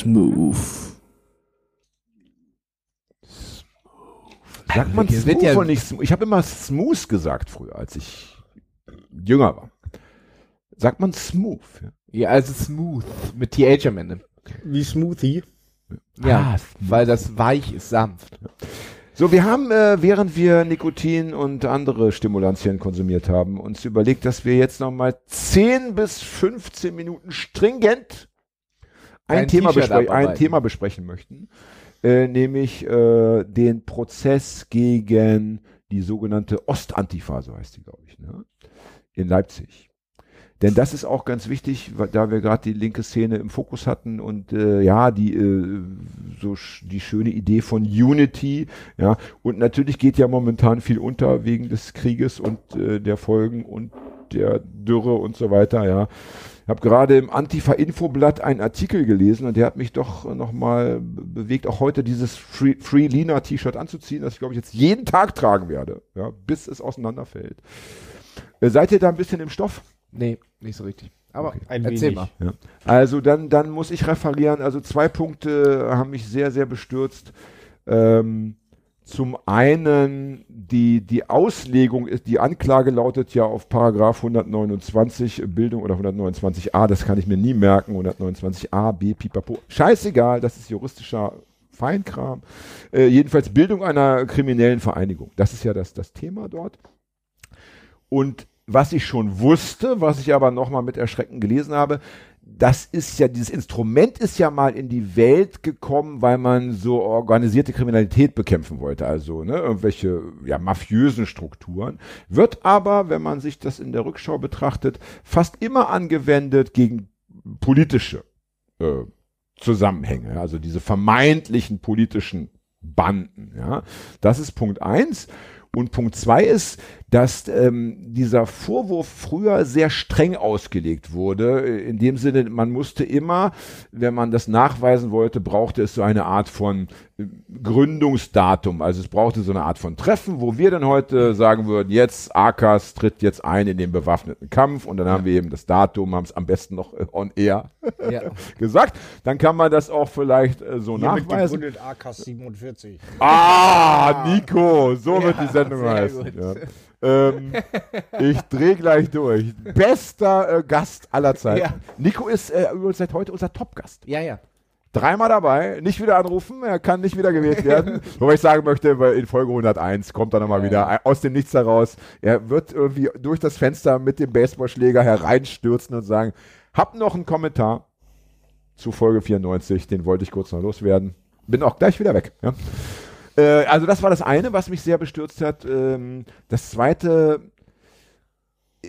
A: Smooth.
B: Sagt man smooth
C: ja-
B: und nicht smooth? Ich habe immer smooth gesagt früher, als ich jünger war. Sagt man smooth? Ja.
C: Ja, also smooth. Mit TH am Ende.
D: Wie Smoothie.
C: Ja,
B: Ah,
C: weil das weich ist, sanft.
B: So, wir haben, äh, während wir Nikotin und andere Stimulantien konsumiert haben, uns überlegt, dass wir jetzt nochmal 10 bis 15 Minuten stringent ein,
C: Ein
B: Thema, bespre ein. Thema besprechen möchten, äh, nämlich äh, den Prozess gegen die sogenannte Ostantifa, so heißt die, glaube ich, ne? in Leipzig. Denn das ist auch ganz wichtig, da wir gerade die linke Szene im Fokus hatten und äh, ja, die äh, so sch die schöne Idee von Unity, ja, und natürlich geht ja momentan viel unter wegen des Krieges und äh, der Folgen und der Dürre und so weiter, ja. Ich habe gerade im Antifa-Infoblatt einen Artikel gelesen und der hat mich doch nochmal bewegt, auch heute dieses Free, Free Lina T-Shirt anzuziehen, das ich glaube ich jetzt jeden Tag tragen werde, ja, bis es auseinanderfällt. Äh, seid ihr da ein bisschen im Stoff?
C: Nee, nicht so richtig. Aber
B: Okay.
D: Ein
C: erzähl
D: wenig.
C: mal.
B: Ja. Also dann, dann muss ich referieren. Also zwei Punkte haben mich sehr, sehr bestürzt. Ähm, zum einen die, die Auslegung ist, die Anklage lautet ja auf Paragraph 129 Bildung oder 129a, das kann ich mir nie merken, 129a, b, pipapo. Scheißegal, das ist juristischer Feinkram. Äh, jedenfalls Bildung einer kriminellen Vereinigung. Das ist ja das, das Thema dort. Und was ich schon wusste, was ich aber nochmal mit Erschrecken gelesen habe, das ist ja, dieses Instrument ist ja mal in die Welt gekommen, weil man so organisierte Kriminalität bekämpfen wollte, also ne, irgendwelche ja, mafiösen Strukturen, wird aber, wenn man sich das in der Rückschau betrachtet, fast immer angewendet gegen politische äh, Zusammenhänge, also diese vermeintlichen politischen Banden. Ja, das ist Punkt eins. Und Punkt zwei ist, dass ähm, dieser Vorwurf früher sehr streng ausgelegt wurde. Äh, In dem Sinne, man musste immer, wenn man das nachweisen wollte, brauchte es so eine Art von äh, Gründungsdatum. Also es brauchte so eine Art von Treffen, wo wir dann heute sagen würden, jetzt AKAS tritt jetzt ein in den bewaffneten Kampf und dann haben wir eben das Datum, haben es am besten noch äh, on air
C: Ja.
B: gesagt. Dann kann man das auch vielleicht äh, so
D: Hiermit
B: nachweisen.
D: gegründet AKAS 47.
B: Ah, Nico, so wird die Sendung heißen. Ja. Ähm, ich drehe gleich durch. Bester äh, Gast aller Zeiten.
C: Ja.
B: Nico ist äh, übrigens seit heute unser Top-Gast.
C: Ja, ja.
B: Dreimal dabei, nicht wieder anrufen, er kann nicht wieder gewählt werden. Wobei ich sagen möchte, weil in Folge 101 kommt er nochmal wieder äh, aus dem Nichts heraus. Er wird irgendwie durch das Fenster mit dem Baseballschläger hereinstürzen und sagen, hab noch einen Kommentar zu Folge 94, den wollte ich kurz noch loswerden. Bin auch gleich wieder weg. Ja. Äh, also das war das eine, was mich sehr bestürzt hat. Ähm, das zweite, äh,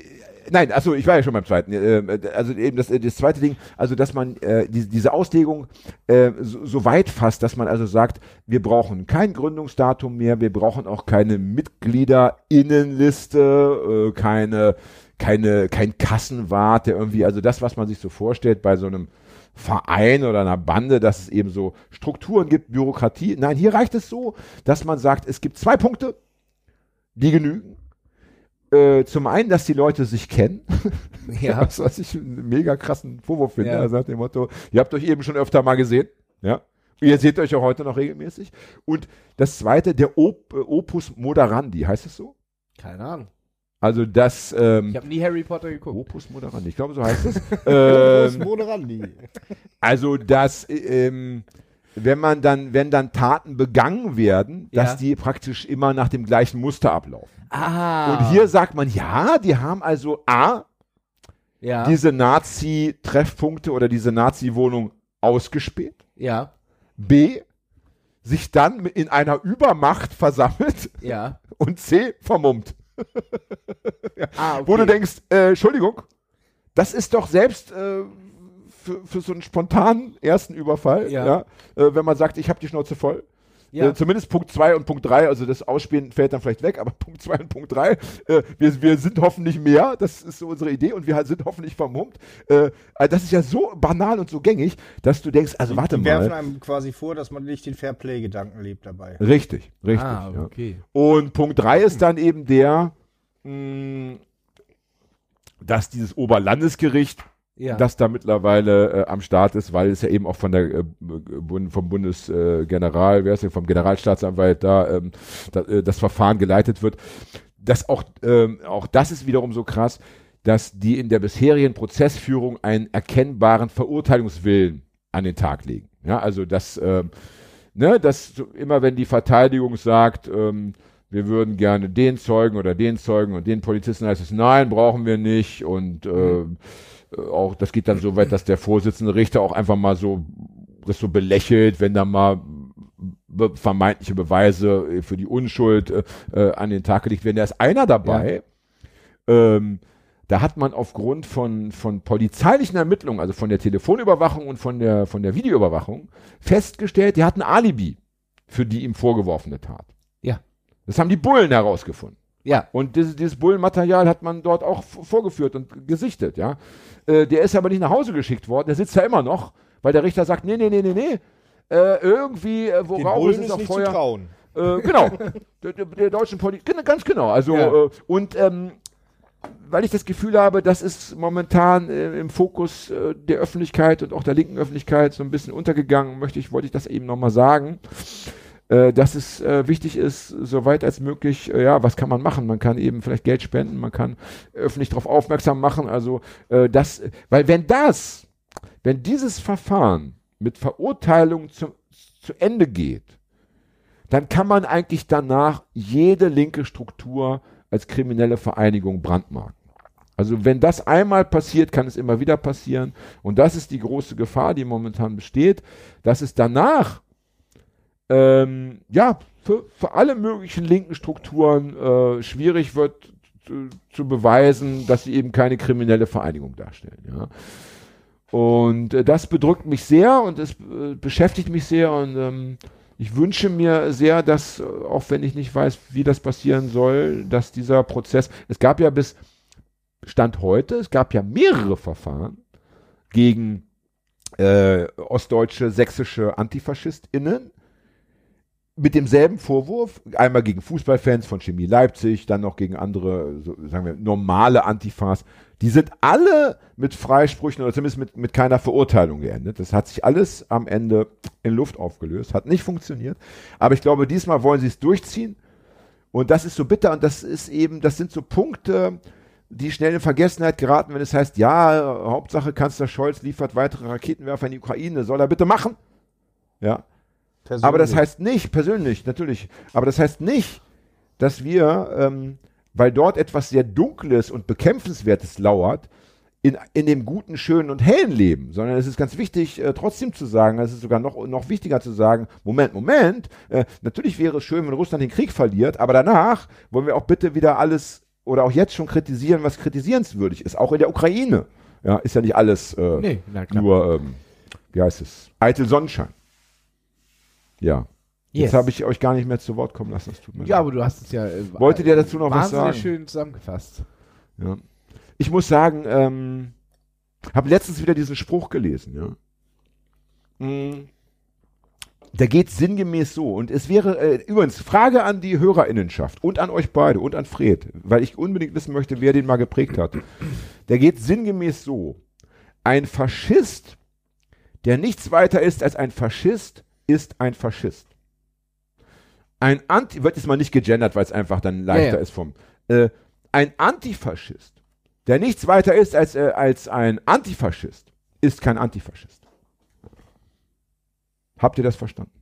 B: nein, also ich war ja schon beim zweiten. Äh, also eben das, das zweite Ding, also dass man äh, die, diese Auslegung äh, so, so weit fasst, dass man also sagt, wir brauchen kein Gründungsdatum mehr, wir brauchen auch keine Mitgliederinnenliste, äh, keine, keine, kein Kassenwart, der irgendwie, also das, was man sich so vorstellt bei so einem Verein oder einer Bande, dass es eben so Strukturen gibt, Bürokratie. Nein, hier reicht es so, dass man sagt, es gibt zwei Punkte, die genügen. Äh, zum einen, dass die Leute sich kennen.
C: Ja.
B: Was, was ich einen mega krassen Vorwurf finde.
C: Ja.
B: Also nach dem Motto, ihr habt euch eben schon öfter mal gesehen. Ja. Ihr seht euch auch heute noch regelmäßig. Und das zweite, der Op Opus Moderandi, heißt es so?
C: Keine Ahnung.
B: Also das ähm,
C: Ich habe nie Harry Potter geguckt.
B: Opus Moderandi, ich glaube, so heißt es. ähm,
D: Moderandi.
B: also, dass, ähm, wenn man dann, wenn dann Taten begangen werden, dass
C: Ja.
B: die praktisch immer nach dem gleichen Muster ablaufen.
C: Ah.
B: Und hier sagt man, ja, die haben also A,
C: ja.
B: diese Nazi-Treffpunkte oder diese Nazi-Wohnung ausgespäht,
C: ja.
B: B, sich dann in einer Übermacht versammelt
C: Ja.
B: und C, vermummt.
C: Ah, okay.
B: Wo du denkst, äh, Entschuldigung, das ist doch selbst äh, für, für so einen spontanen ersten Überfall, ja.
C: Ja.
B: äh, wenn man sagt, ich habe die Schnauze voll.
C: Ja.
B: Äh, zumindest Punkt 2 und Punkt 3, also das Ausspielen fällt dann vielleicht weg, aber Punkt 2 und Punkt 3, äh, wir, wir sind hoffentlich mehr, das ist so unsere Idee und wir sind hoffentlich vermummt. Äh, äh, das ist ja so banal und so gängig, dass du denkst, also warte
D: Die werfen
B: mal.
D: einem quasi vor, dass man nicht den Fairplay-Gedanken lebt dabei.
B: Richtig, richtig.
C: ah,
B: ja.
C: okay.
B: Und Punkt 3 ist dann eben der, mh, dass dieses Oberlandesgericht
C: Ja.
B: das da mittlerweile äh, am Start ist, weil es ja eben auch von der äh, vom Bundesgeneral, äh, General, wer ist denn, vom Generalstaatsanwalt da, ähm, da äh, das Verfahren geleitet wird. Das auch, ähm, auch das ist wiederum so krass, dass die in der bisherigen Prozessführung einen erkennbaren Verurteilungswillen an den Tag legen. Ja, also das, ähm, ne, das immer wenn die Verteidigung sagt, ähm, wir würden gerne den Zeugen oder den Zeugen und den Polizisten heißt es, nein, brauchen wir nicht. Und äh, auch das geht dann so weit, dass der Vorsitzende Richter auch einfach mal so das so belächelt, wenn da mal be vermeintliche Beweise äh, für die Unschuld äh, äh, an den Tag gelegt werden. Da ist einer dabei, ähm, da hat man aufgrund von, von polizeilichen Ermittlungen, also von der Telefonüberwachung und von der, von der Videoüberwachung, festgestellt, der hat ein Alibi für die ihm vorgeworfene Tat.
C: Ja.
B: Das haben die Bullen herausgefunden.
C: Ja.
B: Und dieses, dieses Bullenmaterial hat man dort auch vorgeführt und gesichtet, ja. Äh, der ist aber nicht nach Hause geschickt worden, der sitzt da immer noch, weil der Richter sagt, nee, nee, nee, nee, nee, äh, irgendwie, äh, worauf ist es auch
D: nicht zu trauen.
B: äh, genau, der, der, der deutschen Politik, ganz genau, also,
C: Ja.
B: äh, und, ähm, weil ich das Gefühl habe, das ist momentan äh, im Fokus äh, der Öffentlichkeit und auch der linken Öffentlichkeit so ein bisschen untergegangen, möchte ich, wollte ich das eben nochmal sagen, äh, dass es äh, wichtig ist, soweit als möglich, äh, ja, was kann man machen? Man kann eben vielleicht Geld spenden, man kann öffentlich darauf aufmerksam machen, also äh, das, weil wenn das, wenn dieses Verfahren mit Verurteilung zu, zu Ende geht, dann kann man eigentlich danach jede linke Struktur als kriminelle Vereinigung brandmarken. Also wenn das einmal passiert, kann es immer wieder passieren. Und das ist die große Gefahr, die momentan besteht, dass es danach ähm, ja für, für alle möglichen linken Strukturen äh, schwierig wird zu, zu beweisen, dass sie eben keine kriminelle Vereinigung darstellen. Ja. Und äh, das bedrückt mich sehr und es äh, beschäftigt mich sehr und ähm, ich wünsche mir sehr, dass, äh, auch wenn ich nicht weiß, wie das passieren soll, dass dieser Prozess, es gab ja bis Stand heute, es gab ja mehrere Verfahren gegen äh, ostdeutsche, sächsische AntifaschistInnen mit demselben Vorwurf, einmal gegen Fußballfans von Chemie Leipzig, dann noch gegen andere, so, sagen wir, normale Antifas. Die sind alle mit Freisprüchen oder zumindest mit, mit keiner Verurteilung geendet. Das hat sich alles am Ende in Luft aufgelöst, hat nicht funktioniert. Aber ich glaube, diesmal wollen sie es durchziehen. Und das ist so bitter und das ist eben, das sind so Punkte, die schnell in Vergessenheit geraten, wenn es heißt, ja, Hauptsache Kanzler Scholz liefert weitere Raketenwerfer in die Ukraine, soll er bitte machen. Ja, aber das heißt nicht, persönlich, natürlich, aber das heißt nicht, dass wir, ähm, weil dort etwas sehr Dunkles und Bekämpfenswertes lauert, in, in dem guten, schönen und hellen Leben, sondern es ist ganz wichtig, äh, trotzdem zu sagen, es ist sogar noch, noch wichtiger zu sagen, Moment, Moment, äh, natürlich wäre es schön, wenn Russland den Krieg verliert, aber danach wollen wir auch bitte wieder alles oder auch jetzt schon kritisieren, was kritisierenswürdig ist, auch in der Ukraine. Ja, ist ja nicht alles äh,
C: Nee,
B: nur, ähm, wie heißt es, eitel Sonnenschein. Ja.
C: Yes.
B: Jetzt habe ich euch gar nicht mehr zu Wort kommen lassen. Das tut mir
C: Ja,
B: leid.
C: aber du hast es ja. Äh,
B: Wolltet ihr dazu noch was sagen?
C: schön zusammengefasst.
B: Ja. Ich muss sagen, ähm, habe letztens wieder diesen Spruch gelesen. Ja. Mm. Der geht sinngemäß so. Und es wäre, äh, übrigens, Frage an die Hörerinnenschaft und an euch beide und an Fred, weil ich unbedingt wissen möchte, wer den mal geprägt hat. Der geht sinngemäß so. Ein Faschist, der nichts weiter ist als ein Faschist, ist ein Faschist. Ein Anti, wird jetzt mal nicht gegendert, weil es einfach dann leichter
C: ja.
B: ist vom, äh, ein Antifaschist, der nichts weiter ist als, äh, als ein Antifaschist, ist kein Antifaschist. Habt ihr das verstanden?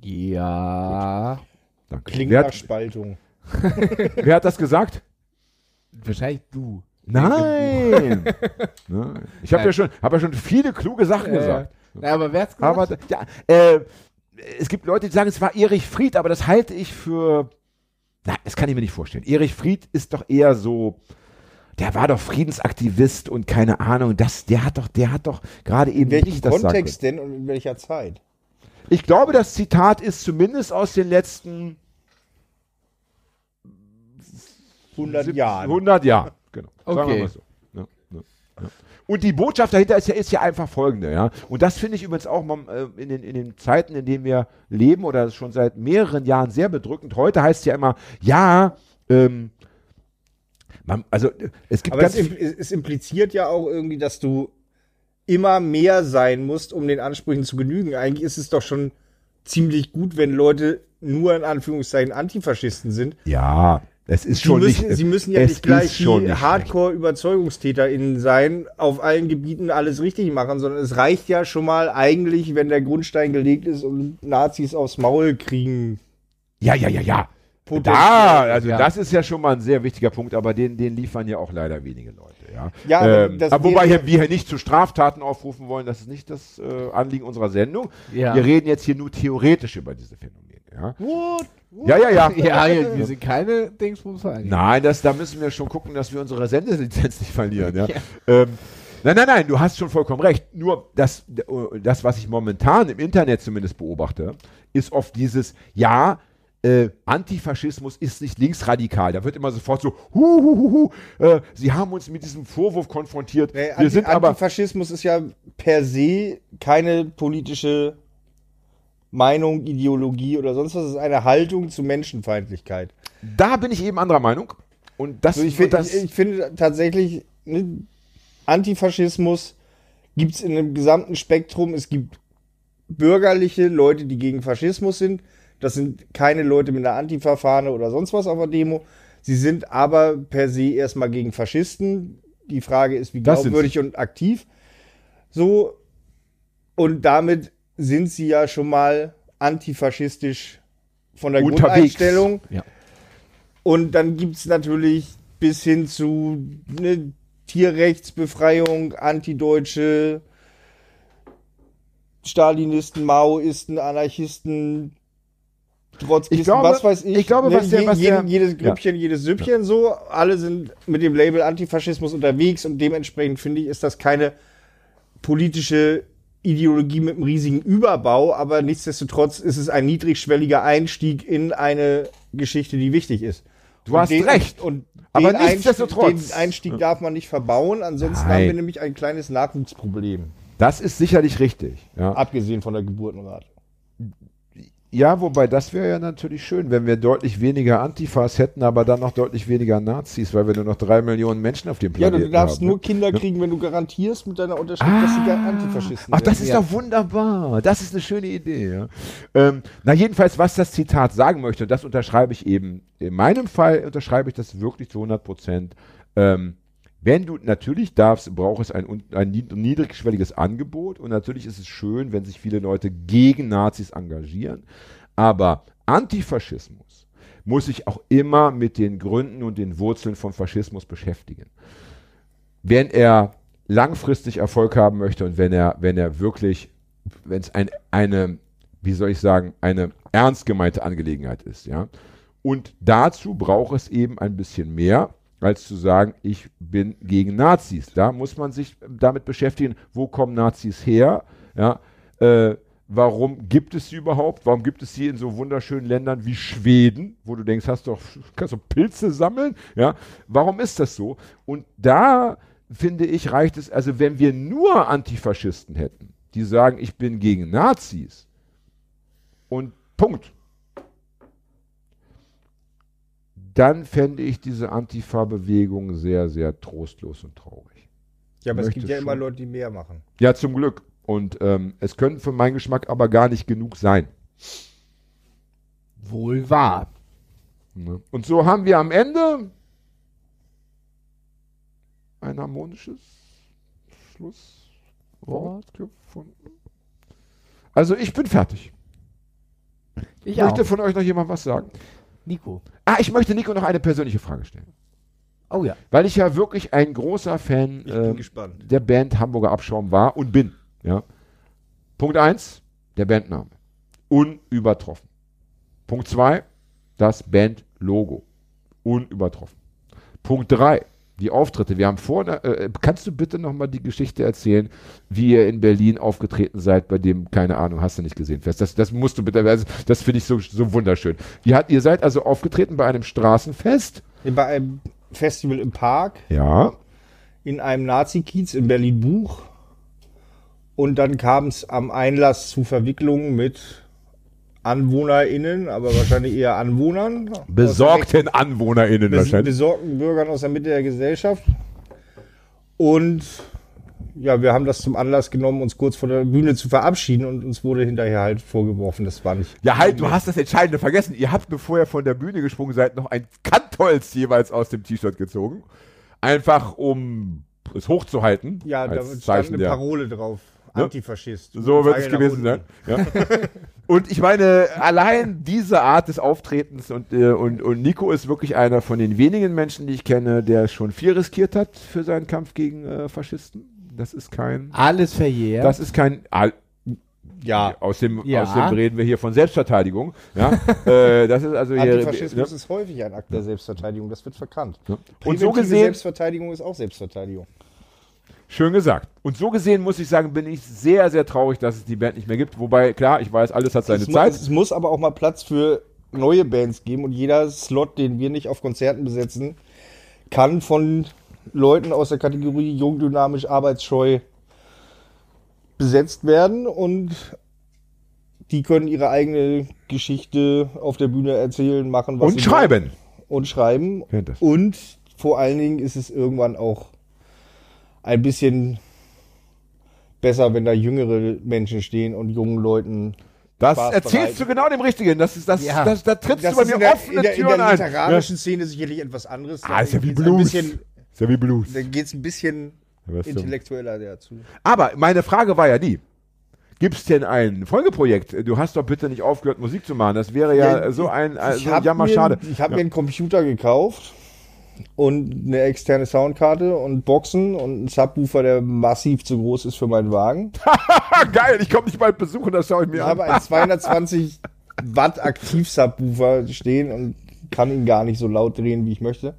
C: Ja.
B: Danke.
D: Klingt
B: wer,
D: nach
B: hat,
D: Spaltung.
B: wer hat das gesagt?
C: Wahrscheinlich du.
B: Nein. Nein. Ich habe ja schon, habe ja schon viele kluge Sachen
C: Äh,
B: gesagt.
C: Na, aber wer hat's gesagt?
B: Aber ja, äh, es gibt Leute, die sagen, es war Erich Fried, aber das halte ich für. Na, das kann ich mir nicht vorstellen. Erich Fried ist doch eher so. Der war doch Friedensaktivist und keine Ahnung, das, der hat doch, der hat doch gerade eben
D: In welchem
B: nicht das sagen
D: Kontext denn und in welcher Zeit?
B: Ich glaube, das Zitat ist zumindest aus den letzten
D: 100
B: sieb-
D: Jahren.
B: 100 Jahren, genau. Sagen wir
C: Okay.
B: mal so. Ja, ja, ja. Und die Botschaft dahinter ist ja, ist ja einfach folgende, ja. Und das finde ich übrigens auch äh, in den, in den Zeiten, in denen wir leben oder schon seit mehreren Jahren sehr bedrückend. Heute heißt es ja immer, ja, ähm, man, also es gibt
D: Aber
B: ganz
D: es, es impliziert ja auch irgendwie, dass du immer mehr sein musst, um den Ansprüchen zu genügen. Eigentlich ist es doch schon ziemlich gut, wenn Leute nur in Anführungszeichen Antifaschisten sind.
B: ja, Es ist
D: Sie
B: schon
D: müssen,
B: nicht.
D: Sie müssen ja nicht gleich die Hardcore-ÜberzeugungstäterInnen sein, auf allen Gebieten alles richtig machen, sondern es reicht ja schon mal eigentlich, wenn der Grundstein gelegt ist und Nazis aufs Maul kriegen.
B: Ja, ja, ja, ja.
D: Potenziell.
B: Da, also
C: Ja.
B: das ist ja schon mal ein sehr wichtiger Punkt, aber den, den liefern ja auch leider wenige Leute. Ja,
D: Ja, aber
B: ähm,
D: das
B: aber wobei hier, wir hier nicht zu Straftaten aufrufen wollen, das ist nicht das äh, Anliegen unserer Sendung.
C: Ja.
B: Wir reden jetzt hier nur theoretisch über diese Phänomene. Ja,
D: What?
B: ja, ja. ja.
C: Ja, ja, wir sind keine Dingsbumsvereine.
B: Nein, das, da müssen wir schon gucken, dass wir unsere Sendelizenz nicht verlieren. Ja. Ähm, nein, nein, nein, du hast schon vollkommen recht. Nur das, das, was ich momentan im Internet zumindest beobachte, ist oft dieses, ja, äh, Antifaschismus ist nicht linksradikal. Da wird immer sofort so, hu, hu, hu, äh, sie haben uns mit diesem Vorwurf konfrontiert.
D: Nee,
B: wir
D: Anti
B: sind aber,
D: Antifaschismus ist ja per se keine politische Meinung, Ideologie oder sonst was. Es ist eine Haltung zu Menschenfeindlichkeit.
B: da bin ich eben anderer Meinung. Und das,
D: Also ich, find,
B: das
D: ich, ich finde tatsächlich, ne, Antifaschismus gibt es in einem gesamten Spektrum. Es gibt bürgerliche Leute, die gegen Faschismus sind. Das sind keine Leute mit einer Antifa-Fahne oder sonst was auf der Demo. Sie sind aber per se erstmal gegen Faschisten. Die Frage ist, wie
B: Das
D: glaubwürdig und aktiv. So. Und damit sind sie ja schon mal antifaschistisch von der
B: Unterwegs.
D: Grundeinstellung.
B: Ja.
D: Und dann gibt es natürlich bis hin zu ne, Tierrechtsbefreiung, Antideutsche, Stalinisten, Maoisten, Anarchisten, Trotzkisten,
B: Ich glaube-
D: was weiß ich.
B: ich glaube, was der- was der-
D: jedes Grüppchen, jedes Süppchen so. Alle sind mit dem Label Antifaschismus unterwegs und dementsprechend finde ich, ist das keine politische Ideologie mit einem riesigen Überbau, aber nichtsdestotrotz ist es ein niedrigschwelliger Einstieg in eine Geschichte, die wichtig ist.
B: Du
D: Und
B: hast
D: den,
B: recht.
D: Und
B: Aber
D: den Einstieg,
B: nichtsdestotrotz.
D: den Einstieg darf man nicht verbauen, ansonsten
B: Nein.
D: haben wir nämlich ein kleines Nachwuchsproblem,
B: das ist sicherlich richtig. Ja.
D: abgesehen von der Geburtenrate.
B: Ja, wobei das wäre ja natürlich schön, wenn wir deutlich weniger Antifas hätten, aber dann noch deutlich weniger Nazis, weil wir nur noch drei Millionen Menschen auf dem
D: Ja,
B: Planeten
D: du darfst
B: haben.
D: nur
B: ne?
D: Kinder kriegen, wenn du garantierst mit deiner Unterschrift, dass sie Antifaschisten
B: Ach, das
D: sind.
B: ist doch wunderbar. Das ist eine schöne Idee. Ja. Ähm, na, jedenfalls, was das Zitat sagen möchte, und das unterschreibe ich eben. In meinem Fall unterschreibe ich das wirklich zu 100 Prozent. Ähm, wenn du natürlich darfst, braucht es ein, ein nied- niedrigschwelliges Angebot und natürlich ist es schön, wenn sich viele Leute gegen Nazis engagieren. Aber Antifaschismus muss sich auch immer mit den Gründen und den Wurzeln von Faschismus beschäftigen. Wenn er langfristig Erfolg haben möchte und wenn er, wenn er wirklich, wenn es ein, eine, wie soll ich sagen, eine ernst gemeinte Angelegenheit ist, ja. Und dazu braucht es eben ein bisschen mehr, als zu sagen, ich bin gegen Nazis. Da muss man sich damit beschäftigen, wo kommen Nazis her, ja. Äh, Warum gibt es sie überhaupt? Warum gibt es sie in so wunderschönen Ländern wie Schweden, wo du denkst, hast doch, kannst du Pilze sammeln? Ja, warum ist das so? Und da finde ich, reicht es, also wenn wir nur Antifaschisten hätten, die sagen, ich bin gegen Nazis und Punkt. Dann fände ich diese Antifa-Bewegung sehr, sehr trostlos und traurig.
D: Ja, aber es gibt ja immer. Leute, die mehr machen.
B: Ja, zum Glück. Und ähm, es können für meinen Geschmack aber gar nicht genug sein.
C: Wohl wahr.
B: Ne? Und so haben wir am Ende ein harmonisches Schlusswort gefunden. Also ich bin fertig.
C: Ich
B: Möchte
C: auch.
B: von euch noch jemand was sagen?
C: Nico.
B: Ah, ich möchte Nico noch eine persönliche Frage stellen.
C: Oh ja.
B: Weil ich ja wirklich ein großer Fan
D: gespannt.
B: der Band Hamburger Abschaum war und bin. Ja. Punkt 1, der Bandname. Unübertroffen. Punkt 2, das Bandlogo. Unübertroffen. Punkt 3, die Auftritte. Wir haben vorne, äh, kannst du bitte nochmal die Geschichte erzählen, wie ihr in Berlin aufgetreten seid, bei dem, keine Ahnung, hast du nicht gesehen, Fest. Das, das musst du bitte, also, das finde ich so, so wunderschön. Ihr, hat, ihr seid also aufgetreten bei einem Straßenfest.
D: Bei einem Festival im Park,
B: Ja.
D: in einem Nazi-Kiez in Berlin-Buch. Und dann kam es am Einlass zu Verwicklungen mit AnwohnerInnen, aber wahrscheinlich eher Anwohnern.
B: Besorgten AnwohnerInnen
D: Bes
B: wahrscheinlich.
D: besorgten Bürgern aus der Mitte der Gesellschaft. Und ja, wir haben das zum Anlass genommen, uns kurz vor der Bühne zu verabschieden und uns wurde hinterher halt vorgeworfen, das war nicht.
B: Ja, halt, du hast das Entscheidende vergessen. Ihr habt, bevor ihr von der Bühne gesprungen seid, noch ein Kantholz jeweils aus dem T-Shirt gezogen. Einfach, um es hochzuhalten.
D: Ja, da stand eine Parole drauf.
B: Ja.
D: Antifaschist.
B: So wird es gewesen sein. Ja. und ich meine, allein diese Art des Auftretens und, äh, und, und Nico ist wirklich einer von den wenigen Menschen, die ich kenne, der schon viel riskiert hat für seinen Kampf gegen äh, Faschisten. Das ist kein,
C: Alles verjährt.
B: das ist kein, ah,
D: Ja,
B: aus dem,
C: Ja.
B: aus dem reden wir hier von Selbstverteidigung. Ja, äh, das ist also hier.
D: Antifaschismus
B: ne?
D: ist häufig ein Akt der Selbstverteidigung, das wird verkannt.
B: Ja. Und so gesehen,
D: Selbstverteidigung ist auch Selbstverteidigung.
B: Schön gesagt. Und so gesehen muss ich sagen, bin ich sehr, sehr traurig, dass es die Band nicht mehr gibt. Wobei, klar, ich weiß, alles hat seine
D: es,
B: Zeit.
D: es muss aber auch mal Platz für neue Bands geben und jeder Slot, den wir nicht auf Konzerten besetzen, kann von Leuten aus der Kategorie jung, dynamisch, arbeitsscheu besetzt werden und die können ihre eigene Geschichte auf der Bühne erzählen, machen, was
B: Und
D: sie
B: schreiben.
D: wollen. Und schreiben. Und vor allen Dingen ist es irgendwann auch ein bisschen besser, wenn da jüngere Menschen stehen und jungen Leuten
B: Das
D: Spaß
B: erzählst
D: bereiten.
B: du genau dem Richtigen. Das ist, das,
C: Ja.
B: das, da trittst
D: Das
B: du bei mir
D: in der,
B: offene
D: in der, in
B: Türen
D: der
B: ein.
D: literarischen Szene sicherlich etwas anderes.
B: Ah, ist ja wie
D: geht's Ein
B: Blues.
D: bisschen,
B: Ist ja wie Blues.
D: da geht es ein bisschen intellektueller dazu.
B: Aber meine Frage war ja die. Gibt es denn ein Folgeprojekt? Du hast doch bitte nicht aufgehört, Musik zu machen. Das wäre ja,
D: Ja,
B: so ein
D: ich
B: so
D: habe
B: jammer
D: mir,
B: schade.
D: ich hab
B: ja.
D: mir einen Computer gekauft und eine externe Soundkarte und Boxen und einen Subwoofer, der massiv zu groß ist für meinen Wagen.
B: Geil, ich komme dich bald besuchen, das schaue ich mir
D: Ich
B: an.
D: habe einen 220 Watt Aktiv-Subwoofer stehen und kann ihn gar nicht so laut drehen, wie ich möchte,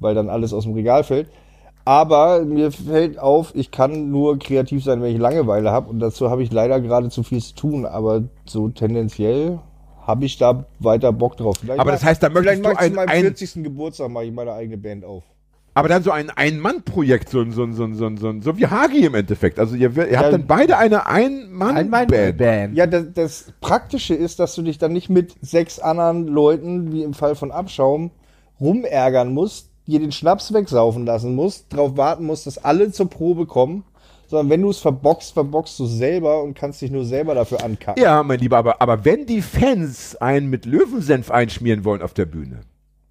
D: weil dann alles aus dem Regal fällt. Aber mir fällt auf, ich kann nur kreativ sein, wenn ich Langeweile habe und dazu habe ich leider gerade zu viel zu tun, aber so tendenziell habe ich da weiter Bock drauf. Vielleicht
B: Aber das heißt, da möchtest
D: vielleicht
B: du
D: mach ich
B: ein-
D: zu meinem
B: ein-
D: 40. Geburtstag mache ich meine eigene Band auf.
B: Aber dann so ein Ein-Mann-Projekt, so, ein- so, ein- so, ein- so, ein- so, ein- so wie Hagi im Endeffekt. Also ihr, ihr habt
D: Ja.
B: dann beide eine
C: Ein
B: Ein-Mann-Band.
C: Band.
D: Ja, das, das Praktische ist, dass du dich dann nicht mit sechs anderen Leuten, wie im Fall von Abschaum, rumärgern musst, dir den Schnaps wegsaufen lassen musst, darauf warten musst, dass alle zur Probe kommen, sondern wenn du es verboxt, verboxt du selber und kannst dich nur selber dafür ankacken.
B: Ja, mein Lieber, aber, aber wenn die Fans einen mit Löwensenf einschmieren wollen auf der Bühne,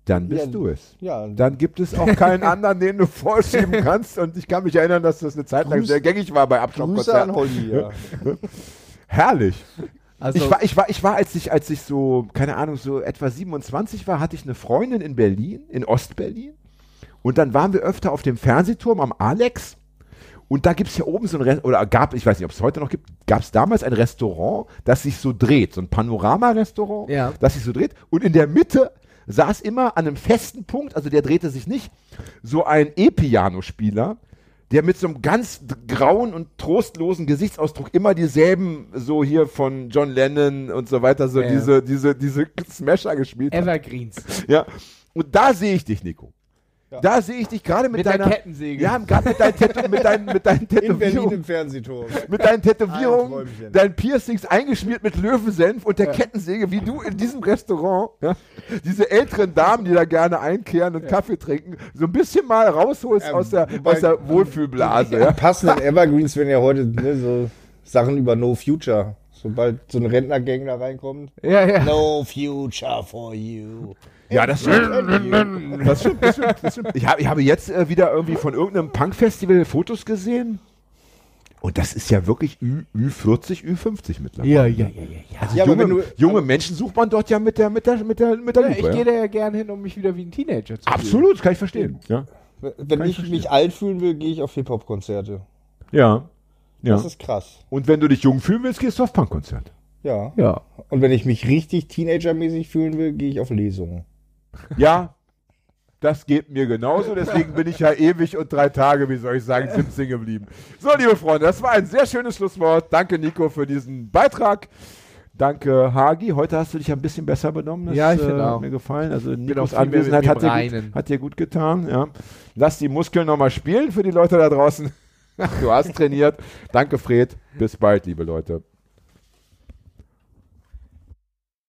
B: dann bist
D: Ja,
B: du es.
D: Ja,
B: Dann gibt es auch keinen anderen, den du vorschieben kannst. Und ich kann mich erinnern, dass das eine Zeit lang
D: Grüß-
B: sehr gängig war bei.
D: Holly, ja.
B: Herrlich.
C: Also,
B: ich war, ich war, ich war, als ich, als ich so, keine Ahnung, so etwa 27 war, hatte ich eine Freundin in Berlin, in Ostberlin. Und dann waren wir öfter auf dem Fernsehturm am Alex. Und da gibt es ja oben so ein, Rest oder gab, ich weiß nicht, ob es heute noch gibt, gab es damals ein Restaurant, das sich so dreht, so ein Panorama-Restaurant,
C: Ja.
B: das sich so dreht. Und in der Mitte saß immer an einem festen Punkt, also der drehte sich nicht, so ein E-Piano-Spieler, der mit so einem ganz grauen und trostlosen Gesichtsausdruck immer dieselben, so hier von John Lennon und so weiter, so
C: Ja.
B: diese, diese, diese Smasher gespielt hat.
C: Evergreens.
B: Ja. Und da sehe ich dich, Nico.
D: Ja.
B: Da sehe ich dich gerade mit,
C: Mit
B: deiner
C: Kettensäge.
B: Ja, gerade mit deinen, Tätow mit deinen, mit deinen
D: In Berlin
B: Tätowierungen.
D: im Fernsehturm.
B: Mit deinen
D: Ein
B: Tätowierungen, deinen Piercings eingeschmiert mit Löwensenf und der Kettensäge, wie du in diesem Restaurant, ja, diese älteren Damen, die da gerne einkehren und Kaffee trinken, so ein bisschen mal rausholst
D: Ähm,
B: aus, der,
D: wobei-
B: aus der Wohlfühlblase. Ja.
D: passenden Evergreens werden ja heute ne, so Sachen über No Future. Sobald so ein Rentnergang da reinkommt.
C: Ja, ja.
D: No future for you.
B: Ja, das stimmt. Das stimmt, das stimmt, das stimmt. Ich, hab, ich habe jetzt äh, wieder irgendwie von irgendeinem Punk-Festival Fotos gesehen. Und das ist ja wirklich Ü, Ü40, Ü50 mittlerweile.
C: Ja, ja, ja, ja, ja.
B: Also
D: Ja,
B: junge,
D: du-
B: junge Menschen sucht man dort ja mit der, mit der, mit der, mit der
C: ja
B: Lupe.
C: ich
B: ja.
C: gehe da ja gern hin, um mich wieder wie ein Teenager zu fühlen.
B: Absolut, das kann ich verstehen. Ja.
D: Wenn
B: Kann ich
D: ich mich alt fühlen will, gehe ich auf Hip-Hop-Konzerte.
B: Ja. ja.
D: Das ist krass.
B: Und wenn du dich jung fühlen willst, gehst du auf Punkkonzert.
D: Ja.
C: Ja.
D: Und wenn ich mich richtig Teenager-mäßig fühlen will, gehe ich auf Lesungen.
B: Ja, das geht mir genauso. Deswegen bin ich ja ewig und drei Tage, wie soll ich sagen, 17 geblieben. So, liebe Freunde, das war ein sehr schönes Schlusswort. Danke, Nico, für diesen Beitrag. Danke, Hagi. Heute hast du dich ein bisschen besser benommen. Das
C: Ja, ich
B: äh,
C: finde
B: hat
C: auch.
B: mir gefallen. Also Nikos Anwesenheit hat dir, gut, hat dir gut getan. Ja. Lass die Muskeln nochmal spielen für die Leute da draußen. Du hast trainiert. Danke, Fred. Bis bald, liebe Leute.